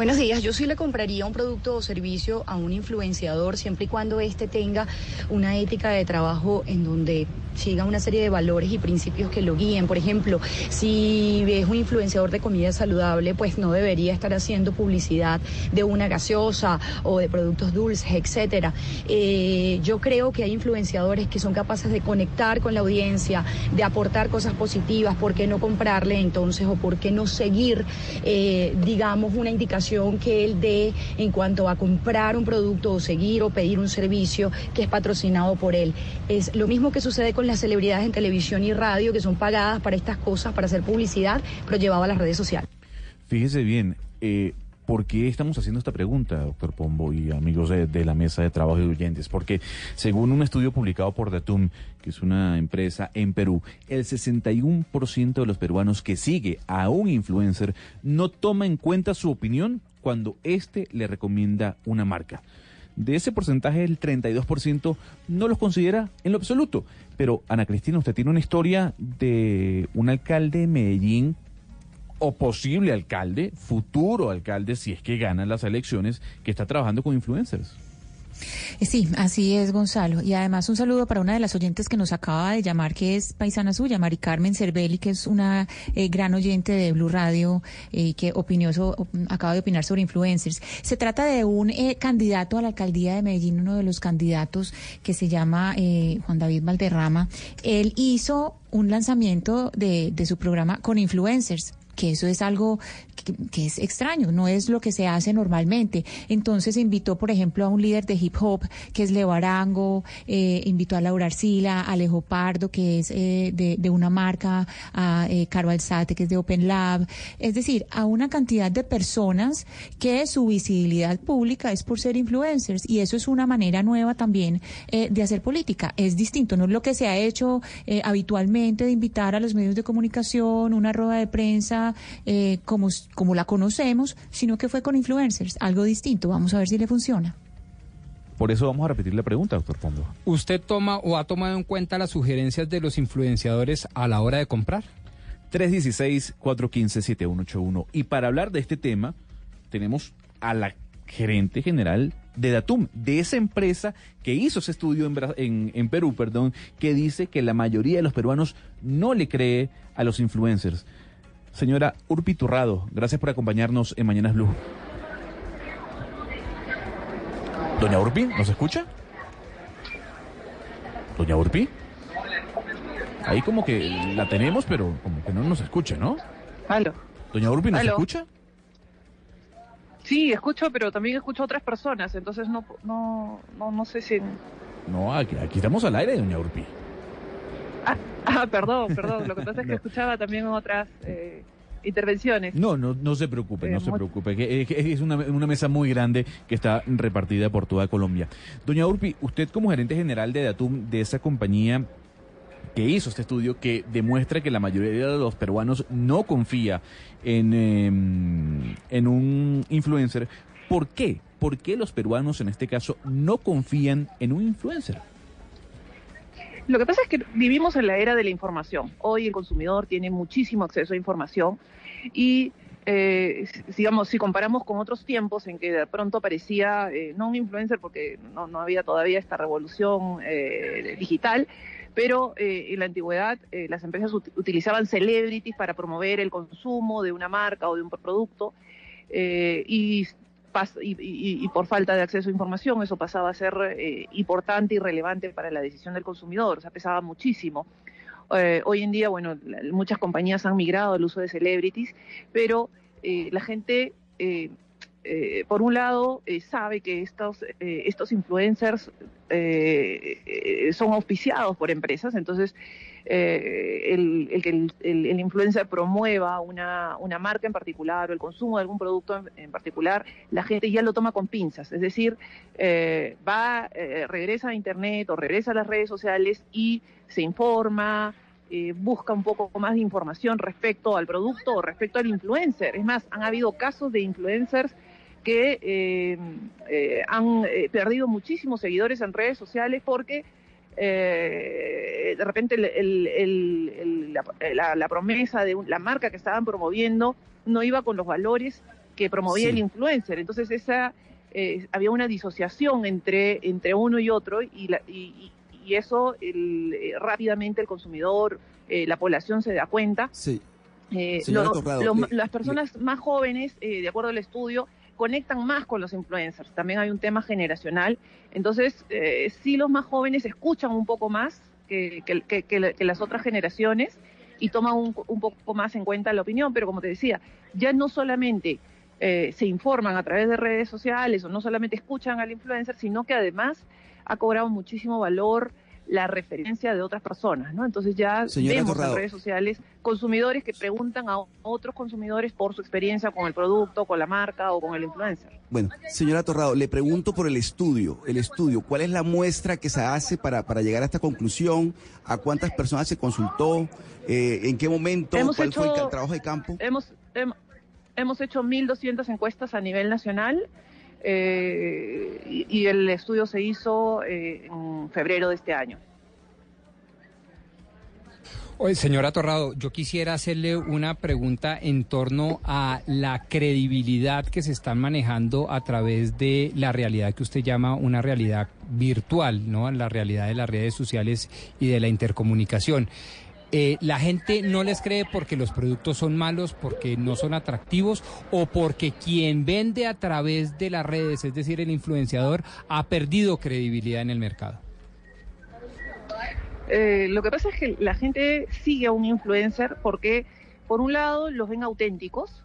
Buenos días, yo sí le compraría un producto o servicio a un influenciador siempre y cuando éste tenga una ética de trabajo en donde siga una serie de valores y principios que lo guíen. Por ejemplo, si es un influenciador de comida saludable, pues no debería estar haciendo publicidad de una gaseosa o de productos dulces, etcétera. Eh, yo creo que hay influenciadores que son capaces de conectar con la audiencia, de aportar cosas positivas, ¿por qué no comprarle entonces o por qué no seguir, eh, digamos, una indicación que él dé en cuanto a comprar un producto o seguir o pedir un servicio que es patrocinado por él? Es lo mismo que sucede con las celebridades en televisión y radio que son pagadas para estas cosas, para hacer publicidad, pero llevado a las redes sociales. Fíjese bien, eh, ¿por qué estamos haciendo esta pregunta, doctor Pombo y amigos de, la mesa de trabajo de oyentes? Porque según un estudio publicado por Datum, que es una empresa en Perú, el 61% de los peruanos que sigue a un influencer no toma en cuenta su opinión cuando éste le recomienda una marca. De ese porcentaje, el 32% no los considera en lo absoluto. Pero, Ana Cristina, usted tiene una historia de un alcalde de Medellín o posible alcalde, futuro alcalde, si es que gana las elecciones, que está trabajando con influencers. Eh, Sí, así es, Gonzalo. Y además un saludo para una de las oyentes que nos acaba de llamar, que es paisana suya, Mari Carmen Cervelli, que es una eh, gran oyente de Blue Radio y que opinó acaba de opinar sobre influencers. Se trata de un eh, candidato a la alcaldía de Medellín, uno de los candidatos que se llama eh, Juan David Valderrama. Él hizo un lanzamiento de, de su programa con influencers que eso es algo que, es extraño, no es lo que se hace normalmente. Entonces invitó, por ejemplo, a un líder de hip hop, que es Leo Arango, eh, invitó a Laura Arcila, a Alejo Pardo, que es eh, de, de una marca, a eh, Caro Alzate, que es de Open Lab, es decir, a una cantidad de personas que su visibilidad pública es por ser influencers y eso es una manera nueva también eh, de hacer política. Es distinto, no es lo que se ha hecho eh, habitualmente de invitar a los medios de comunicación, una rueda de prensa eh, como, como la conocemos, sino que fue con influencers, algo distinto. Vamos a ver si le funciona. Por eso vamos a repetir la pregunta, doctor Pombo. ¿Usted toma o ha tomado en cuenta las sugerencias de los influenciadores a la hora de comprar? 316-415-7181. Y para hablar de este tema, tenemos a la gerente general de Datum, de esa empresa que hizo ese estudio en, en Perú, perdón, que dice que la mayoría de los peruanos no le cree a los influencers. Señora Urpi Turrado, gracias por acompañarnos en Mañanas Blue. Doña Urpi, ¿nos escucha? Doña Urpi. Ahí como que la tenemos, pero como que no nos escucha, ¿no? Aló. Doña Urpi, ¿nos Aló. escucha? Sí, escucho, pero también escucho a otras personas, entonces no, no, no, no sé si... No, aquí, aquí estamos al aire, doña Urpi. Ah, perdón, perdón, lo que pasa es que No. escuchaba también otras eh, intervenciones. No, no, no se preocupe, Eh, no se preocupe, es una, una mesa muy grande que está repartida por toda Colombia. Doña Urpi, usted como gerente general de Datum, de esa compañía que hizo este estudio que demuestra que la mayoría de los peruanos no confía en, em, en un influencer, ¿por qué? ¿Por qué los peruanos en este caso no confían en un influencer? Lo que pasa es que vivimos en la era de la información. Hoy el consumidor tiene muchísimo acceso a información y, eh, digamos, si comparamos con otros tiempos en que de pronto parecía, eh, no un influencer porque no, había todavía esta revolución eh, digital, pero eh, en la antigüedad eh, las empresas ut- utilizaban celebrities para promover el consumo de una marca o de un producto y, y- y- y por falta de acceso a información eso pasaba a ser eh, importante y relevante para la decisión del consumidor, o sea, pesaba muchísimo. Eh, hoy en día, bueno, muchas compañías han migrado al uso de celebrities, pero eh, la gente, eh, por un lado, eh, sabe que estos, eh, estos influencers eh, eh, son auspiciados por empresas, entonces eh, el, el el, el- influencer promueva una, una marca en particular o el consumo de algún producto en, particular, la gente ya lo toma con pinzas, es decir, va, regresa a Internet o regresa a las redes sociales y se informa, eh, busca un poco más de información respecto al producto o respecto al influencer. Es más, han habido casos de influencers que eh, eh, han eh, perdido muchísimos seguidores en redes sociales porque eh, de repente el- el- el- el- la, la- la promesa de un- la marca que estaban promoviendo no iba con los valores que promovía Sí. el influencer. Entonces esa eh, había una disociación entre, entre uno y otro y, la- y- y- eso el, eh, rápidamente el consumidor, la población se da cuenta. Sí. Lo- lo- las personas más jóvenes, de acuerdo al estudio, conectan más con los influencers. También hay un tema generacional. Entonces, eh, sí los más jóvenes escuchan un poco más que, las otras generaciones y toman un, un poco más en cuenta la opinión. Pero como te decía, ya no solamente eh, se informan a través de redes sociales o no solamente escuchan al influencer, sino que además ha cobrado muchísimo valor la referencia de otras personas, ¿no? Entonces ya Señora vemos Torrado. en redes sociales consumidores que preguntan a otros consumidores por su experiencia con el producto, con la marca o con el influencer. Bueno, señora Torrado, le pregunto por el estudio. El estudio, ¿cuál es la muestra que se hace para, para llegar a esta conclusión? ¿A cuántas personas se consultó? Eh, ¿En qué momento? Hemos ¿Cuál fue el trabajo de campo? Hemos, hem- hemos hecho 1.200 encuestas a nivel nacional eh, y, y el estudio se hizo eh, en febrero de este año. Oye, señora Torrado, yo quisiera hacerle una pregunta en torno a la credibilidad que se están manejando a través de la realidad que usted llama una realidad virtual, ¿no? La realidad de las redes sociales y de la intercomunicación. Eh, la gente no les cree porque los productos son malos, porque no son atractivos o porque quien vende a través de las redes, es decir, el influenciador, ha perdido credibilidad en el mercado. Eh, lo que pasa es que la gente sigue a un influencer porque, por un lado, los ven auténticos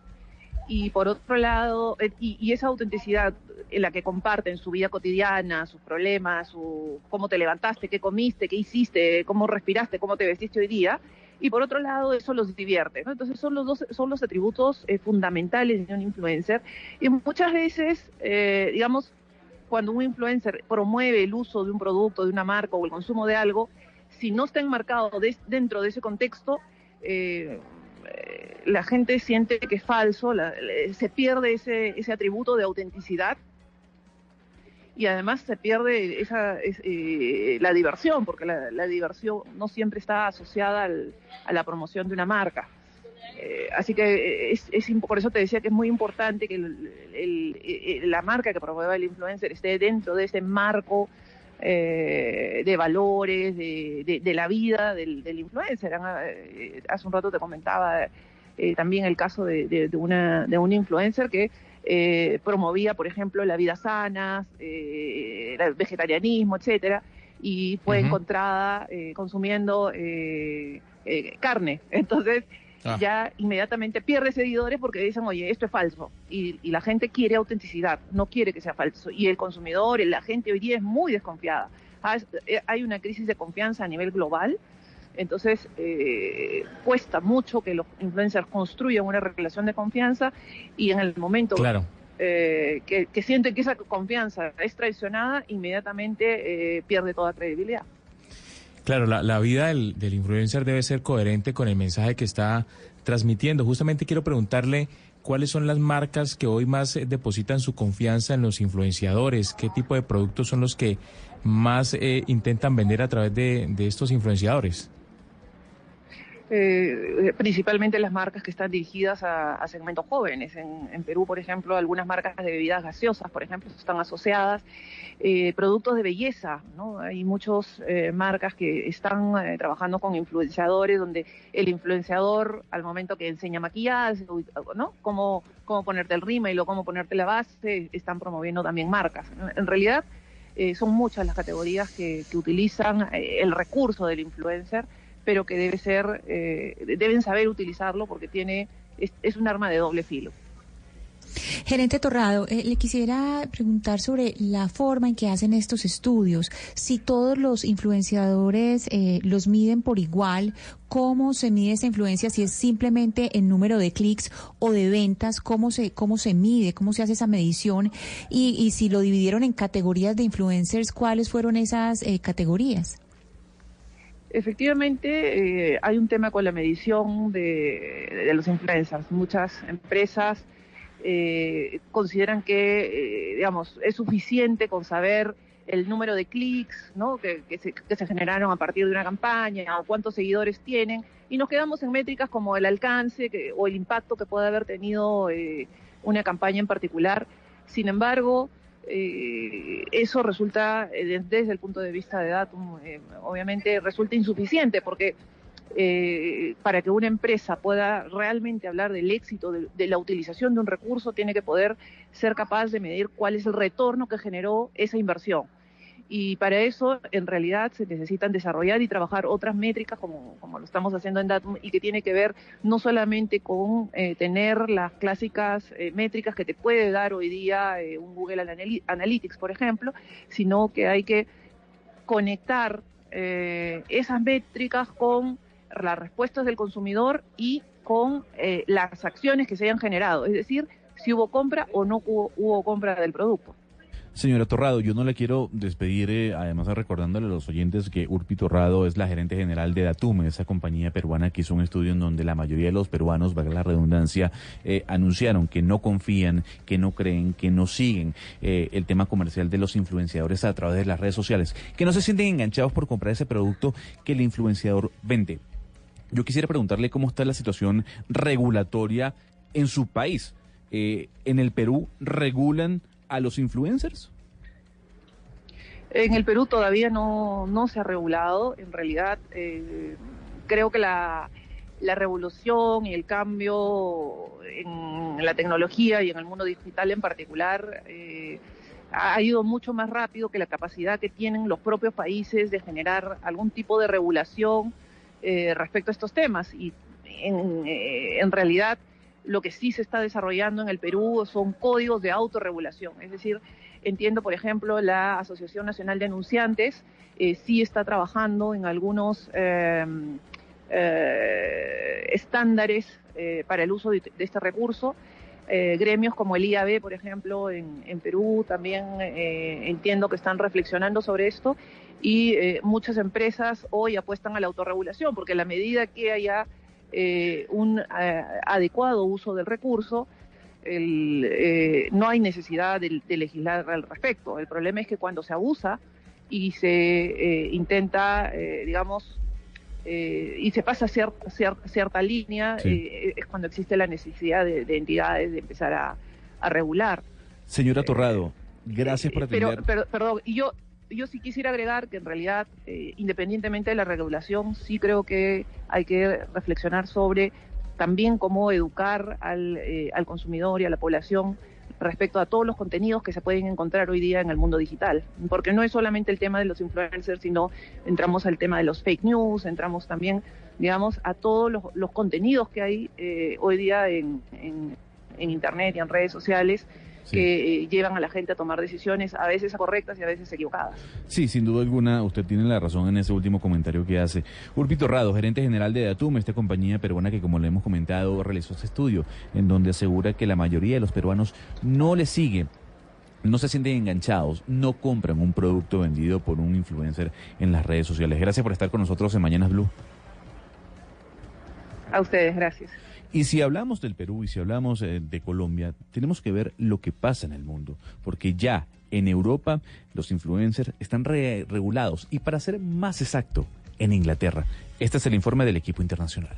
y por otro lado, eh, y, esa autenticidad en la que comparten su vida cotidiana, sus problemas, su, cómo te levantaste, qué comiste, qué hiciste, cómo respiraste, cómo te vestiste hoy día, y por otro lado, eso los divierte. Entonces, son los dos, son los atributos eh, fundamentales de un influencer. Y muchas veces, eh, digamos, cuando un influencer promueve el uso de un producto, de una marca o el consumo de algo, si no está enmarcado des- dentro de ese contexto, eh, eh, la gente siente que es falso, la- se pierde ese, atributo de autenticidad y además se pierde esa, es- eh, la diversión, porque la, diversión no siempre está asociada al- a la promoción de una marca. Eh, así que es, es por eso te decía que es muy importante que la marca que promueva el influencer esté dentro de ese marco eh, de valores, de, de- de la vida del, del influencer. Ah, eh, Hace un rato te comentaba eh, también el caso de, de- una, de un influencer que eh, promovía, por ejemplo, la vida sana, eh, el vegetarianismo, etcétera, y fue Ujú. encontrada eh, consumiendo carne. Entonces, Ah. ya inmediatamente pierde seguidores porque dicen, oye, esto es falso. Y, y la gente quiere autenticidad, no quiere que sea falso. Y el consumidor, la gente hoy día es muy desconfiada. Es- eh, Hay una crisis de confianza a nivel global. Entonces, eh, cuesta mucho que los influencers construyan una relación de confianza y en el momento Claro. eh, que, que sienten que esa confianza es traicionada, inmediatamente eh, pierde toda credibilidad. Claro, la, la vida del, del influencer debe ser coherente con el mensaje que está transmitiendo. Justamente quiero preguntarle cuáles son las marcas que hoy más eh, depositan su confianza en los influenciadores, qué tipo de productos son los que más eh, intentan vender a través de, de estos influenciadores. Eh, principalmente las marcas que están dirigidas a, segmentos jóvenes. En, en Perú, por ejemplo, algunas marcas de bebidas gaseosas, por ejemplo, están asociadas. Eh, productos de belleza, ¿no? Hay muchas marcas que están eh, trabajando con influenciadores, donde el influenciador, al momento que enseña maquillaje, ¿no? Cómo, cómo ponerte el rímel o cómo ponerte la base, están promoviendo también marcas. En realidad, eh, son muchas las categorías que, que utilizan eh, el recurso del influencer pero que debe ser, eh, deben saber utilizarlo porque tiene, es, es un arma de doble filo. Gerente Torrado, eh, le quisiera preguntar sobre la forma en que hacen estos estudios. Si todos los influenciadores eh, los miden por igual, ¿cómo se mide esa influencia? Si es simplemente el número de clics o de ventas, ¿cómo se, cómo se mide? ¿Cómo se hace esa medición? Y, y si lo dividieron en categorías de influencers, ¿cuáles fueron esas eh, categorías? Efectivamente, eh, hay un tema con la medición de, de los influencers. Muchas empresas eh, consideran que, eh, digamos, es suficiente con saber el número de clics ¿no? que, que, se, que se generaron a partir de una campaña o cuántos seguidores tienen y nos quedamos en métricas como el alcance que, o el impacto que puede haber tenido eh, una campaña en particular. Sin embargo, eh, eso resulta, eh, desde el punto de vista de Datum, eh, obviamente resulta insuficiente porque para que una empresa pueda realmente hablar del éxito de, la utilización de un recurso, tiene que poder ser capaz de medir cuál es el retorno que generó esa inversión y para eso en realidad se necesitan desarrollar y trabajar otras métricas como, como lo estamos haciendo en Datum y que tiene que ver no solamente con eh, tener las clásicas eh, métricas que te puede dar hoy día eh, un Google Analytics, por ejemplo, sino que hay que conectar esas métricas con las respuestas del consumidor y con las acciones que se hayan generado, es decir, si hubo compra o no hubo compra del producto. Señora Torrado, yo no le quiero despedir, eh, además recordándole a los oyentes que Urpi Torrado es la gerente general de Datume, esa compañía peruana que hizo un estudio en donde la mayoría de los peruanos, valga la redundancia, eh, anunciaron que no confían, que no creen, que no siguen eh, el tema comercial de los influenciadores a través de las redes sociales, que no se sienten enganchados por comprar ese producto que el influenciador vende. Yo quisiera preguntarle cómo está la situación regulatoria en su país. en el Perú regulan a los influencers? En el Perú todavía no, no se ha regulado. En realidad, eh, creo que la, la revolución y el cambio en la tecnología y en el mundo digital en particular eh, ha ido mucho más rápido que la capacidad que tienen los propios países de generar algún tipo de regulación eh, respecto a estos temas. Y en, en realidad lo que sí se está desarrollando en el Perú son códigos de autorregulación, es decir, entiendo, por ejemplo, la Asociación Nacional de Anunciantes eh, sí está trabajando en algunos em, eh, estándares eh, para el uso de, este recurso. gremios como el IAB, por ejemplo, en, en Perú también entiendo que están reflexionando sobre esto y muchas empresas hoy apuestan a la autorregulación porque a la medida que haya eh, un eh, adecuado uso del recurso, eh, no hay necesidad de, legislar al respecto. El problema es que cuando se abusa y se intenta, digamos, y se pasa cierta, cierta línea, es cuando existe la necesidad de, entidades de empezar a, regular. Señora Torrado, gracias por atender. Pero, pero, perdón, y yo yo sí quisiera agregar que en realidad, eh, independientemente de la regulación, sí creo que hay que reflexionar sobre también cómo educar al, eh, al consumidor y a la población respecto a todos los contenidos que se pueden encontrar hoy día en el mundo digital. Porque no es solamente el tema de los influencers, sino entramos al tema de los fake news, entramos también, digamos, a todos los, contenidos que hay eh, hoy día en, en, en Internet y en redes sociales que eh, llevan a la gente a tomar decisiones a veces correctas y a veces equivocadas. Sí, sin duda alguna, usted tiene la razón en ese último comentario que hace. Urpito Rado, gerente general de Datum, esta compañía peruana que, como le hemos comentado, realizó este estudio en donde asegura que la mayoría de los peruanos no le sigue no se sienten enganchados, no compran un producto vendido por un influencer en las redes sociales. Gracias por estar con nosotros en Mañanas Blue. A ustedes, gracias. Y si hablamos del Perú y si hablamos eh, de Colombia, tenemos que ver lo que pasa en el mundo, porque ya en Europa los influencers están regulados y para ser más exacto, en Inglaterra. Este es el informe del equipo internacional.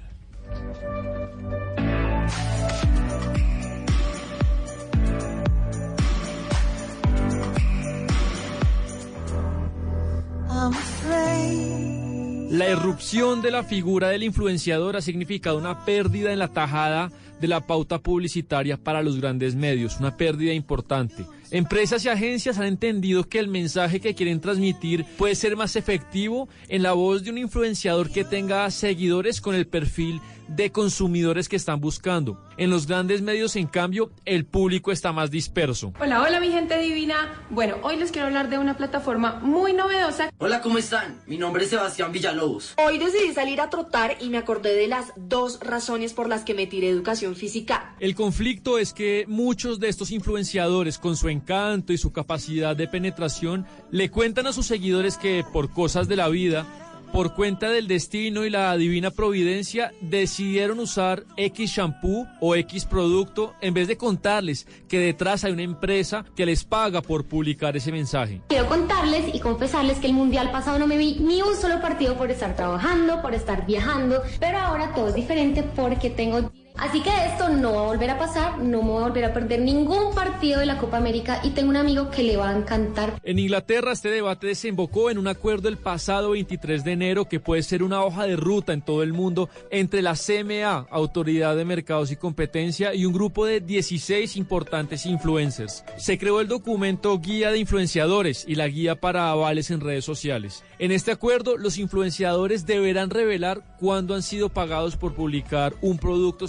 La irrupción de la figura del influenciador ha significado una pérdida en la tajada de la pauta publicitaria para los grandes medios, una pérdida importante. Empresas y agencias han entendido que el mensaje que quieren transmitir puede ser más efectivo en la voz de un influenciador que tenga seguidores con el perfil de consumidores que están buscando. En los grandes medios, en cambio, el público está más disperso. Hola, hola mi gente divina. Bueno, hoy les quiero hablar de una plataforma muy novedosa. Hola, ¿cómo están? Mi nombre es Sebastián Villalobos. Hoy decidí salir a trotar y me acordé de las dos razones por las que me tiré educación física. El conflicto es que muchos de estos influenciadores, con su encanto y su capacidad de penetración, le cuentan a sus seguidores que por cosas de la vida, por cuenta del destino y la divina providencia, decidieron usar X shampoo o X producto en vez de contarles que detrás hay una empresa que les paga por publicar ese mensaje. Quiero contarles y confesarles que el mundial pasado no me vi ni un solo partido por estar trabajando, por estar viajando, pero ahora todo es diferente porque tengo Así que esto no va a volver a pasar, no me voy a volver a perder ningún partido de la Copa América y tengo un amigo que le va a encantar. En Inglaterra este debate desembocó en un acuerdo el pasado 23 de enero que puede ser una hoja de ruta en todo el mundo entre la CMA, Autoridad de Mercados y Competencia, y un grupo de 16 importantes influencers. Se creó el documento Guía de Influenciadores y la Guía para Avales en Redes Sociales. En este acuerdo, los influenciadores deberán revelar cuándo han sido pagados por publicar un producto o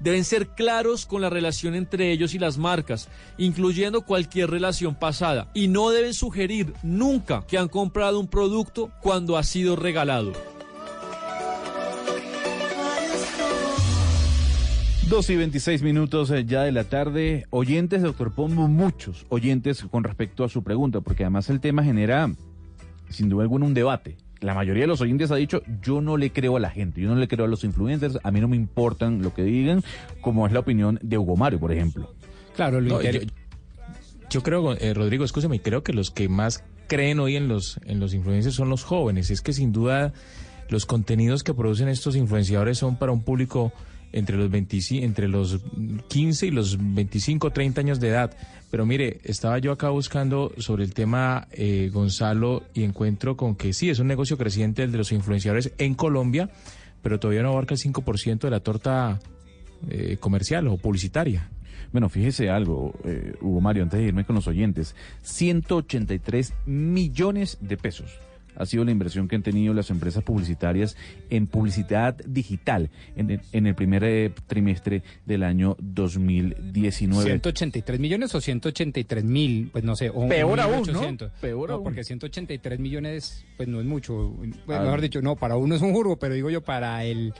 Deben ser claros con la relación entre ellos y las marcas, incluyendo cualquier relación pasada, y no deben sugerir nunca que han comprado un producto cuando ha sido regalado. Dos y 26 minutos eh, ya de la tarde. Oyentes, doctor Pombo, muchos oyentes con respecto a su pregunta, porque además el tema genera, sin duda alguna, un debate la mayoría de los oyentes ha dicho, yo no le creo a la gente, yo no le creo a los influencers, a mí no me importan lo que digan, como es la opinión de Hugo Mario, por ejemplo. Claro, lo yo, creo, eh, Rodrigo, escúchame, creo que los que más creen hoy en los, en los influencers son los jóvenes. Es que sin duda los contenidos que producen estos influenciadores son para un público entre los, 25, entre los 15 y los 25, 30 años de edad. Pero mire, estaba yo acá buscando sobre el tema, eh, Gonzalo, y encuentro con que sí, es un negocio creciente el de los influenciadores en Colombia, pero todavía no abarca el 5% de la torta eh, comercial o publicitaria. Bueno, fíjese algo, eh, Hugo Mario, antes de irme con los oyentes, 183 millones de pesos ha sido la inversión que han tenido las empresas publicitarias en publicidad digital en, el primer eh, trimestre del año 2019. 183 millones o 183 mil, pues no sé. O Peor aún, ¿no? Peor aún. Porque 183 millones, pues no es mucho. Ah. mejor dicho, no, para uno es un jurgo, pero digo yo para el...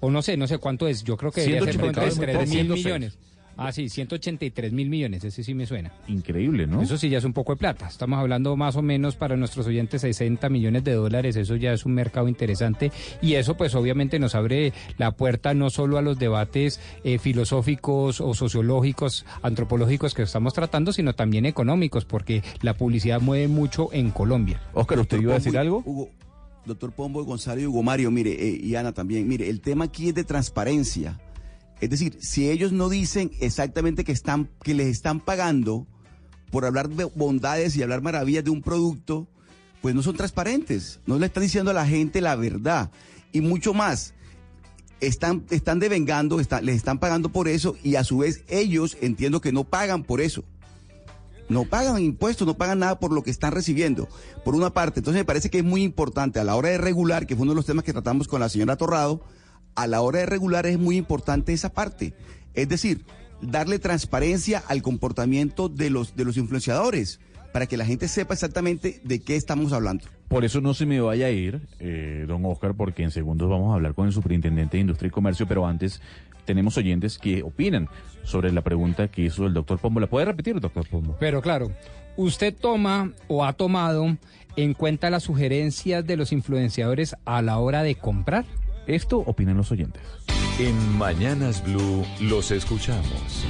O no sé, no sé cuánto es. Yo creo que debería ser mil millones. Ah, sí, 183 mil millones, ese sí me suena. Increíble, ¿no? Eso sí ya es un poco de plata. Estamos hablando más o menos para nuestros oyentes 60 millones de dólares, eso ya es un mercado interesante y eso pues obviamente nos abre la puerta no solo a los debates eh, filosóficos o sociológicos, antropológicos que estamos tratando, sino también económicos, porque la publicidad mueve mucho en Colombia. Oscar, ¿usted iba a decir algo? Hugo, doctor Pombo, Gonzalo y Hugo Mario, mire, eh, y Ana también, mire, el tema aquí es de transparencia. Es decir, si ellos no dicen exactamente que, están, que les están pagando por hablar de bondades y hablar maravillas de un producto, pues no son transparentes. No le están diciendo a la gente la verdad. Y mucho más, están, están devengando, les están pagando por eso y a su vez ellos entiendo que no pagan por eso. No pagan impuestos, no pagan nada por lo que están recibiendo, por una parte. Entonces me parece que es muy importante a la hora de regular, que fue uno de los temas que tratamos con la señora Torrado, a la hora de regular es muy importante esa parte. Es decir, darle transparencia al comportamiento de los, de los influenciadores para que la gente sepa exactamente de qué estamos hablando. Por eso no se me vaya a ir, eh, don Oscar, porque en segundos vamos a hablar con el superintendente de Industria y Comercio, pero antes tenemos oyentes que opinan sobre la pregunta que hizo el doctor Pombo. ¿La puede repetir, doctor Pombo? Pero claro, ¿usted toma o ha tomado en cuenta las sugerencias de los influenciadores a la hora de comprar? Esto opinan los oyentes. En Mañanas Blue los escuchamos.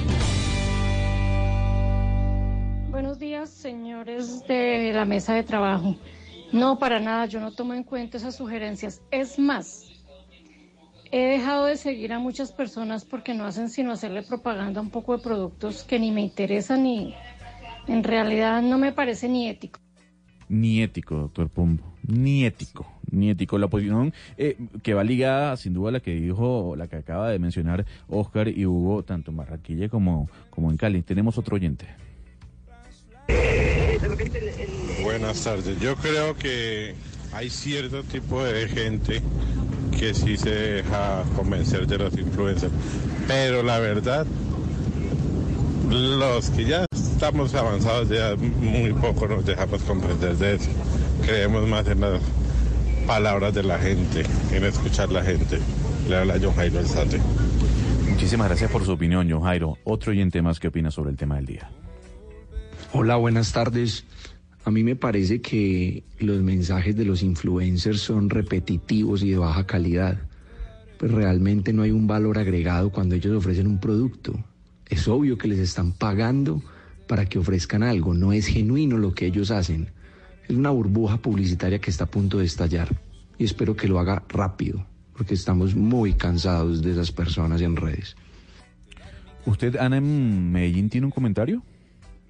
Buenos días, señores de la mesa de trabajo. No, para nada, yo no tomo en cuenta esas sugerencias. Es más, he dejado de seguir a muchas personas porque no hacen sino hacerle propaganda a un poco de productos que ni me interesan y en realidad no me parece ni ético. Ni ético, doctor Pombo, ni ético ni ético. La posición eh, que va ligada sin duda a la que dijo, la que acaba de mencionar Oscar y Hugo, tanto en Barranquilla como, como en Cali. Tenemos otro oyente. Buenas tardes. Yo creo que hay cierto tipo de gente que sí se deja convencer de los influencers, pero la verdad, los que ya estamos avanzados ya muy poco nos dejamos convencer de eso. Creemos más en las palabras de la gente, en escuchar la gente. Le habla John Jairo Alzate. Muchísimas gracias por su opinión, John Jairo. Otro oyente más que opina sobre el tema del día. Hola, buenas tardes. A mí me parece que los mensajes de los influencers son repetitivos y de baja calidad. Pues realmente no hay un valor agregado cuando ellos ofrecen un producto. Es obvio que les están pagando para que ofrezcan algo, no es genuino lo que ellos hacen. Es una burbuja publicitaria que está a punto de estallar y espero que lo haga rápido. porque estamos muy cansados de esas personas en redes. ¿Usted, Ana, en Medellín tiene un comentario?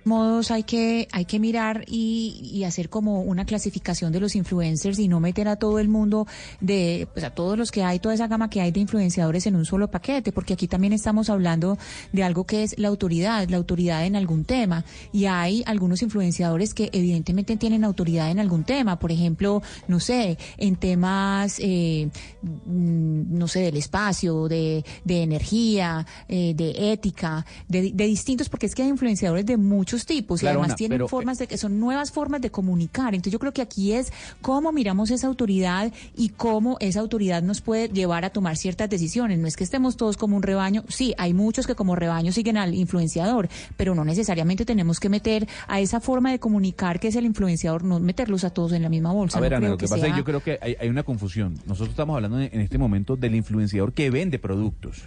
Modos hay que, hay que mirar y, y, hacer como una clasificación de los influencers y no meter a todo el mundo de, pues a todos los que hay, toda esa gama que hay de influenciadores en un solo paquete, porque aquí también estamos hablando de algo que es la autoridad, la autoridad en algún tema. Y hay algunos influenciadores que evidentemente tienen autoridad en algún tema, por ejemplo, no sé, en temas, eh, mm, no sé, del espacio, de, de energía, eh, de ética, de, de distintos, porque es que hay influenciadores de muchos tipos y además tienen formas de que son nuevas formas de comunicar. Entonces yo creo que aquí es cómo miramos esa autoridad y cómo esa autoridad nos puede llevar a tomar ciertas decisiones. No es que estemos todos como un rebaño. Sí, hay muchos que como rebaño siguen al influenciador, pero no necesariamente tenemos que meter a esa forma de comunicar que es el influenciador, no meterlos a todos en la misma bolsa. A ver, no Ana, lo que, que pasa sea... es que yo creo que hay, hay una confusión. Nosotros estamos hablando en este momento del influenciador que vende productos.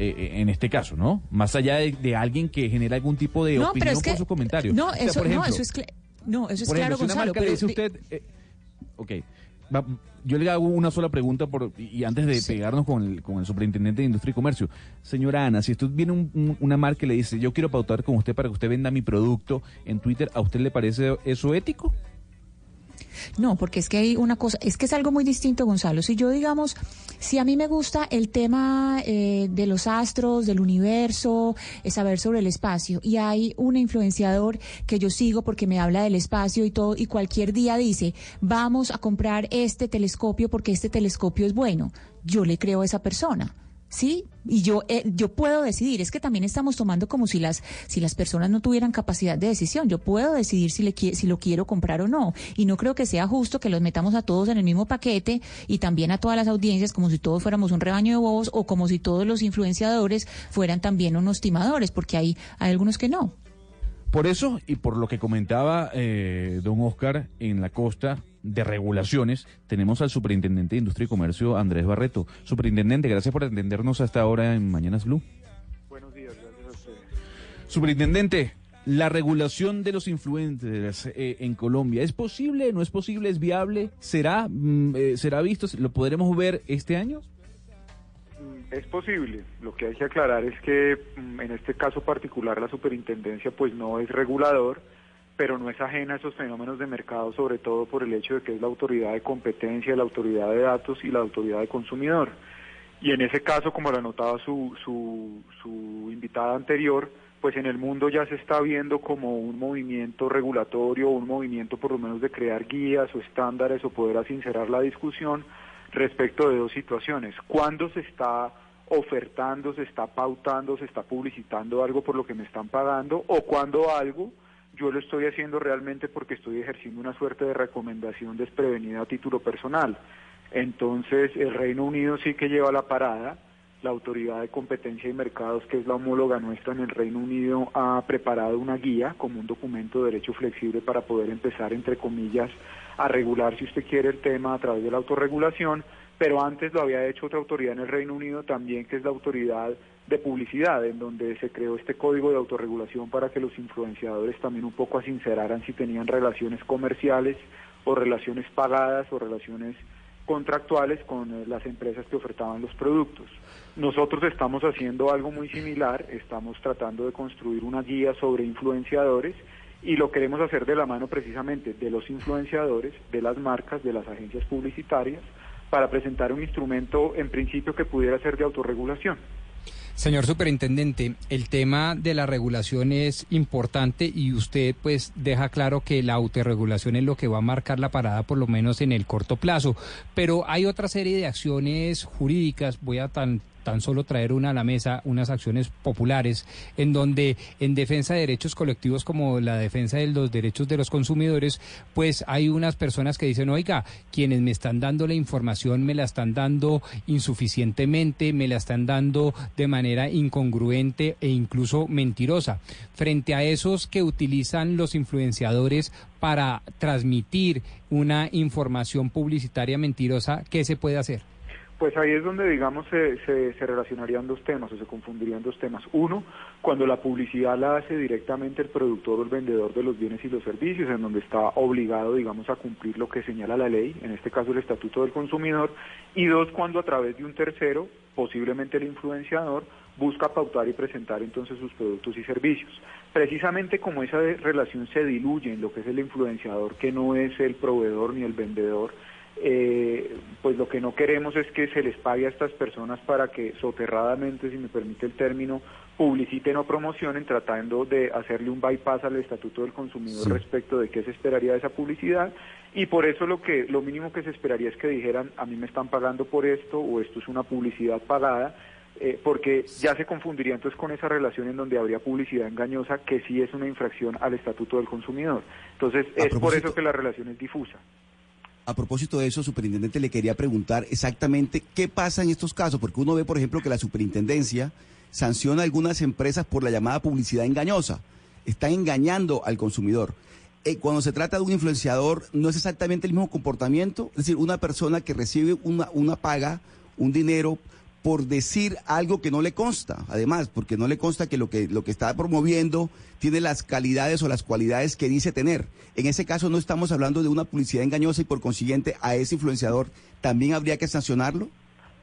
Eh, en este caso, ¿no? Más allá de, de, alguien que genera algún tipo de no, opinión es que, por su comentario. No, o sea, eso, por ejemplo, no, eso es, no, eso es por claro, ejemplo, si una Gonzalo. marca pero le dice usted, eh, ok, va, yo le hago una sola pregunta por, y antes de sí. pegarnos con el, con el superintendente de Industria y Comercio. Señora Ana, si usted viene un, un, una marca y le dice, yo quiero pautar con usted para que usted venda mi producto en Twitter, ¿a usted le parece eso ético? No, porque es que hay una cosa, es que es algo muy distinto, Gonzalo. Si yo, digamos, si a mí me gusta el tema eh, de los astros, del universo, es saber sobre el espacio, y hay un influenciador que yo sigo porque me habla del espacio y todo, y cualquier día dice, vamos a comprar este telescopio porque este telescopio es bueno, yo le creo a esa persona. ¿Sí? Y yo, eh, yo puedo decidir, es que también estamos tomando como si las, si las personas no tuvieran capacidad de decisión, yo puedo decidir si, le, si lo quiero comprar o no, y no creo que sea justo que los metamos a todos en el mismo paquete y también a todas las audiencias como si todos fuéramos un rebaño de bobos o como si todos los influenciadores fueran también unos timadores, porque hay, hay algunos que no. Por eso y por lo que comentaba eh, don Oscar en la costa de regulaciones, tenemos al superintendente de Industria y Comercio, Andrés Barreto. Superintendente, gracias por atendernos hasta ahora en Mañanas Blue. Buenos días, gracias a ustedes. Superintendente, la regulación de los influencers eh, en Colombia, ¿es posible? ¿No es posible? ¿Es viable? ¿Será, mm, eh, ¿Será visto? ¿Lo podremos ver este año? Es posible. Lo que hay que aclarar es que mm, en este caso particular la superintendencia pues no es regulador, pero no es ajena a esos fenómenos de mercado, sobre todo por el hecho de que es la autoridad de competencia, la autoridad de datos y la autoridad de consumidor. Y en ese caso, como lo anotaba su, su, su invitada anterior, pues en el mundo ya se está viendo como un movimiento regulatorio, un movimiento por lo menos de crear guías o estándares o poder sincerar la discusión respecto de dos situaciones. ¿Cuándo se está ofertando, se está pautando, se está publicitando algo por lo que me están pagando o cuando algo yo lo estoy haciendo realmente porque estoy ejerciendo una suerte de recomendación desprevenida a título personal. Entonces el Reino Unido sí que lleva la parada, la Autoridad de Competencia y Mercados, que es la homóloga nuestra en el Reino Unido, ha preparado una guía como un documento de derecho flexible para poder empezar, entre comillas, a regular, si usted quiere, el tema a través de la autorregulación, pero antes lo había hecho otra autoridad en el Reino Unido también, que es la autoridad de publicidad, en donde se creó este código de autorregulación para que los influenciadores también un poco asinceraran si tenían relaciones comerciales o relaciones pagadas o relaciones contractuales con las empresas que ofertaban los productos. Nosotros estamos haciendo algo muy similar, estamos tratando de construir una guía sobre influenciadores y lo queremos hacer de la mano precisamente de los influenciadores, de las marcas, de las agencias publicitarias, para presentar un instrumento en principio que pudiera ser de autorregulación. Señor superintendente, el tema de la regulación es importante y usted pues deja claro que la autorregulación es lo que va a marcar la parada por lo menos en el corto plazo, pero hay otra serie de acciones jurídicas, voy a tan tan solo traer una a la mesa, unas acciones populares, en donde en defensa de derechos colectivos como la defensa de los derechos de los consumidores, pues hay unas personas que dicen, oiga, quienes me están dando la información me la están dando insuficientemente, me la están dando de manera incongruente e incluso mentirosa. Frente a esos que utilizan los influenciadores para transmitir una información publicitaria mentirosa, ¿qué se puede hacer? Pues ahí es donde, digamos, se, se, relacionarían dos temas o se confundirían dos temas. Uno, cuando la publicidad la hace directamente el productor o el vendedor de los bienes y los servicios, en donde está obligado, digamos, a cumplir lo que señala la ley, en este caso el Estatuto del Consumidor. Y dos, cuando a través de un tercero, posiblemente el influenciador, busca pautar y presentar entonces sus productos y servicios. Precisamente como esa relación se diluye en lo que es el influenciador, que no es el proveedor ni el vendedor, eh, pues lo que no queremos es que se les pague a estas personas para que soterradamente, si me permite el término, publiciten o promocionen tratando de hacerle un bypass al estatuto del consumidor respecto de qué se esperaría de esa publicidad. Y por eso lo que lo mínimo que se esperaría es que dijeran a mí me están pagando por esto o esto es una publicidad pagada eh, porque ya se confundiría entonces con esa relación en donde habría publicidad engañosa que sí es una infracción al estatuto del consumidor. Entonces es por eso que la relación es difusa a propósito de eso, superintendente, le quería preguntar exactamente qué pasa en estos casos, porque uno ve, por ejemplo, que la superintendencia sanciona a algunas empresas por la llamada publicidad engañosa. Están engañando al consumidor. Eh, cuando se trata de un influenciador, no es exactamente el mismo comportamiento. Es decir, una persona que recibe una, una paga, un dinero por decir algo que no le consta, además, porque no le consta que lo que lo que está promoviendo tiene las calidades o las cualidades que dice tener. En ese caso no estamos hablando de una publicidad engañosa y por consiguiente a ese influenciador también habría que sancionarlo.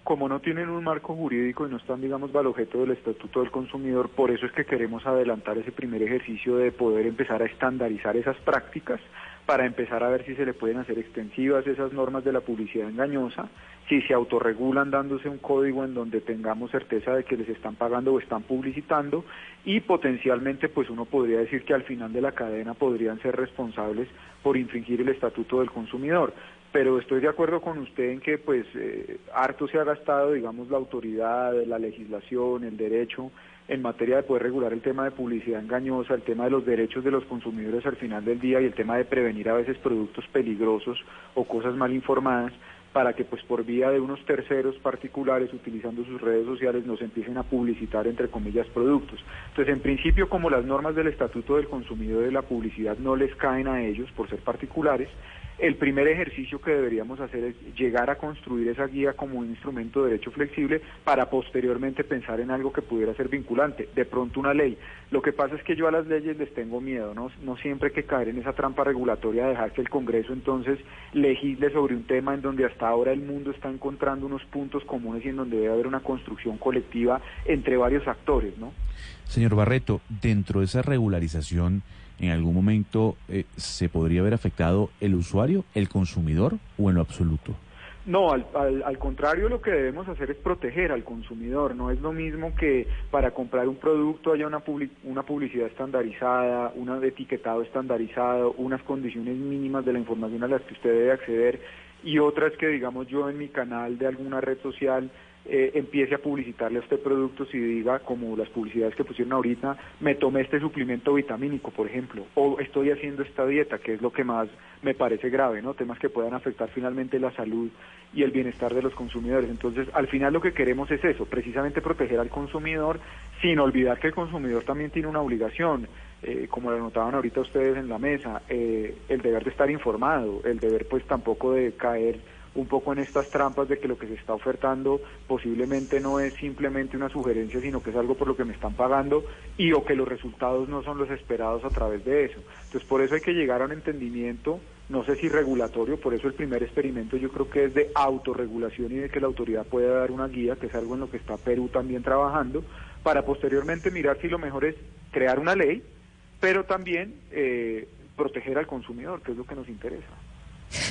Como no tienen un marco jurídico y no están, digamos, bajo objeto del Estatuto del Consumidor, por eso es que queremos adelantar ese primer ejercicio de poder empezar a estandarizar esas prácticas para empezar a ver si se le pueden hacer extensivas esas normas de la publicidad engañosa, si se autorregulan dándose un código en donde tengamos certeza de que les están pagando o están publicitando y potencialmente pues uno podría decir que al final de la cadena podrían ser responsables por infringir el estatuto del consumidor. Pero estoy de acuerdo con usted en que pues eh, harto se ha gastado digamos la autoridad, la legislación, el derecho en materia de poder regular el tema de publicidad engañosa, el tema de los derechos de los consumidores al final del día y el tema de prevenir a veces productos peligrosos o cosas mal informadas para que pues por vía de unos terceros particulares utilizando sus redes sociales nos empiecen a publicitar entre comillas productos. Entonces en principio como las normas del Estatuto del Consumidor de la Publicidad no les caen a ellos por ser particulares, el primer ejercicio que deberíamos hacer es llegar a construir esa guía como un instrumento de derecho flexible para posteriormente pensar en algo que pudiera ser vinculante, de pronto una ley. Lo que pasa es que yo a las leyes les tengo miedo, no, no siempre hay que caer en esa trampa regulatoria de dejar que el Congreso entonces legisle sobre un tema en donde hasta ahora el mundo está encontrando unos puntos comunes y en donde debe haber una construcción colectiva entre varios actores, ¿no? Señor Barreto, dentro de esa regularización en algún momento eh, se podría haber afectado el usuario, el consumidor o en lo absoluto? No, al, al, contrario, lo que debemos hacer es proteger al consumidor. No es lo mismo que para comprar un producto haya una, una publicidad estandarizada, un etiquetado estandarizado, unas condiciones mínimas de la información a las que usted debe acceder y otras que, digamos, yo en mi canal de alguna red social eh, empiece a publicitarle a este producto si diga, como las publicidades que pusieron ahorita, me tomé este suplemento vitamínico, por ejemplo, o estoy haciendo esta dieta, que es lo que más me parece grave, ¿no? Temas que puedan afectar finalmente la salud y el bienestar de los consumidores. Entonces, al final lo que queremos es eso, precisamente proteger al consumidor, sin olvidar que el consumidor también tiene una obligación. Eh, como lo notaban ahorita ustedes en la mesa, eh, el deber de estar informado, el deber pues tampoco de caer un poco en estas trampas de que lo que se está ofertando posiblemente no es simplemente una sugerencia, sino que es algo por lo que me están pagando y o que los resultados no son los esperados a través de eso. Entonces, por eso hay que llegar a un entendimiento, no sé si regulatorio, por eso el primer experimento yo creo que es de autorregulación y de que la autoridad pueda dar una guía, que es algo en lo que está Perú también trabajando, para posteriormente mirar si lo mejor es crear una ley, pero también eh, proteger al consumidor, que es lo que nos interesa.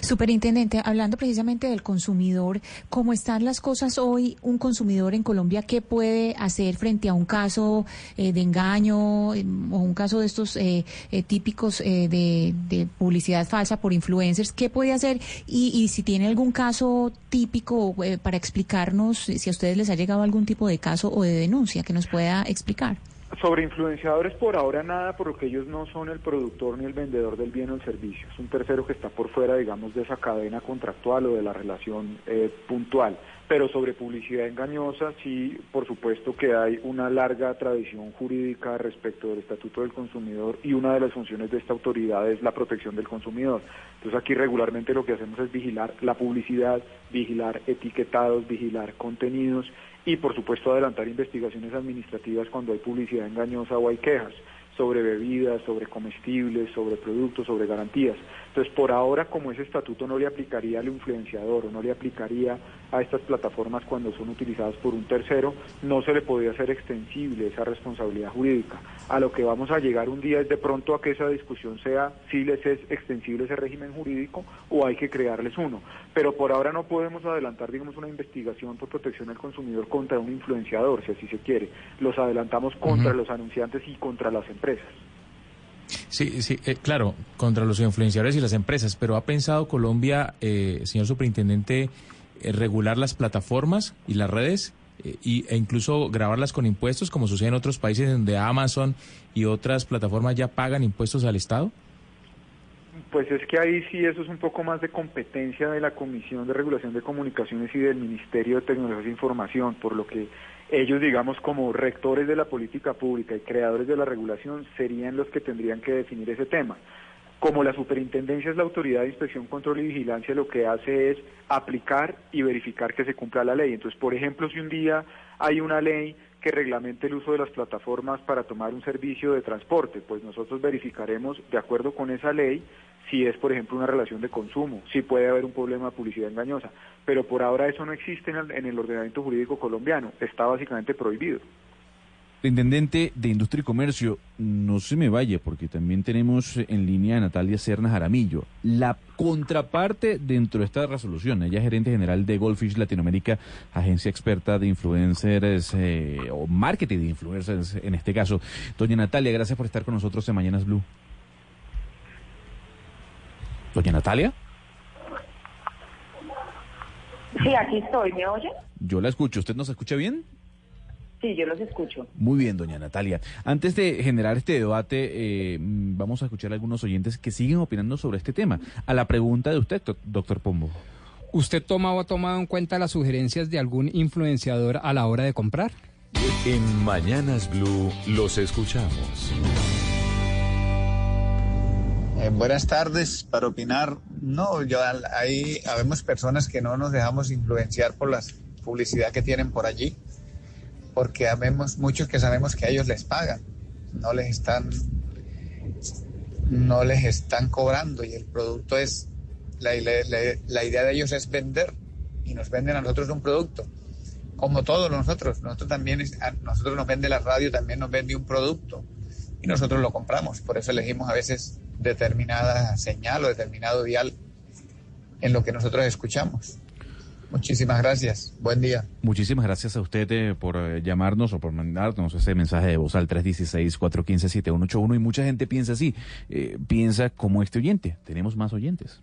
Superintendente, hablando precisamente del consumidor, ¿cómo están las cosas hoy? Un consumidor en Colombia, ¿qué puede hacer frente a un caso eh, de engaño em, o un caso de estos eh, eh, típicos de, publicidad falsa por influencers? ¿Qué puede hacer? Y, y si tiene algún caso típico para explicarnos, si a ustedes les ha llegado algún tipo de caso o de denuncia que nos pueda explicar. Sobre influenciadores por ahora nada, porque ellos no son el productor ni el vendedor del bien o el servicio. Es un tercero que está por fuera, digamos, de esa cadena contractual o de la relación eh, puntual. pero sobre publicidad engañosa sí, por supuesto que hay una larga tradición jurídica respecto del Estatuto del Consumidor y una de las funciones de esta autoridad es la protección del consumidor. Entonces aquí regularmente lo que hacemos es vigilar la publicidad, vigilar etiquetados, vigilar contenidos y por supuesto adelantar investigaciones administrativas cuando hay publicidad engañosa o hay quejas sobre bebidas, sobre comestibles, sobre productos, sobre garantías. Entonces, por ahora, como ese estatuto no le aplicaría al influenciador o no le aplicaría a estas plataformas cuando son utilizadas por un tercero, no se le podría hacer extensible esa responsabilidad jurídica. A lo que vamos a llegar un día es de pronto a que esa discusión sea si les es extensible ese régimen jurídico o hay que crearles uno. Pero por ahora no podemos adelantar, digamos, una investigación por protección al consumidor contra un influenciador, si así se quiere. Los adelantamos contra los anunciantes y contra las empresas. Sí, sí, eh, claro, contra los influenciadores y las empresas, pero ¿ha pensado Colombia, eh, señor superintendente, eh, regular las plataformas y las redes y, e incluso grabarlas con impuestos, como sucede en otros países donde Amazon y otras plataformas ya pagan impuestos al Estado? Pues es que ahí sí eso es un poco más de competencia de la Comisión de Regulación de Comunicaciones y del Ministerio de Tecnologías e Información, por lo que ellos, digamos, como rectores de la política pública y creadores de la regulación, serían los que tendrían que definir ese tema. Como la superintendencia es la autoridad de inspección, control y vigilancia, lo que hace es aplicar y verificar que se cumpla la ley. Entonces, por ejemplo, si un día hay una ley que reglamente el uso de las plataformas para tomar un servicio de transporte, pues nosotros verificaremos, de acuerdo con esa ley, si es, por ejemplo, una relación de consumo, si puede haber un problema de publicidad engañosa. Pero por ahora eso no existe en el, en el ordenamiento jurídico colombiano, está básicamente prohibido. Intendente de Industria y Comercio, no se me vaya porque también tenemos en línea a Natalia Serna Jaramillo, la contraparte dentro de esta resolución. Ella es gerente general de Goldfish Latinoamérica, agencia experta de influencers eh, o marketing de influencers en este caso. Doña Natalia, gracias por estar con nosotros en Mañanas Blue. Doña Natalia. Sí, aquí estoy. ¿Me oye? Yo la escucho. ¿Usted nos escucha bien? Sí, yo los escucho. Muy bien, doña Natalia. Antes de generar este debate, eh, vamos a escuchar a algunos oyentes que siguen opinando sobre este tema. A la pregunta de usted, doctor Pombo. ¿Usted toma o ha tomado en cuenta las sugerencias de algún influenciador a la hora de comprar? En Mañanas Blue los escuchamos. Eh, buenas tardes, para opinar, no, yo ahí habemos personas que no nos dejamos influenciar por la publicidad que tienen por allí, porque habemos muchos que sabemos que a ellos les pagan, no les están, no les están cobrando y el producto es, la, idea de ellos es vender y nos venden a nosotros un producto, como todos nosotros, nosotros también, nosotros nos vende la radio, también nos vende un producto y nosotros lo compramos, por eso elegimos a veces determinada señal o determinado dial en lo que nosotros escuchamos. Muchísimas gracias. Buen día. Muchísimas gracias a usted eh, por eh, llamarnos o por mandarnos ese mensaje de voz al 316-415-7181. Y mucha gente piensa así, eh, piensa como este oyente. Tenemos más oyentes.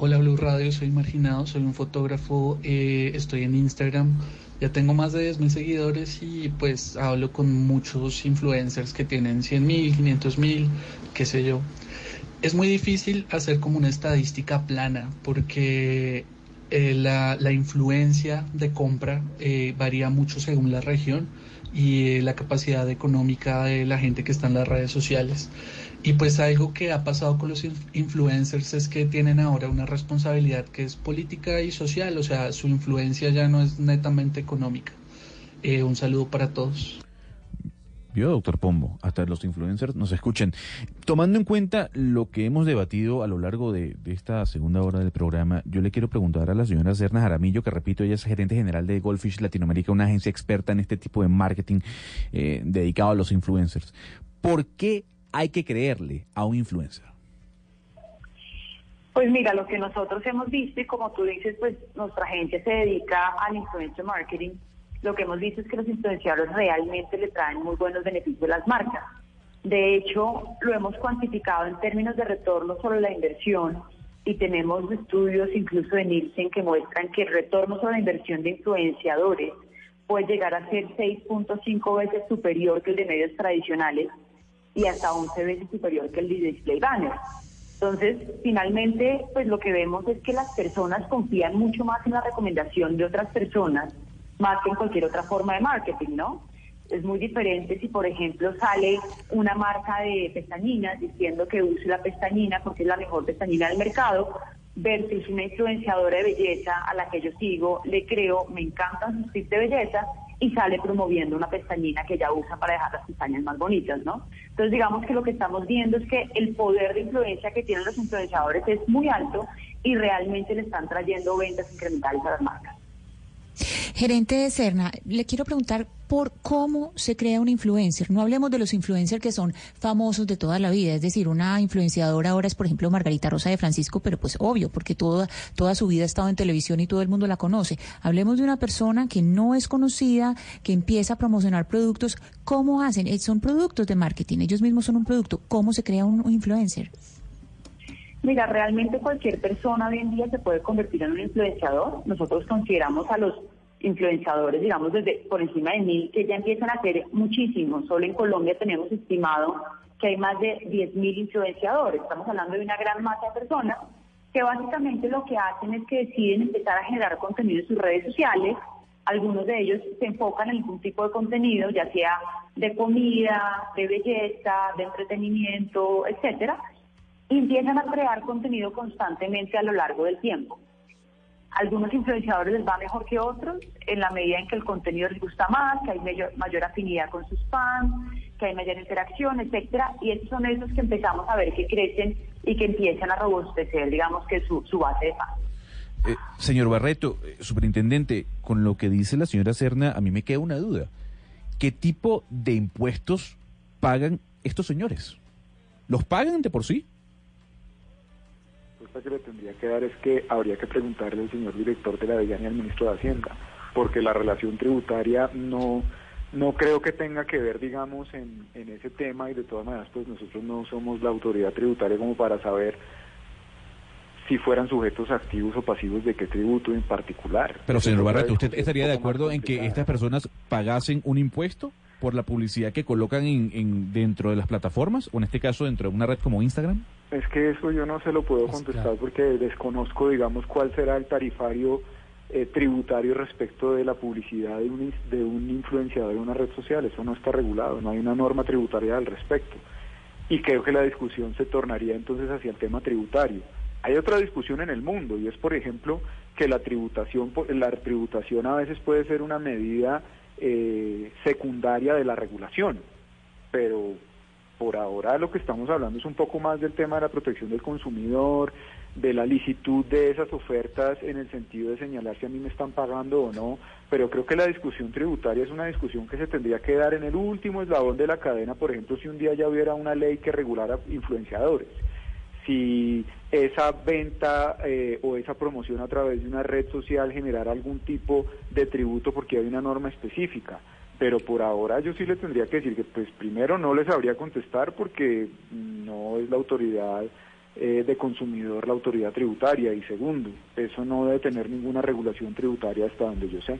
Hola Blue Radio, soy Marginado, soy un fotógrafo, estoy en Instagram, ya tengo más de 10 mil seguidores y pues hablo con muchos influencers que tienen 100 mil, 500 mil, qué sé yo. Es muy difícil hacer como una estadística plana porque eh, la, la, influencia de compra eh, varía mucho según la región y eh, la capacidad económica de la gente que está en las redes sociales. Y pues algo que ha pasado con los influencers es que tienen ahora una responsabilidad que es política y social, o sea, su influencia ya no es netamente económica. Eh, un saludo para todos. Vio, doctor Pombo, hasta los influencers nos escuchen. Tomando en cuenta lo que hemos debatido a lo largo de, esta segunda hora del programa, yo le quiero preguntar a la señora Serna Jaramillo, que repito, ella es gerente general de Goldfish Latinoamérica, una agencia experta en este tipo de marketing eh, dedicado a los influencers. ¿Por qué hay que creerle a un influencer? Pues mira, lo que nosotros hemos visto y como tú dices, pues nuestra gente se dedica al influencer marketing, lo que hemos visto es que los influenciadores realmente le traen muy buenos beneficios a las marcas. De hecho, lo hemos cuantificado en términos de retorno sobre la inversión y tenemos estudios incluso de Nielsen que muestran que el retorno sobre la inversión de influenciadores puede llegar a ser 6.5 veces superior que el de medios tradicionales y hasta 11 veces superior que el display banner. Entonces, finalmente, pues lo que vemos es que las personas confían mucho más en la recomendación de otras personas, más que en cualquier otra forma de marketing, ¿no? Es muy diferente si, por ejemplo, sale una marca de pestañinas diciendo que use la pestañina porque es la mejor pestañina del mercado, versus una influenciadora de belleza a la que yo sigo, le creo, me encantan sus tips de belleza y sale promoviendo una pestañina que ella usa para dejar las pestañas más bonitas, ¿no? Entonces digamos que lo que estamos viendo es que el poder de influencia que tienen los influenciadores es muy alto y realmente le están trayendo ventas incrementales a las marcas. Gerente de Cerna, le quiero preguntar por cómo se crea un influencer. No hablemos de los influencers que son famosos de toda la vida, es decir, una influenciadora ahora es, por ejemplo, Margarita Rosa de Francisco, pero pues obvio, porque toda, toda su vida ha estado en televisión y todo el mundo la conoce. Hablemos de una persona que no es conocida, que empieza a promocionar productos. ¿Cómo hacen? Eh, son productos de marketing, ellos mismos son un producto. ¿Cómo se crea un influencer? Mira, realmente cualquier persona hoy en día se puede convertir en un influenciador. Nosotros consideramos a los influenciadores, digamos, desde por encima de mil, que ya empiezan a hacer muchísimo. Solo en Colombia tenemos estimado que hay más de 10.000 influenciadores. Estamos hablando de una gran masa de personas que básicamente lo que hacen es que deciden empezar a generar contenido en sus redes sociales. Algunos de ellos se enfocan en algún tipo de contenido, ya sea de comida, de belleza, de entretenimiento, etcétera, y empiezan a crear contenido constantemente a lo largo del tiempo algunos influenciadores les va mejor que otros en la medida en que el contenido les gusta más, que hay mayor, mayor afinidad con sus fans, que hay mayor interacción, etcétera, y esos son esos que empezamos a ver que crecen y que empiezan a robustecer, digamos que su, base de fans. Eh, señor Barreto, eh, superintendente, con lo que dice la señora Serna, a mí me queda una duda. ¿Qué tipo de impuestos pagan estos señores? ¿Los pagan de por sí? Que le tendría que dar es que habría que preguntarle al señor director de la DEAN y al ministro de Hacienda, porque la relación tributaria no no creo que tenga que ver, digamos, en, en ese tema y de todas maneras, pues nosotros no somos la autoridad tributaria como para saber si fueran sujetos activos o pasivos de qué tributo en particular. Pero, señor Barreto, ¿usted estaría de acuerdo en que estas personas pagasen un impuesto por la publicidad que colocan en, en, dentro de las plataformas, o en este caso dentro de una red como Instagram? Es que eso yo no se lo puedo contestar porque desconozco, digamos, cuál será el tarifario eh, tributario respecto de la publicidad de un, de un influenciador en una red social. Eso no está regulado, no hay una norma tributaria al respecto. Y creo que la discusión se tornaría entonces hacia el tema tributario. Hay otra discusión en el mundo y es, por ejemplo, que la tributación, la tributación a veces puede ser una medida eh, secundaria de la regulación, pero por ahora lo que estamos hablando es un poco más del tema de la protección del consumidor, de la licitud de esas ofertas en el sentido de señalar si a mí me están pagando o no, pero creo que la discusión tributaria es una discusión que se tendría que dar en el último eslabón de la cadena, por ejemplo, si un día ya hubiera una ley que regulara influenciadores, si esa venta eh, o esa promoción a través de una red social generara algún tipo de tributo porque hay una norma específica pero por ahora yo sí le tendría que decir que pues primero no les sabría contestar porque no es la autoridad eh, de consumidor la autoridad tributaria y segundo, eso no debe tener ninguna regulación tributaria hasta donde yo sé.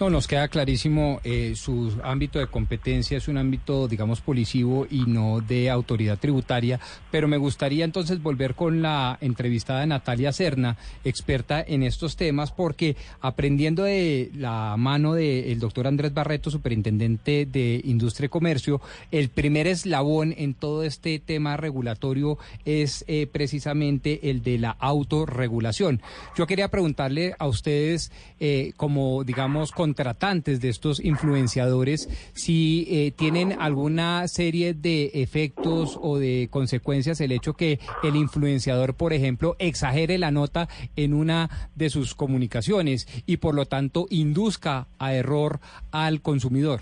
No, nos queda clarísimo, eh, su ámbito de competencia es un ámbito, digamos, policivo y no de autoridad tributaria, pero me gustaría entonces volver con la entrevistada Natalia Serna, experta en estos temas, porque aprendiendo de la mano del doctor Andrés Barreto, superintendente de Industria y Comercio, el primer eslabón en todo este tema regulatorio es eh, precisamente el de la autorregulación. Yo quería preguntarle a ustedes, eh, como, digamos, con contratantes de estos influenciadores si eh, tienen alguna serie de efectos o de consecuencias el hecho que el influenciador, por ejemplo, exagere la nota en una de sus comunicaciones y por lo tanto induzca a error al consumidor.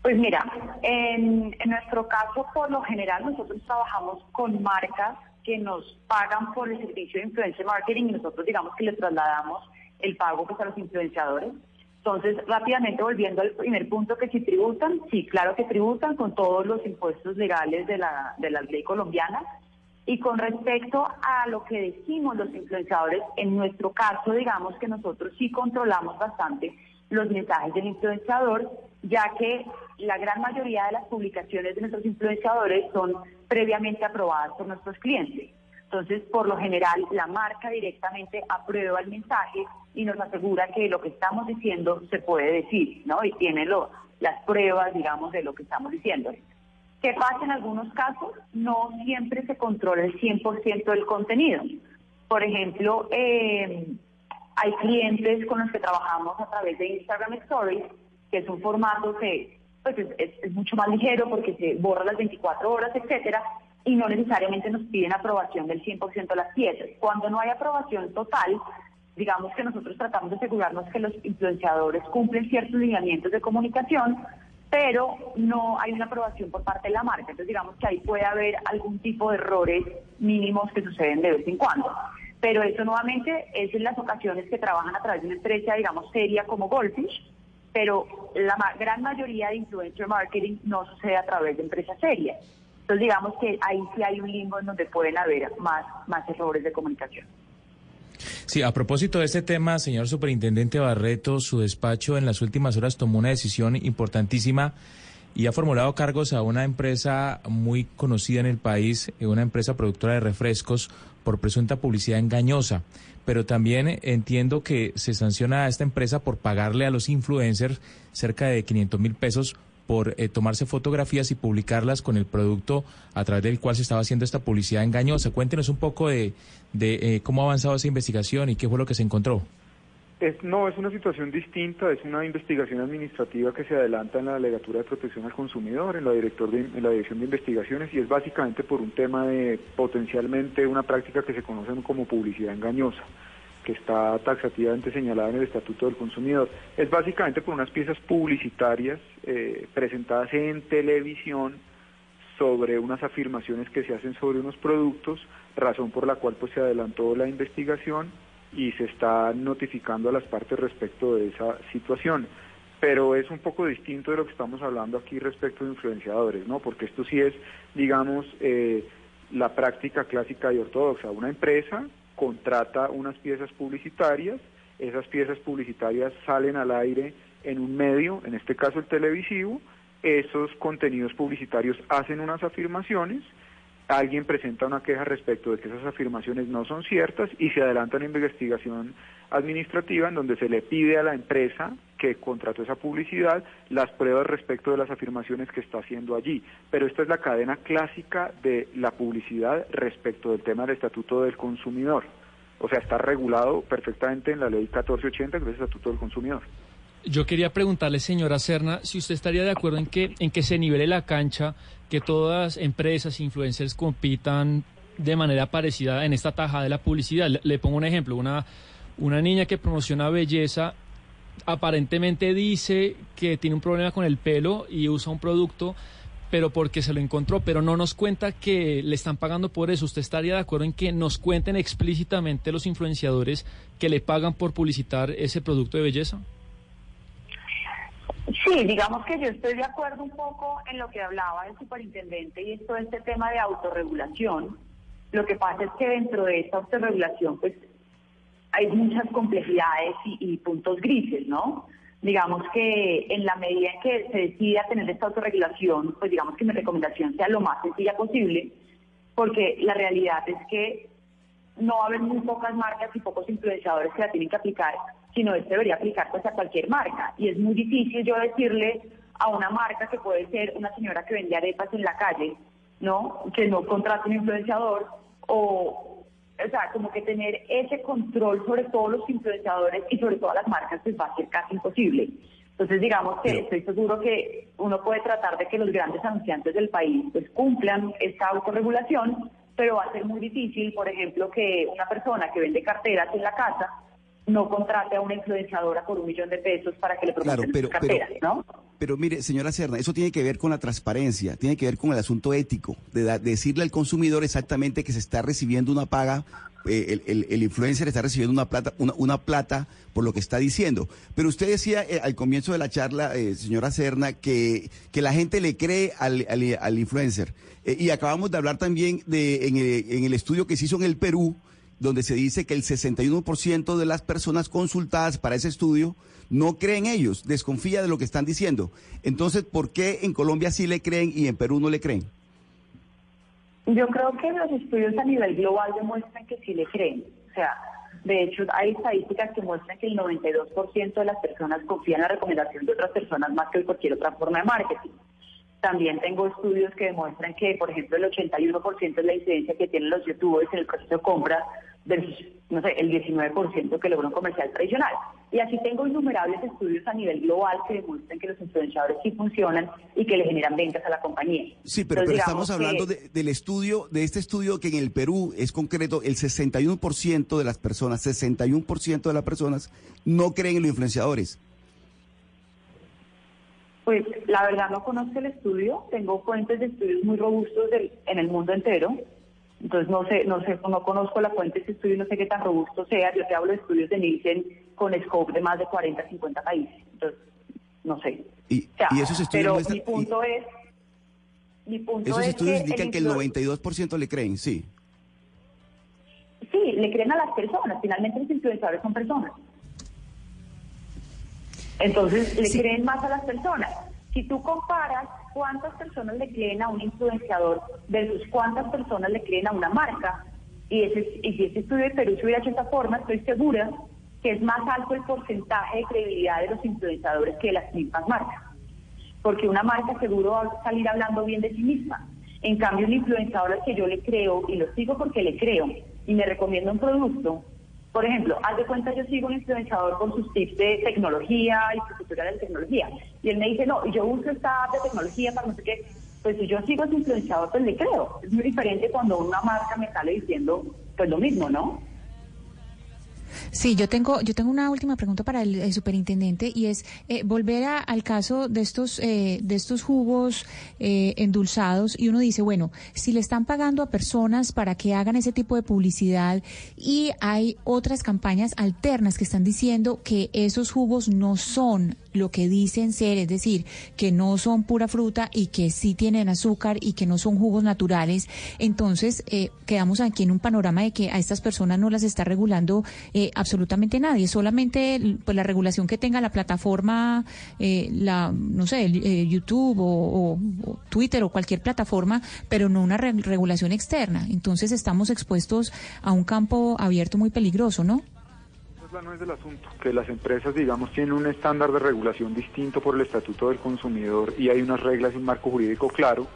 Pues mira, en, en, nuestro caso, por lo general, nosotros trabajamos con marcas que nos pagan por el servicio de influencer marketing y nosotros digamos que le trasladamos el pago pues, a los influenciadores. Entonces, rápidamente volviendo al primer punto, que si tributan, sí, claro que tributan con todos los impuestos legales de la, de la ley colombiana. Y con respecto a lo que decimos los influenciadores, en nuestro caso, digamos que nosotros sí controlamos bastante los mensajes del influenciador, ya que la gran mayoría de las publicaciones de nuestros influenciadores son previamente aprobadas por nuestros clientes. Entonces, por lo general, la marca directamente aprueba el mensaje y nos asegura que lo que estamos diciendo se puede decir, ¿no? Y tiene lo, las pruebas, digamos, de lo que estamos diciendo. ¿Qué pasa en algunos casos? No siempre se controla el 100% del contenido. Por ejemplo, eh, hay clientes con los que trabajamos a través de Instagram Stories, que es un formato que pues, es, mucho más ligero porque se borra las 24 horas, etcétera, y no necesariamente nos piden aprobación del 100% de las piezas. Cuando no hay aprobación total, digamos que nosotros tratamos de asegurarnos que los influenciadores cumplen ciertos lineamientos de comunicación, pero no hay una aprobación por parte de la marca. Entonces digamos que ahí puede haber algún tipo de errores mínimos que suceden de vez en cuando. Pero eso nuevamente es en las ocasiones que trabajan a través de una empresa, digamos, seria como Goldfish, pero la gran mayoría de influencer marketing no sucede a través de empresas serias. Entonces digamos que ahí sí hay un limbo en donde pueden haber más, más errores de comunicación. Sí, a propósito de este tema, señor Superintendente Barreto, su despacho en las últimas horas tomó una decisión importantísima y ha formulado cargos a una empresa muy conocida en el país, eh, una empresa productora de refrescos, por presunta publicidad engañosa. Pero también entiendo que se sanciona a esta empresa por pagarle a los influencers cerca de 500 mil pesos por eh, tomarse fotografías y publicarlas con el producto a través del cual se estaba haciendo esta publicidad engañosa. Cuéntenos un poco de, de eh, cómo ha avanzado esa investigación y qué fue lo que se encontró. Es, no, es una situación distinta, es una investigación administrativa que se adelanta en la Delegatura de Protección al Consumidor, en la, director en la Dirección de Investigaciones, y es básicamente por un tema de potencialmente una práctica que se conoce como publicidad engañosa está taxativamente señalada en el Estatuto del Consumidor. Es básicamente por unas piezas publicitarias eh, presentadas en televisión sobre unas afirmaciones que se hacen sobre unos productos, razón por la cual pues se adelantó la investigación y se está notificando a las partes respecto de esa situación. Pero es un poco distinto de lo que estamos hablando aquí respecto de influenciadores, ¿no? Porque esto sí es, digamos, eh, la práctica clásica y ortodoxa. Una empresa contrata unas piezas publicitarias, esas piezas publicitarias salen al aire en un medio, en este caso el televisivo, esos contenidos publicitarios hacen unas afirmaciones, alguien presenta una queja respecto de que esas afirmaciones no son ciertas y se adelanta una investigación administrativa en donde se le pide a la empresa que contrató esa publicidad las pruebas respecto de las afirmaciones que está haciendo allí. Pero esta es la cadena clásica de la publicidad respecto del tema del Estatuto del Consumidor. O sea, está regulado perfectamente en la Ley 1480, que es el Estatuto del Consumidor. Yo quería preguntarle, señora Serna, si usted estaría de acuerdo en que, en que se nivele la cancha, que todas empresas, influencers compitan de manera parecida en esta taja de la publicidad. Le, pongo un ejemplo, una, una niña que promociona belleza aparentemente dice que tiene un problema con el pelo y usa un producto, pero porque se lo encontró, pero no nos cuenta que le están pagando por eso. ¿Usted estaría de acuerdo en que nos cuenten explícitamente los influenciadores que le pagan por publicitar ese producto de belleza? Sí, digamos que yo estoy de acuerdo un poco en lo que hablaba el superintendente y es todo este tema de autorregulación. Lo que pasa es que dentro de esta autorregulación, pues hay muchas complejidades y, puntos grises, ¿no? Digamos que en la medida en que se decida tener esta autorregulación, pues digamos que mi recomendación sea lo más sencilla posible, porque la realidad es que no va a haber muy pocas marcas y pocos influenciadores que la tienen que aplicar, sino esto debería aplicar pues a cualquier marca. Y es muy difícil yo decirle a una marca que puede ser una señora que vende arepas en la calle, ¿no? Que no contrate un influenciador o o sea, como que tener ese control sobre todos los influenciadores y sobre todas las marcas pues va a ser casi imposible. Entonces, digamos que estoy seguro que uno puede tratar de que los grandes anunciantes del país pues cumplan esta autorregulación, pero va a ser muy difícil, por ejemplo, que una persona que vende carteras en la casa no contrate a una influenciadora por un millón de pesos para que le promocione claro, carteras, ¿no? Pero mire, señora Serna, eso tiene que ver con la transparencia, tiene que ver con el asunto ético, de, decirle al consumidor exactamente que se está recibiendo una paga, eh, el, influencer está recibiendo una plata, una, plata por lo que está diciendo. Pero usted decía eh, al comienzo de la charla, eh, señora Serna, que, que la gente le cree al, al, influencer. y acabamos de hablar también de en el, en el estudio que se hizo en el Perú, donde se dice que el 61% de las personas consultadas para ese estudio no creen ellos, desconfía de lo que están diciendo. Entonces, ¿por qué en Colombia sí le creen y en Perú no le creen? Yo creo que los estudios a nivel global demuestran que sí le creen. O sea, de hecho, hay estadísticas que muestran que el 92% de las personas confían en la recomendación de otras personas más que en cualquier otra forma de marketing. También tengo estudios que demuestran que, por ejemplo, el 81% es la incidencia que tienen los youtubers en el proceso de compra versus, no sé, el 19% que logra un comercial tradicional. Y así tengo innumerables estudios a nivel global que demuestran que los influenciadores sí funcionan y que le generan ventas a la compañía. Sí, pero, pero estamos hablando del estudio, de este estudio que en el Perú es concreto, el 61% de las personas, 61% de las personas no creen en los influenciadores. Pues la verdad no conozco el estudio, tengo fuentes de estudios muy robustos en el mundo entero, entonces no sé, no sé, no conozco la fuente de ese estudio, no sé qué tan robusto sea, yo te hablo de estudios de Nielsen con scope de más de 40, 50 países, entonces no sé. Y, esos estudios pero mi punto es, mi punto esos estudios indican que el 92% le creen, sí. Sí, le creen a las personas, finalmente los influenciadores son personas. Entonces, le creen más a las personas. Si tú comparas cuántas personas le creen a un influenciador versus cuántas personas le creen a una marca, y, ese, y si ese estudio de Perú se hubiera hecho de esta forma, estoy segura que es más alto el porcentaje de credibilidad de los influenciadores que de las mismas marcas. Porque una marca seguro va a salir hablando bien de sí misma. En cambio, un influenciador al que yo le creo, y lo sigo porque le creo, y me recomienda un producto, por ejemplo, haz de cuenta, yo sigo un influenciador con sus tips de tecnología y tutoriales de tecnología. Y él me dice, no, yo uso esta app de tecnología para no sé qué. Pues si yo sigo ese influenciador, pues le creo. Es muy diferente cuando una marca me sale diciendo, pues lo mismo, ¿no? Sí, yo tengo, yo tengo una última pregunta para el, superintendente y es eh, volver al caso de estos, eh, de estos jugos eh, endulzados y uno dice, bueno, si le están pagando a personas para que hagan ese tipo de publicidad y hay otras campañas alternas que están diciendo que esos jugos no son lo que dicen ser, es decir, que no son pura fruta y que sí tienen azúcar y que no son jugos naturales, entonces eh, quedamos aquí en un panorama de que a estas personas no las está regulando eh, absolutamente nadie, solamente pues la regulación que tenga la plataforma, eh, la no sé, YouTube o, Twitter o cualquier plataforma, pero no una regulación externa. Entonces estamos expuestos a un campo abierto muy peligroso, ¿no? no es del asunto, que las empresas, digamos, tienen un estándar de regulación distinto por el Estatuto del Consumidor y hay unas reglas y un marco jurídico claro,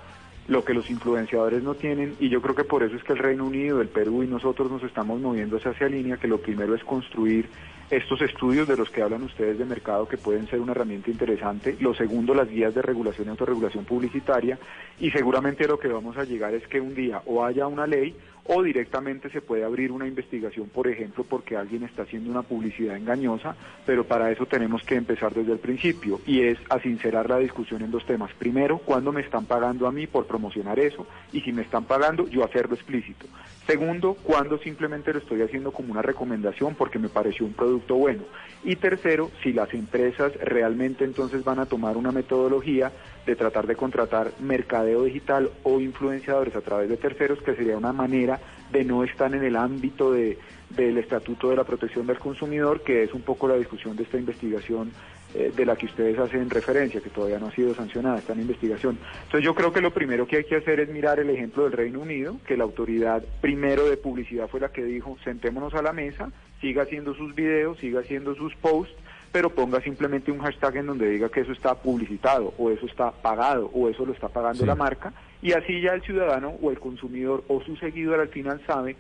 lo que los influenciadores no tienen, y yo creo que por eso es que el Reino Unido, el Perú y nosotros nos estamos moviendo hacia esa línea, que lo primero es construir estos estudios de los que hablan ustedes de mercado que pueden ser una herramienta interesante. Lo segundo, las guías de regulación y autorregulación publicitaria. Y seguramente lo que vamos a llegar es que un día o haya una ley o directamente se puede abrir una investigación, por ejemplo, porque alguien está haciendo una publicidad engañosa, pero para eso tenemos que empezar desde el principio y es a sincerar la discusión en dos temas. Primero, ¿cuándo me están pagando a mí por promocionar eso? Y si me están pagando, yo hacerlo explícito. Segundo, cuando simplemente lo estoy haciendo como una recomendación porque me pareció un producto bueno. Y tercero, si las empresas realmente entonces van a tomar una metodología de tratar de contratar mercadeo digital o influenciadores a través de terceros, que sería una manera de no estar en el ámbito de, del Estatuto de la Protección del Consumidor, que es un poco la discusión de esta investigación eh, de la que ustedes hacen referencia, que todavía no ha sido sancionada, está en investigación. Entonces yo creo que lo primero que hay que hacer es mirar el ejemplo del Reino Unido, que la autoridad primero de publicidad fue la que dijo, sentémonos a la mesa, siga haciendo sus videos, siga haciendo sus posts, pero ponga simplemente un hashtag en donde diga que eso está publicitado o eso está pagado o eso lo está pagando la marca y así ya el ciudadano o el consumidor o su seguidor al final sabe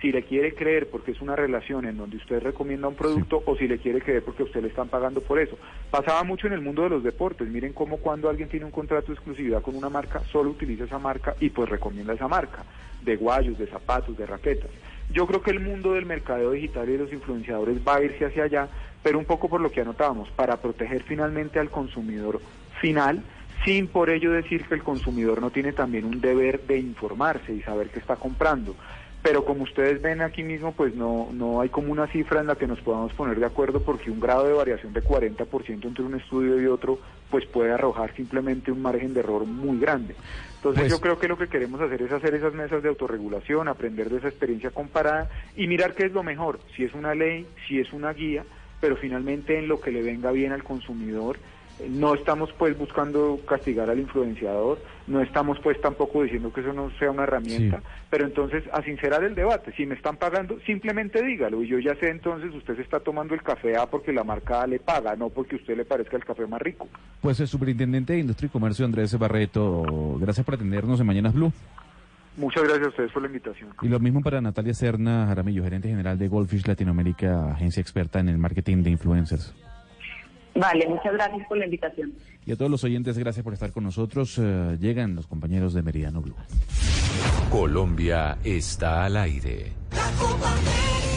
si le quiere creer porque es una relación en donde usted recomienda un producto o si le quiere creer porque usted le están pagando por eso. Pasaba mucho en el mundo de los deportes. Miren cómo cuando alguien tiene un contrato de exclusividad con una marca, solo utiliza esa marca y pues recomienda esa marca, de guayos, de zapatos, de raquetas. Yo creo que el mundo del mercado digital y de los influenciadores va a irse hacia allá, pero un poco por lo que anotábamos, para proteger finalmente al consumidor final, sin por ello decir que el consumidor no tiene también un deber de informarse y saber qué está comprando pero como ustedes ven aquí mismo, pues no, no hay como una cifra en la que nos podamos poner de acuerdo porque un grado de variación de 40% entre un estudio y otro pues puede arrojar simplemente un margen de error muy grande. Entonces Pues- yo creo que lo que queremos hacer es hacer esas mesas de autorregulación, aprender de esa experiencia comparada y mirar qué es lo mejor, si es una ley, si es una guía, pero finalmente en lo que le venga bien al consumidor. Eh, No estamos pues buscando castigar al influenciador, no estamos pues tampoco diciendo que eso no sea una herramienta, pero entonces a sincerar el debate, si me están pagando, simplemente dígalo y yo ya sé entonces usted se está tomando el café A porque la marca A le paga, no porque a usted le parezca el café más rico. Pues el superintendente de Industria y Comercio, Andrés Barreto, gracias por atendernos en Mañanas Blue. Muchas gracias a ustedes por la invitación. Y lo mismo para Natalia Serna Jaramillo, gerente general de Goldfish Latinoamérica, agencia experta en el marketing de influencers. Vale, muchas gracias por la invitación. Y a todos los oyentes, gracias por estar con nosotros. Eh, llegan los compañeros de Meridiano Blue. Colombia está al aire. Tus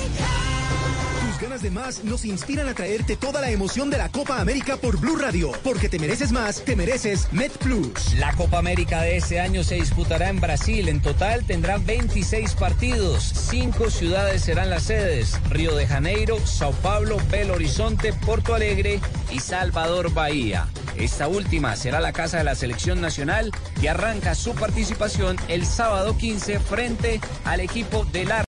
de más nos inspiran a traerte toda la emoción de la Copa América por Blue Radio. Porque te mereces más, te mereces Met Plus. La Copa América de este año se disputará en Brasil. En total tendrá 26 partidos. Cinco ciudades serán las sedes. Río de Janeiro, Sao Paulo, Belo Horizonte, Porto Alegre y Salvador Bahía. Esta última será la casa de la selección nacional que arranca su participación el sábado 15 frente al equipo de la